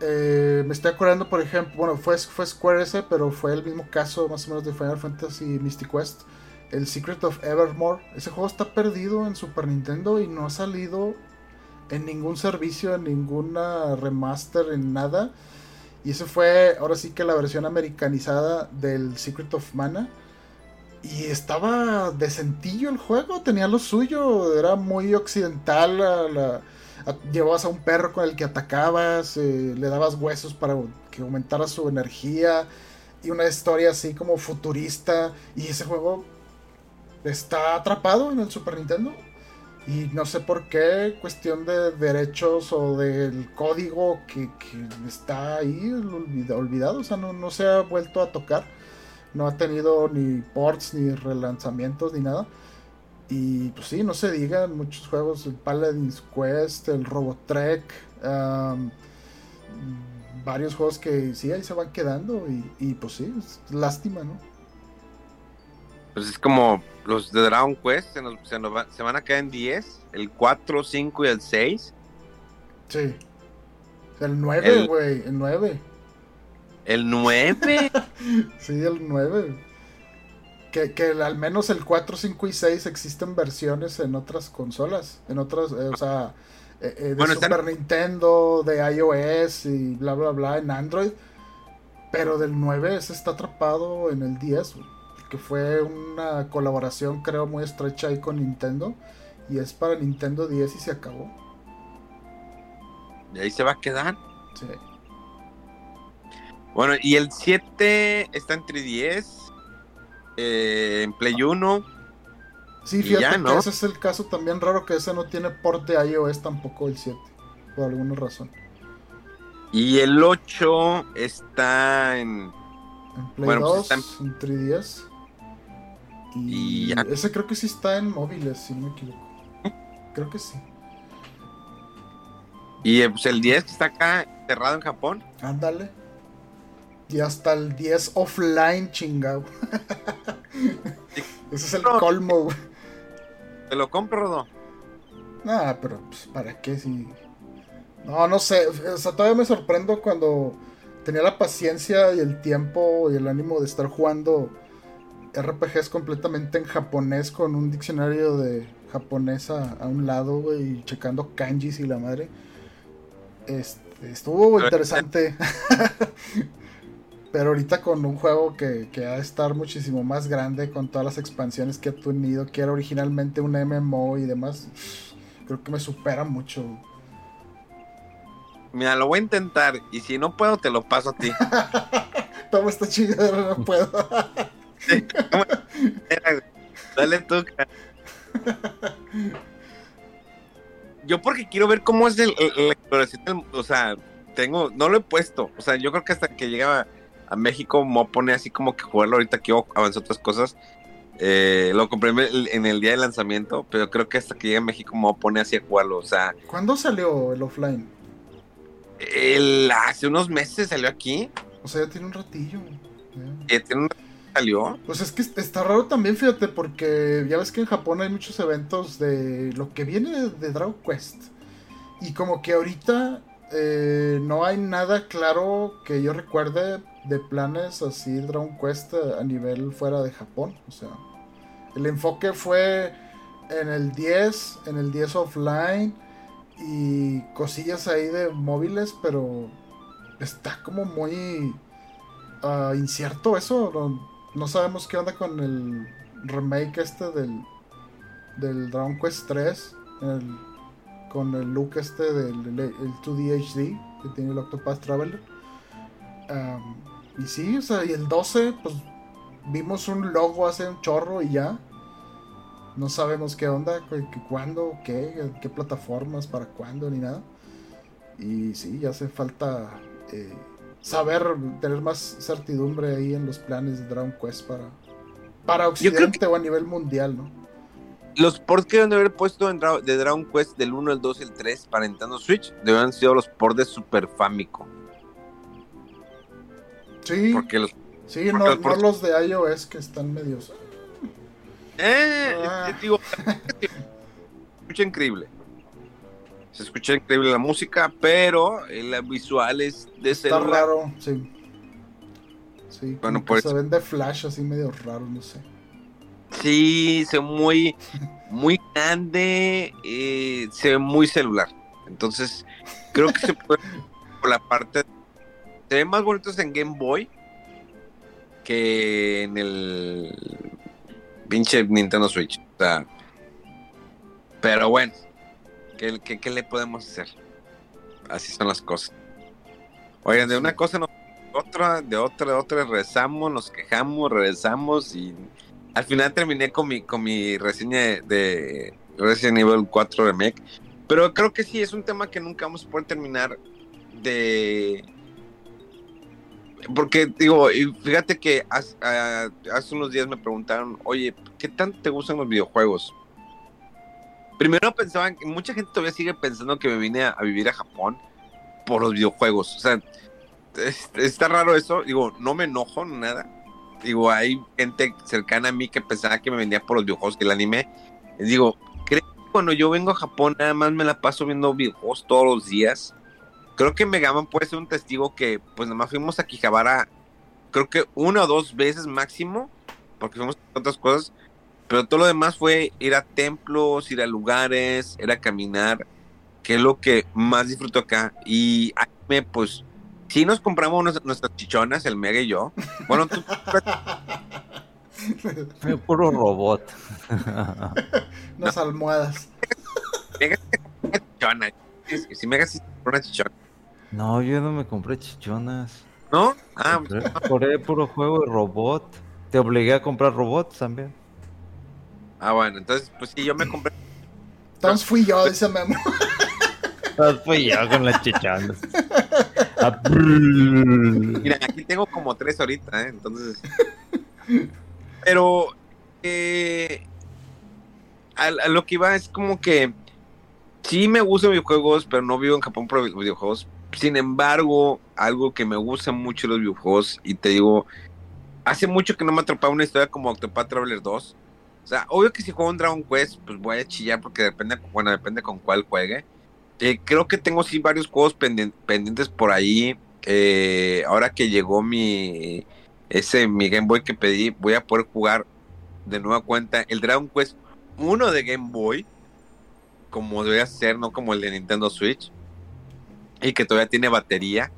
eh, me estoy acordando, por ejemplo, bueno, fue, fue Square ese, pero fue el mismo caso más o menos de Final Fantasy Mystic Quest. El Secret of Evermore. Ese juego está perdido en Super Nintendo y no ha salido en ningún servicio, en ninguna remaster, en nada. Y ese fue ahora sí que la versión americanizada del Secret of Mana. Y estaba decentillo el juego, tenía lo suyo, era muy occidental la llevabas a un perro con el que atacabas, eh, le dabas huesos para que aumentara su energía. y una historia así como futurista. Y ese juego está atrapado en el Super Nintendo. Y no sé por qué, cuestión de derechos o del código que, está ahí olvidado, o sea, no, no se ha vuelto a tocar. No ha tenido ni ports, ni relanzamientos, ni nada. Y pues sí, no se digan muchos juegos, el Paladin's Quest, el Robotrek, varios juegos que sí, ahí se van quedando y, pues sí, es lástima, ¿no? Pues es como los de Dragon Quest, se, van a quedar en 10, el 4, 5 y el 6. Sí. El 9, güey, el 9. ¿El 9? [laughs] sí, el 9. Que, que, al menos el 4, 5 y 6 existen versiones en otras consolas. En otras, eh, o sea, eh, eh, de Super Nintendo, de iOS y bla, bla, bla, en Android. Pero del 9 se está atrapado en el 10, que fue una colaboración, creo, muy estrecha ahí con Nintendo. Y es para Nintendo 10 y se acabó. ¿Y ahí se va a quedar? Sí. Bueno, y el 7 está entre 10, eh, en Play 1 Sí, fíjate que ese es el caso también raro que ese no tiene port de iOS tampoco el 7, por alguna razón. Y el 8 está en... En Play 2, pues en... 3DS. Y, ese creo que sí está en móviles, si no me equivoco. creo que sí. Y eh, pues el 10 que está acá cerrado en Japón. Ándale. Y hasta el 10 offline, chingado. [laughs] Ese es el colmo, güey. ¿Te lo compro o no? Nah, pero pues, ¿para qué si.? No, no sé. O sea, todavía me sorprendo cuando tenía la paciencia y el tiempo y el ánimo de estar jugando RPGs completamente en japonés con un diccionario de japonés a, un lado, güey, y checando kanjis y la madre. Este, estuvo interesante. [laughs] Pero ahorita con un juego que, que ha de estar muchísimo más grande, con todas las expansiones que ha tenido, que era originalmente un MMO y demás, creo que me supera mucho. Mira, lo voy a intentar y si no puedo, te lo paso a ti. [laughs] Toma esta chingadera, no puedo. Dale tú. Yo porque quiero ver cómo es el, la exploración, o sea, tengo, no lo he puesto, o sea, yo creo que hasta que llegaba a México me pone así como que jugarlo ahorita quiero avanzar otras cosas. Eh, lo compré en el día de lanzamiento, pero creo que hasta que llegue a México me pone así a jugarlo. O sea, ¿cuándo salió el offline? El, hace unos meses salió aquí. O sea, ya tiene un ratillo. Ya, tiene un ratillo salió. Pues es que está raro también, fíjate, porque ya ves que en Japón hay muchos eventos de lo que viene de Dragon Quest. Y como que ahorita eh, no hay nada claro que yo recuerde de planes así Dragon Quest a nivel fuera de Japón. O sea, el enfoque fue en el 10, en el 10 offline y cosillas ahí de móviles, pero está como muy uh, incierto eso. No, sabemos qué onda con el remake este del, del Dragon Quest 3, con el look este del el 2D HD que tiene el Octopath Traveler. Y sí, o sea, y el 12, pues vimos un logo hace un chorro y ya. No sabemos qué onda, qué, cuándo, qué, qué plataformas, para cuándo, ni nada. Y sí, ya hace falta eh, saber, tener más certidumbre ahí en los planes de Dragon Quest para, para Occidente o a nivel mundial, ¿no? Los ports que deben haber puesto en de Dragon Quest del 1, el 2 y el 3 para Nintendo Switch deben haber sido los ports de Super Famicom. Sí. Porque los, sí, no, los de iOS que están medios. Eh, ah. digo, [laughs] se escucha increíble. Se escucha increíble la música, pero el visual es de Está raro, sí. Sí, bueno, pues, se ven de flash así medio raro, no sé. Sí, se ve muy, muy grande, eh, se ve muy celular. Entonces, creo que se puede [laughs] por la parte se ven más bonitos en Game Boy que en el pinche Nintendo Switch. O sea, pero bueno, ¿qué, qué, le podemos hacer? Así son las cosas. Oigan, de una cosa no otra, de otra, de otra, rezamos, nos quejamos, regresamos y al final terminé con mi, con mi reseña de Resident Evil 4 Remake. Pero creo que sí, es un tema que nunca vamos a poder terminar de... Porque digo, fíjate que hace, hace unos días me preguntaron, oye, ¿qué tanto te gustan los videojuegos? Primero pensaban mucha gente todavía sigue pensando que me vine a, vivir a Japón por los videojuegos. O sea, está raro eso. Digo, no me enojo, nada. Digo, hay gente cercana a mí que pensaba que me venía por los videojuegos que el anime. digo, ¿creo que cuando yo vengo a Japón nada más me la paso viendo videojuegos todos los días? Creo que Megaman puede ser un testigo que, pues nada más fuimos a Kijabara, creo que una o dos veces máximo, porque fuimos a otras cosas pero todo lo demás fue ir a templos, ir a lugares, ir a caminar, que es lo que más disfruto acá. Y me, pues, sí nos compramos nuestras chichonas, el Mega y yo. Bueno, tú... [laughs] puro robot. [laughs] Unas almohadas. Mega chichona. Si Mega sí una chichona. No, yo no me compré chichonas. ¿No? Ah, compré puro juego de robot. Te obligué a comprar robots también. Ah, bueno, entonces, pues sí, yo me compré. Entonces fui yo, dice Memo. Entonces fui yo con las chichonas. [laughs] Mira, aquí tengo como tres ahorita, ¿eh? Entonces. Pero. Eh, a, lo que iba es como que. Sí me gustan videojuegos, pero no vivo en Japón por videojuegos. Sin embargo, algo que me gusta mucho los videojuegos, y te digo, hace mucho que no me atrapaba una historia como Octopath Traveler 2 o sea, obvio que si juego un Dragon Quest, pues voy a chillar porque depende, bueno, depende con cuál juegue. Eh, creo que tengo sí varios juegos pendientes por ahí. Eh, ahora que llegó mi ese mi Game Boy que pedí, voy a poder jugar de nueva cuenta el Dragon Quest 1 de Game Boy, como debe ser, no como el de Nintendo Switch, y que todavía tiene batería.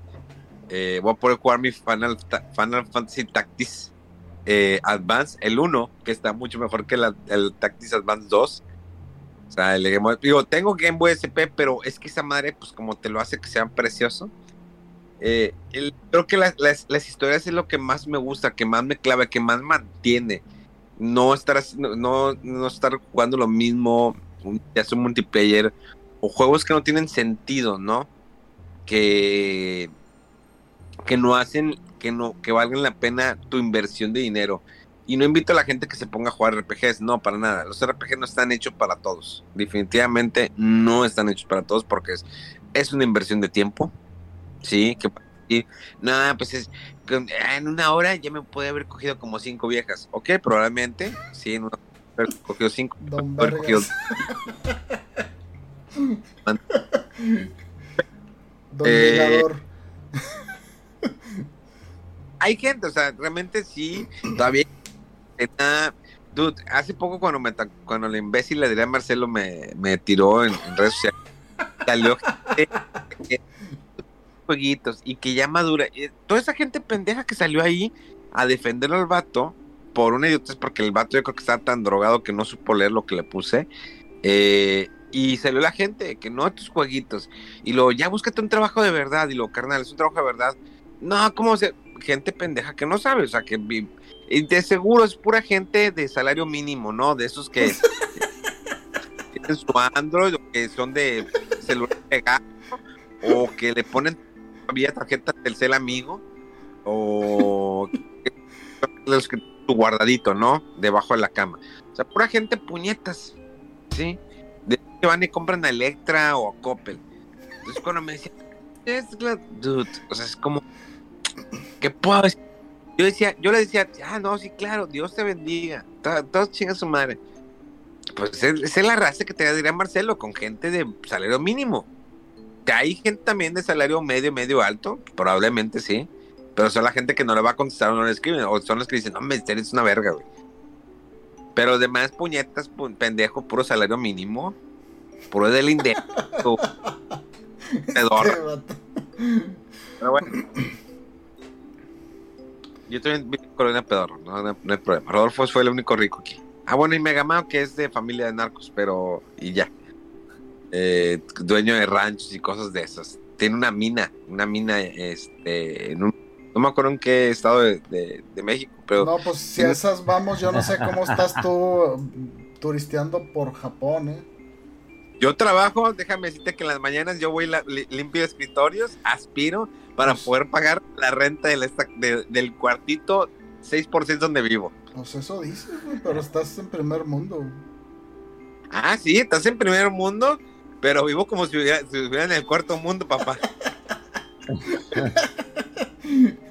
Eh, voy a poder jugar mi Final, Final Fantasy Tactics eh, Advance, el 1, que está mucho mejor que el Tactics Advance 2. O sea, el Game Boy, digo, tengo Game Boy SP, pero es que esa madre, pues como te lo hace que sea precioso. Eh, creo que las, historias es lo que más me gusta, que más me clave, que más mantiene. No estar, no, no estar jugando lo mismo, ya sea un multiplayer, o juegos que no tienen sentido, ¿no? Que, que no hacen que no que valgan la pena tu inversión de dinero. Y no invito a la gente que se ponga a jugar RPGs, no, para nada. Los RPGs no están hechos para todos. Definitivamente no están hechos para todos porque es, es una inversión de tiempo. Sí, que y, nada, pues es en una hora ya me puede haber cogido como cinco viejas. Ok, probablemente, sí, en una hora cogido cinco. Don cogido... [laughs] Don eh, [laughs] hay gente, o sea, realmente sí, todavía. Dude, hace poco cuando me cuando el imbécil le a Marcelo me, me tiró en, redes sociales, salió jueguitos y que ya madura. Toda esa gente pendeja que salió ahí a defender al vato por una idiotez, porque el vato yo creo que estaba tan drogado que no supo leer lo que le puse. Eh, y salió la gente que no tus jueguitos. Y luego, ya búscate un trabajo de verdad. Y lo, carnal, es un trabajo de verdad. No, ¿cómo se.? gente pendeja que no sabe, o sea, que y de seguro es pura gente de salario mínimo, ¿no? De esos que [laughs] tienen su Android o que son de celular pegado o que le ponen todavía tarjeta del cel amigo o [laughs] los que tu guardadito, ¿no? Debajo de la cama. O sea, pura gente puñetas, ¿sí? De que van y compran a Electra o a Coppel. Entonces cuando me decían, es dude, o sea, es como ¿Qué puedo decir? Yo decía, yo le decía, ah, no, sí, claro, Dios te bendiga. Todos chingan su madre. Pues esa es la raza que te diría Marcelo, con gente de salario mínimo. Que hay gente también de salario medio, medio alto, probablemente sí. Pero son la gente que no le va a contestar o no le escriben. O son los que dicen, no, me eres una verga, güey. Pero demás puñetas, pendejo, puro salario mínimo. Puro del indexo. [laughs] Pero bueno. Yo también vi Colonia Pedorro, no, no, hay problema. Rodolfo fue el único rico aquí. Ah, bueno, y Megamao, que es de familia de narcos, pero. Y ya. Eh, dueño de ranchos y cosas de esas. Tiene una mina, una mina este, en un No me acuerdo en qué estado de, México, pero... No, pues si a esas vamos, yo no sé cómo [laughs] estás tú turisteando por Japón, ¿eh? Yo trabajo, déjame decirte que en las mañanas yo voy la, limpio escritorios, aspiro para pues poder pagar la renta del, del cuartito 6% donde vivo. Pues eso dices, pero estás en primer mundo. Ah, sí, estás en primer mundo, pero vivo como si estuviera en el cuarto mundo, papá. [laughs]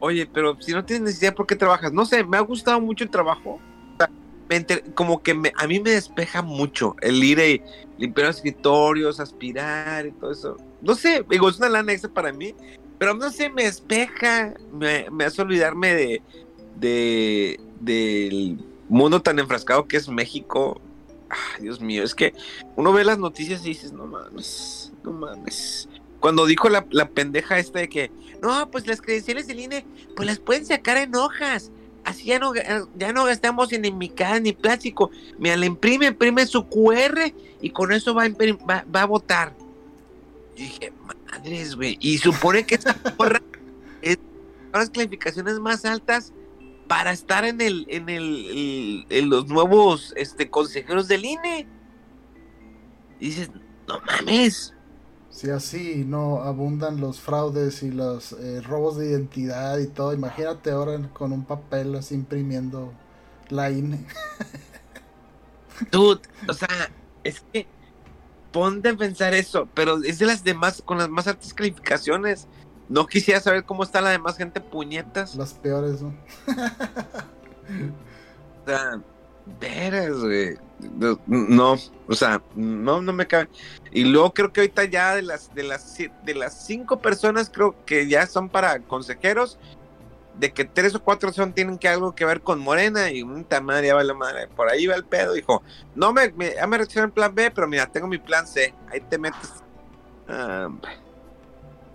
Oye, pero si no tienes necesidad, ¿por qué trabajas? No sé, me ha gustado mucho el trabajo. como que a mí me despeja mucho el ir y limpiar escritorios, aspirar y todo eso. No sé, digo, es una lana extra para mí, pero no sé, me despeja, me, hace olvidarme de, de, del mundo tan enfrascado que es México. Ay, Dios mío, es que uno ve las noticias y dices, no mames, no mames cuando dijo la, pendeja esta de que, no, pues las credenciales del INE, pues las pueden sacar en hojas. Así ya no, ya no gastamos en ni plástico. Mira, le imprime, imprime su QR y con eso va a, va, a votar. Y dije, madres, güey. Y supone que esa [laughs] porra es las clasificaciones más altas para estar en el, en el, en los nuevos este, consejeros del INE. Y dices, no mames. Si así no abundan los fraudes y los eh, robos de identidad y todo, imagínate ahora con un papel así imprimiendo la INE. Dude, o sea, es que ponte a pensar eso, pero es de las demás, con las más altas calificaciones. No quisiera saber cómo está la demás gente puñetas. Las peores, ¿no? [laughs] o sea, veras, güey. No, o sea, no, no me cabe. Y luego creo que ahorita ya de las, de las, de las cinco personas creo que ya son para consejeros, de que tres o cuatro son tienen que algo que ver con Morena y un madre ya va la madre. Por ahí va el pedo, dijo, no me, me ya me plan B, pero mira, tengo mi plan C, ahí te metes. Ah,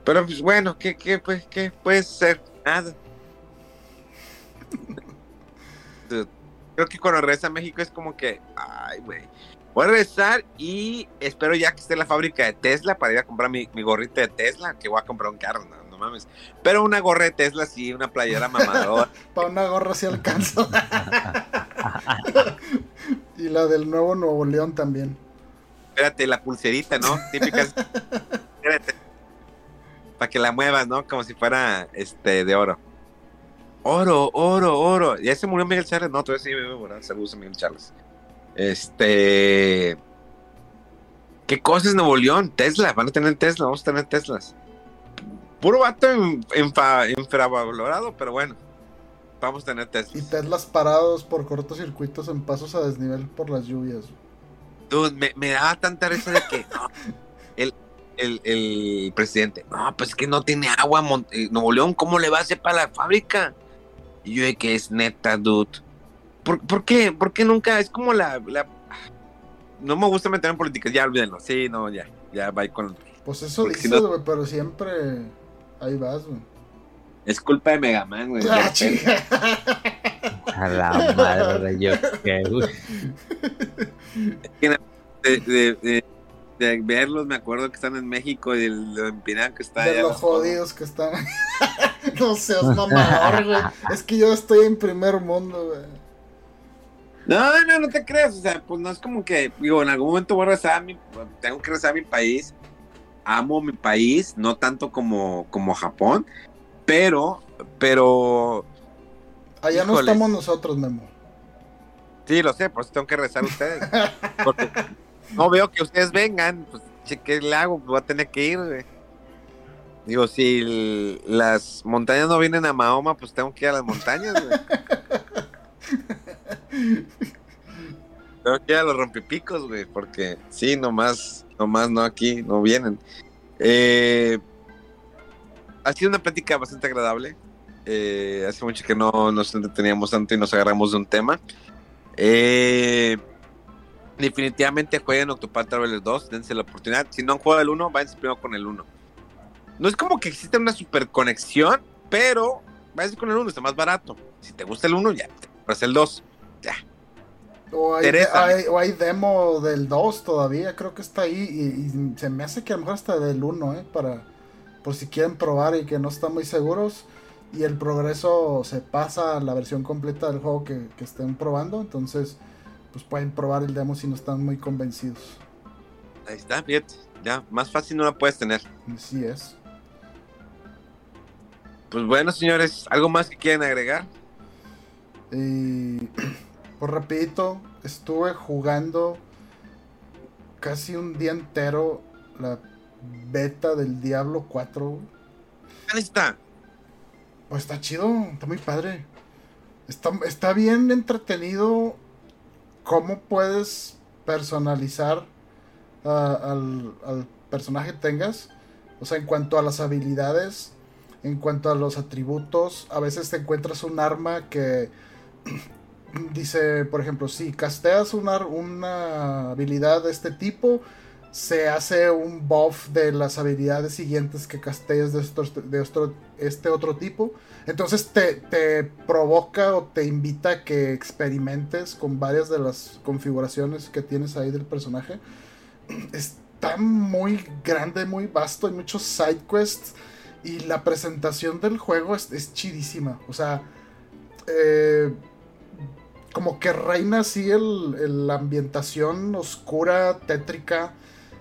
pero pues bueno, ¿qué, qué, pues, qué puede ser? Nada. Creo que cuando regresa a México es como que, ay, güey. Voy a regresar y espero ya que esté la fábrica de Tesla para ir a comprar mi, mi gorrita de Tesla, que voy a comprar un carro, no, mames. Pero una gorra de Tesla sí, una playera mamadora. [laughs] para una gorra sí alcanzo. [laughs] y la del nuevo Nuevo León también. Espérate, la pulserita, ¿no? Típica. [laughs] Espérate. Para que la muevas, ¿no? Como si fuera este de oro. Oro, oro, oro. ¿Ya se murió Miguel Charles? No, todavía sí vive, ¿verdad? Saludos a Miguel Charles. Este. ¿Qué cosas Nuevo León? Tesla, van a tener Tesla, vamos a tener Teslas. Puro vato infravalorado, pero bueno. Vamos a tener Teslas. Y Teslas parados por cortocircuitos en pasos a desnivel por las lluvias. Dude, me, me daba tanta risa de que el, el, el, presidente, no, pues que no tiene agua eh, Nuevo León, ¿cómo le va a hacer para la fábrica? Y yo de que es neta, dude. ¿Por, ¿Por, qué? ¿Por qué nunca? Es como la, No me gusta meter en política, ya olvídenlo. Sí, no, ya. Ya va con... Pues eso dices, güey, pero siempre... Ahí vas, güey. Es culpa de Megaman, güey. Ah, A la madre, yo qué, güey. [laughs] De, de, de, de verlos, me acuerdo que están en México y lo empinado que está De los jodidos que están. [laughs] no seas mamador, güey. [laughs] Es que yo estoy en primer mundo, güey. No, no, no te creas. O sea, pues no es como que, digo, en algún momento voy a regresar a mi. Tengo que a mi país. Amo mi país, no tanto como, como Japón. Pero, pero. Allá no estamos nosotros, Memo. Sí, lo sé, por eso tengo que regresar a ustedes. [laughs] Porque no veo que ustedes vengan, pues, ¿qué le hago? Voy a tener que ir, Digo, si las montañas no vienen a Mahoma, pues tengo que ir a las montañas, güey. [laughs] tengo que ir a los rompipicos, güey, porque sí, nomás, nomás no aquí, no vienen. Eh, ha sido una plática bastante agradable. Eh, hace mucho que no nos entreteníamos tanto y nos agarramos de un tema. Eh, definitivamente jueguen Octopath Traveler 2, dense la oportunidad. Si no han jugado el 1, váyanse primero con el 1. No es como que exista una super conexión, pero váyanse con el 1, está más barato. Si te gusta el 1, ya, te el 2. Ya. O hay, demo del 2 todavía, creo que está ahí. Y, se me hace que a lo mejor está del 1, ¿eh? Para, por si quieren probar y que no están muy seguros. Y el progreso se pasa a la versión completa del juego que, estén probando. Entonces, pues pueden probar el demo si no están muy convencidos. Ahí está, bien. Ya, más fácil no la puedes tener. Así es. Pues bueno, señores, ¿algo más que quieren agregar? Y [clears throat] pues rapidito, estuve jugando casi un día entero la beta del Diablo 4. ¿Qué está? Pues está chido, está muy padre. Está, está bien entretenido cómo puedes personalizar al, al personaje que tengas. O sea, en cuanto a las habilidades, en cuanto a los atributos, a veces te encuentras un arma que [clears throat] dice, por ejemplo, si casteas una, una habilidad de este tipo, se hace un buff de las habilidades siguientes que castees de, de este otro tipo. Entonces te, te, provoca o te invita a que experimentes con varias de las configuraciones que tienes ahí del personaje. [clears throat] Está muy grande, muy vasto, hay muchos side quests y la presentación del juego es, es chidísima. O sea, eh, como que reina así el, la ambientación oscura, tétrica,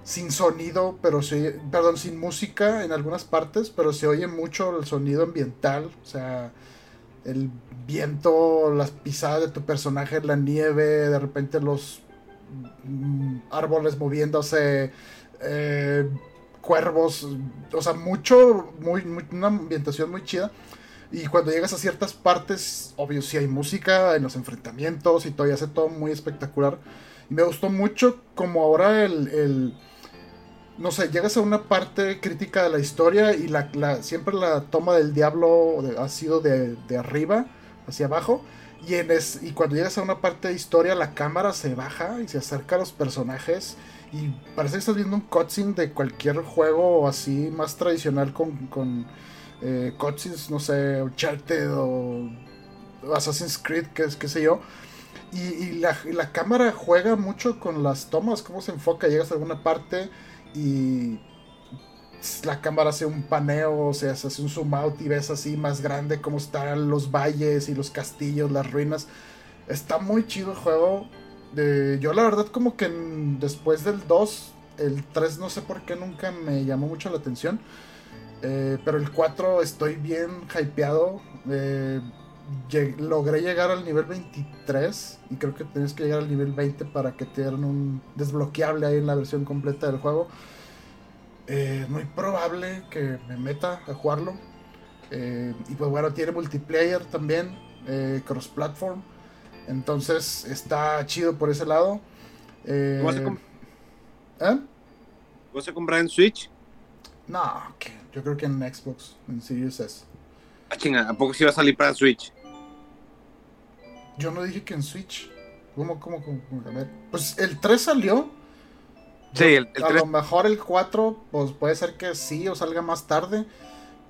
sin sonido, pero se perdón, sin música en algunas partes, pero se oye mucho el sonido ambiental, o sea, el viento, las pisadas de tu personaje, la nieve, de repente los mm, árboles moviéndose, eh, cuervos, o sea, mucho, muy, una ambientación muy chida. Y cuando llegas a ciertas partes, obvio, sí hay música en los enfrentamientos y todo, y hace todo muy espectacular. Y me gustó mucho como ahora el, no sé, llegas a una parte crítica de la historia y la, siempre la toma del diablo ha sido de, arriba hacia abajo. Y, en y cuando llegas a una parte de historia, la cámara se baja y se acerca a los personajes. Y parece que estás viendo un cutscene de cualquier juego así más tradicional con eh, no sé, Uncharted o Assassin's Creed, que es, qué sé yo. Y, la, cámara juega mucho con las tomas, cómo se enfoca, llegas a alguna parte y la cámara hace un paneo, o sea, se hace un zoom out y ves así más grande cómo están los valles y los castillos, las ruinas. Está muy chido el juego. yo la verdad como que después del 2, el 3 no sé por qué nunca me llamó mucho la atención. Eh, pero el 4 estoy bien hypeado. Eh, logré llegar al nivel 23 y creo que tienes que llegar al nivel 20 para que te den un desbloqueable ahí en la versión completa del juego. Eh, muy probable que me meta a jugarlo. y pues bueno, tiene multiplayer también, cross-platform. Entonces está chido por ese lado. ¿Vas a, comprar en Switch? No, yo creo que en Xbox, en Series S. Ah, chinga, ¿a poco sí va a salir para Switch? Yo no dije que en Switch. ¿Cómo, cómo, cómo? A ver. Pues el 3 salió. Sí, el, 3. A lo mejor el 4, pues puede ser que sí o salga más tarde.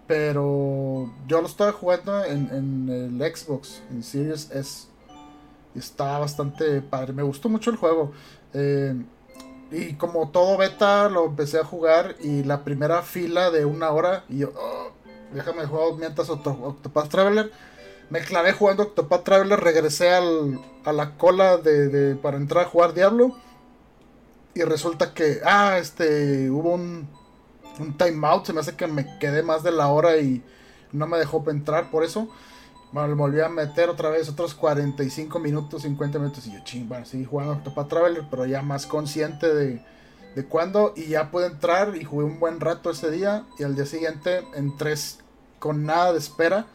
Pero yo lo estaba jugando en, en el Xbox, en Series S. Y está bastante padre. Me gustó mucho el juego. Eh, y como todo beta, lo empecé a jugar y la primera fila de una hora, y yo, oh, déjame jugar mientras Octopath Traveler. Me clavé jugando Octopath Traveler, regresé al, a la cola de, para entrar a jugar Diablo. Y resulta que, ah, este, hubo un, un timeout, se me hace que me quedé más de la hora y no me dejó entrar por eso. Bueno, le volví a meter otra vez otros 45 minutos, 50 minutos. Y yo, ching, bueno, seguí jugando Octopath Traveler, pero ya más consciente de, de cuándo. Y ya pude entrar y jugué un buen rato ese día. Y al día siguiente entré con nada de espera.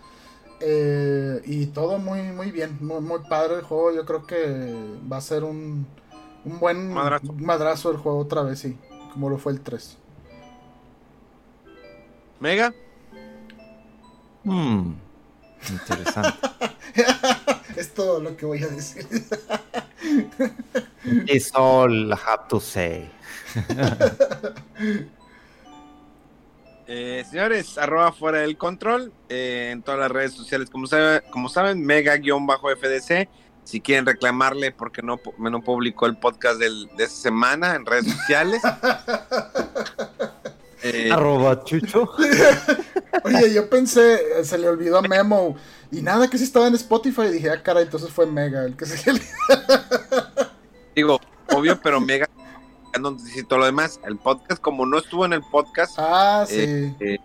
Eh, y todo muy, muy bien, muy, muy padre el juego. Yo creo que va a ser un, un buen madrazo. madrazo el juego otra vez, sí, como lo fue el 3. Mega. Hmm. Interesante. [laughs] es todo lo que voy a decir. It's all I have to say. [laughs] Eh, señores, arroba fuera del control eh, en todas las redes sociales, como, como saben, mega-fdc. Si quieren reclamarle porque no, no publicó el podcast de esta semana en redes sociales. [laughs] Eh, Arroba chucho. [laughs] Oye, yo pensé, se le olvidó a Memo. Y nada, que si estaba en Spotify. Y dije, ah, cara, entonces fue Mega el que se Digo, obvio, pero Mega no necesito lo demás. El podcast, como no estuvo en el podcast, ah, sí. Eh, eh,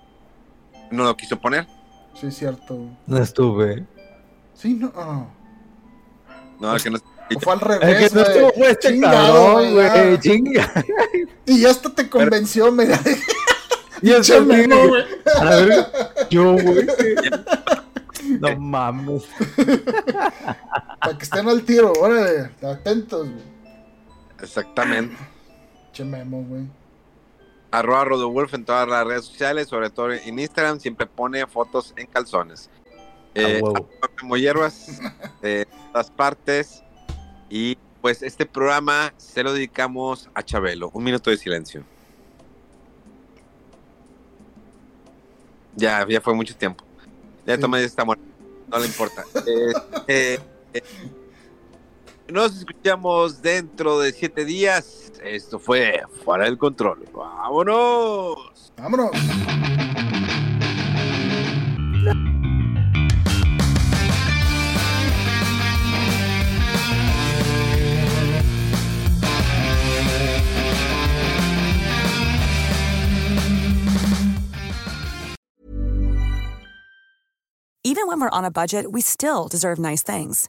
no lo quiso poner. Sí, cierto. No estuve. Sí, no. Oh. No, que no. O fue al revés. Es que no estuvo fue este chingado, güey. Chinga. [laughs] Y ya hasta te convenció, mira. [laughs] Y eso, güey. A ver, yo, güey. [laughs] No mames. Para que estén al tiro, órale, atentos, güey. Exactamente. Che memo, güey. Arroba Rodowolf en todas las redes sociales, sobre todo en Instagram, siempre pone fotos en calzones. Eh, como hierbas [laughs] de todas partes. Y pues este programa se lo dedicamos a Chabelo. Un minuto de silencio. Ya, ya fue mucho tiempo. Ya tomé esta muerte. No le importa. [laughs] Eh, eh, eh, nos escuchamos dentro de siete días. Esto fue Fuera del Control. ¡Vámonos! ¡Vámonos! Even when we're on a budget, we still deserve nice things.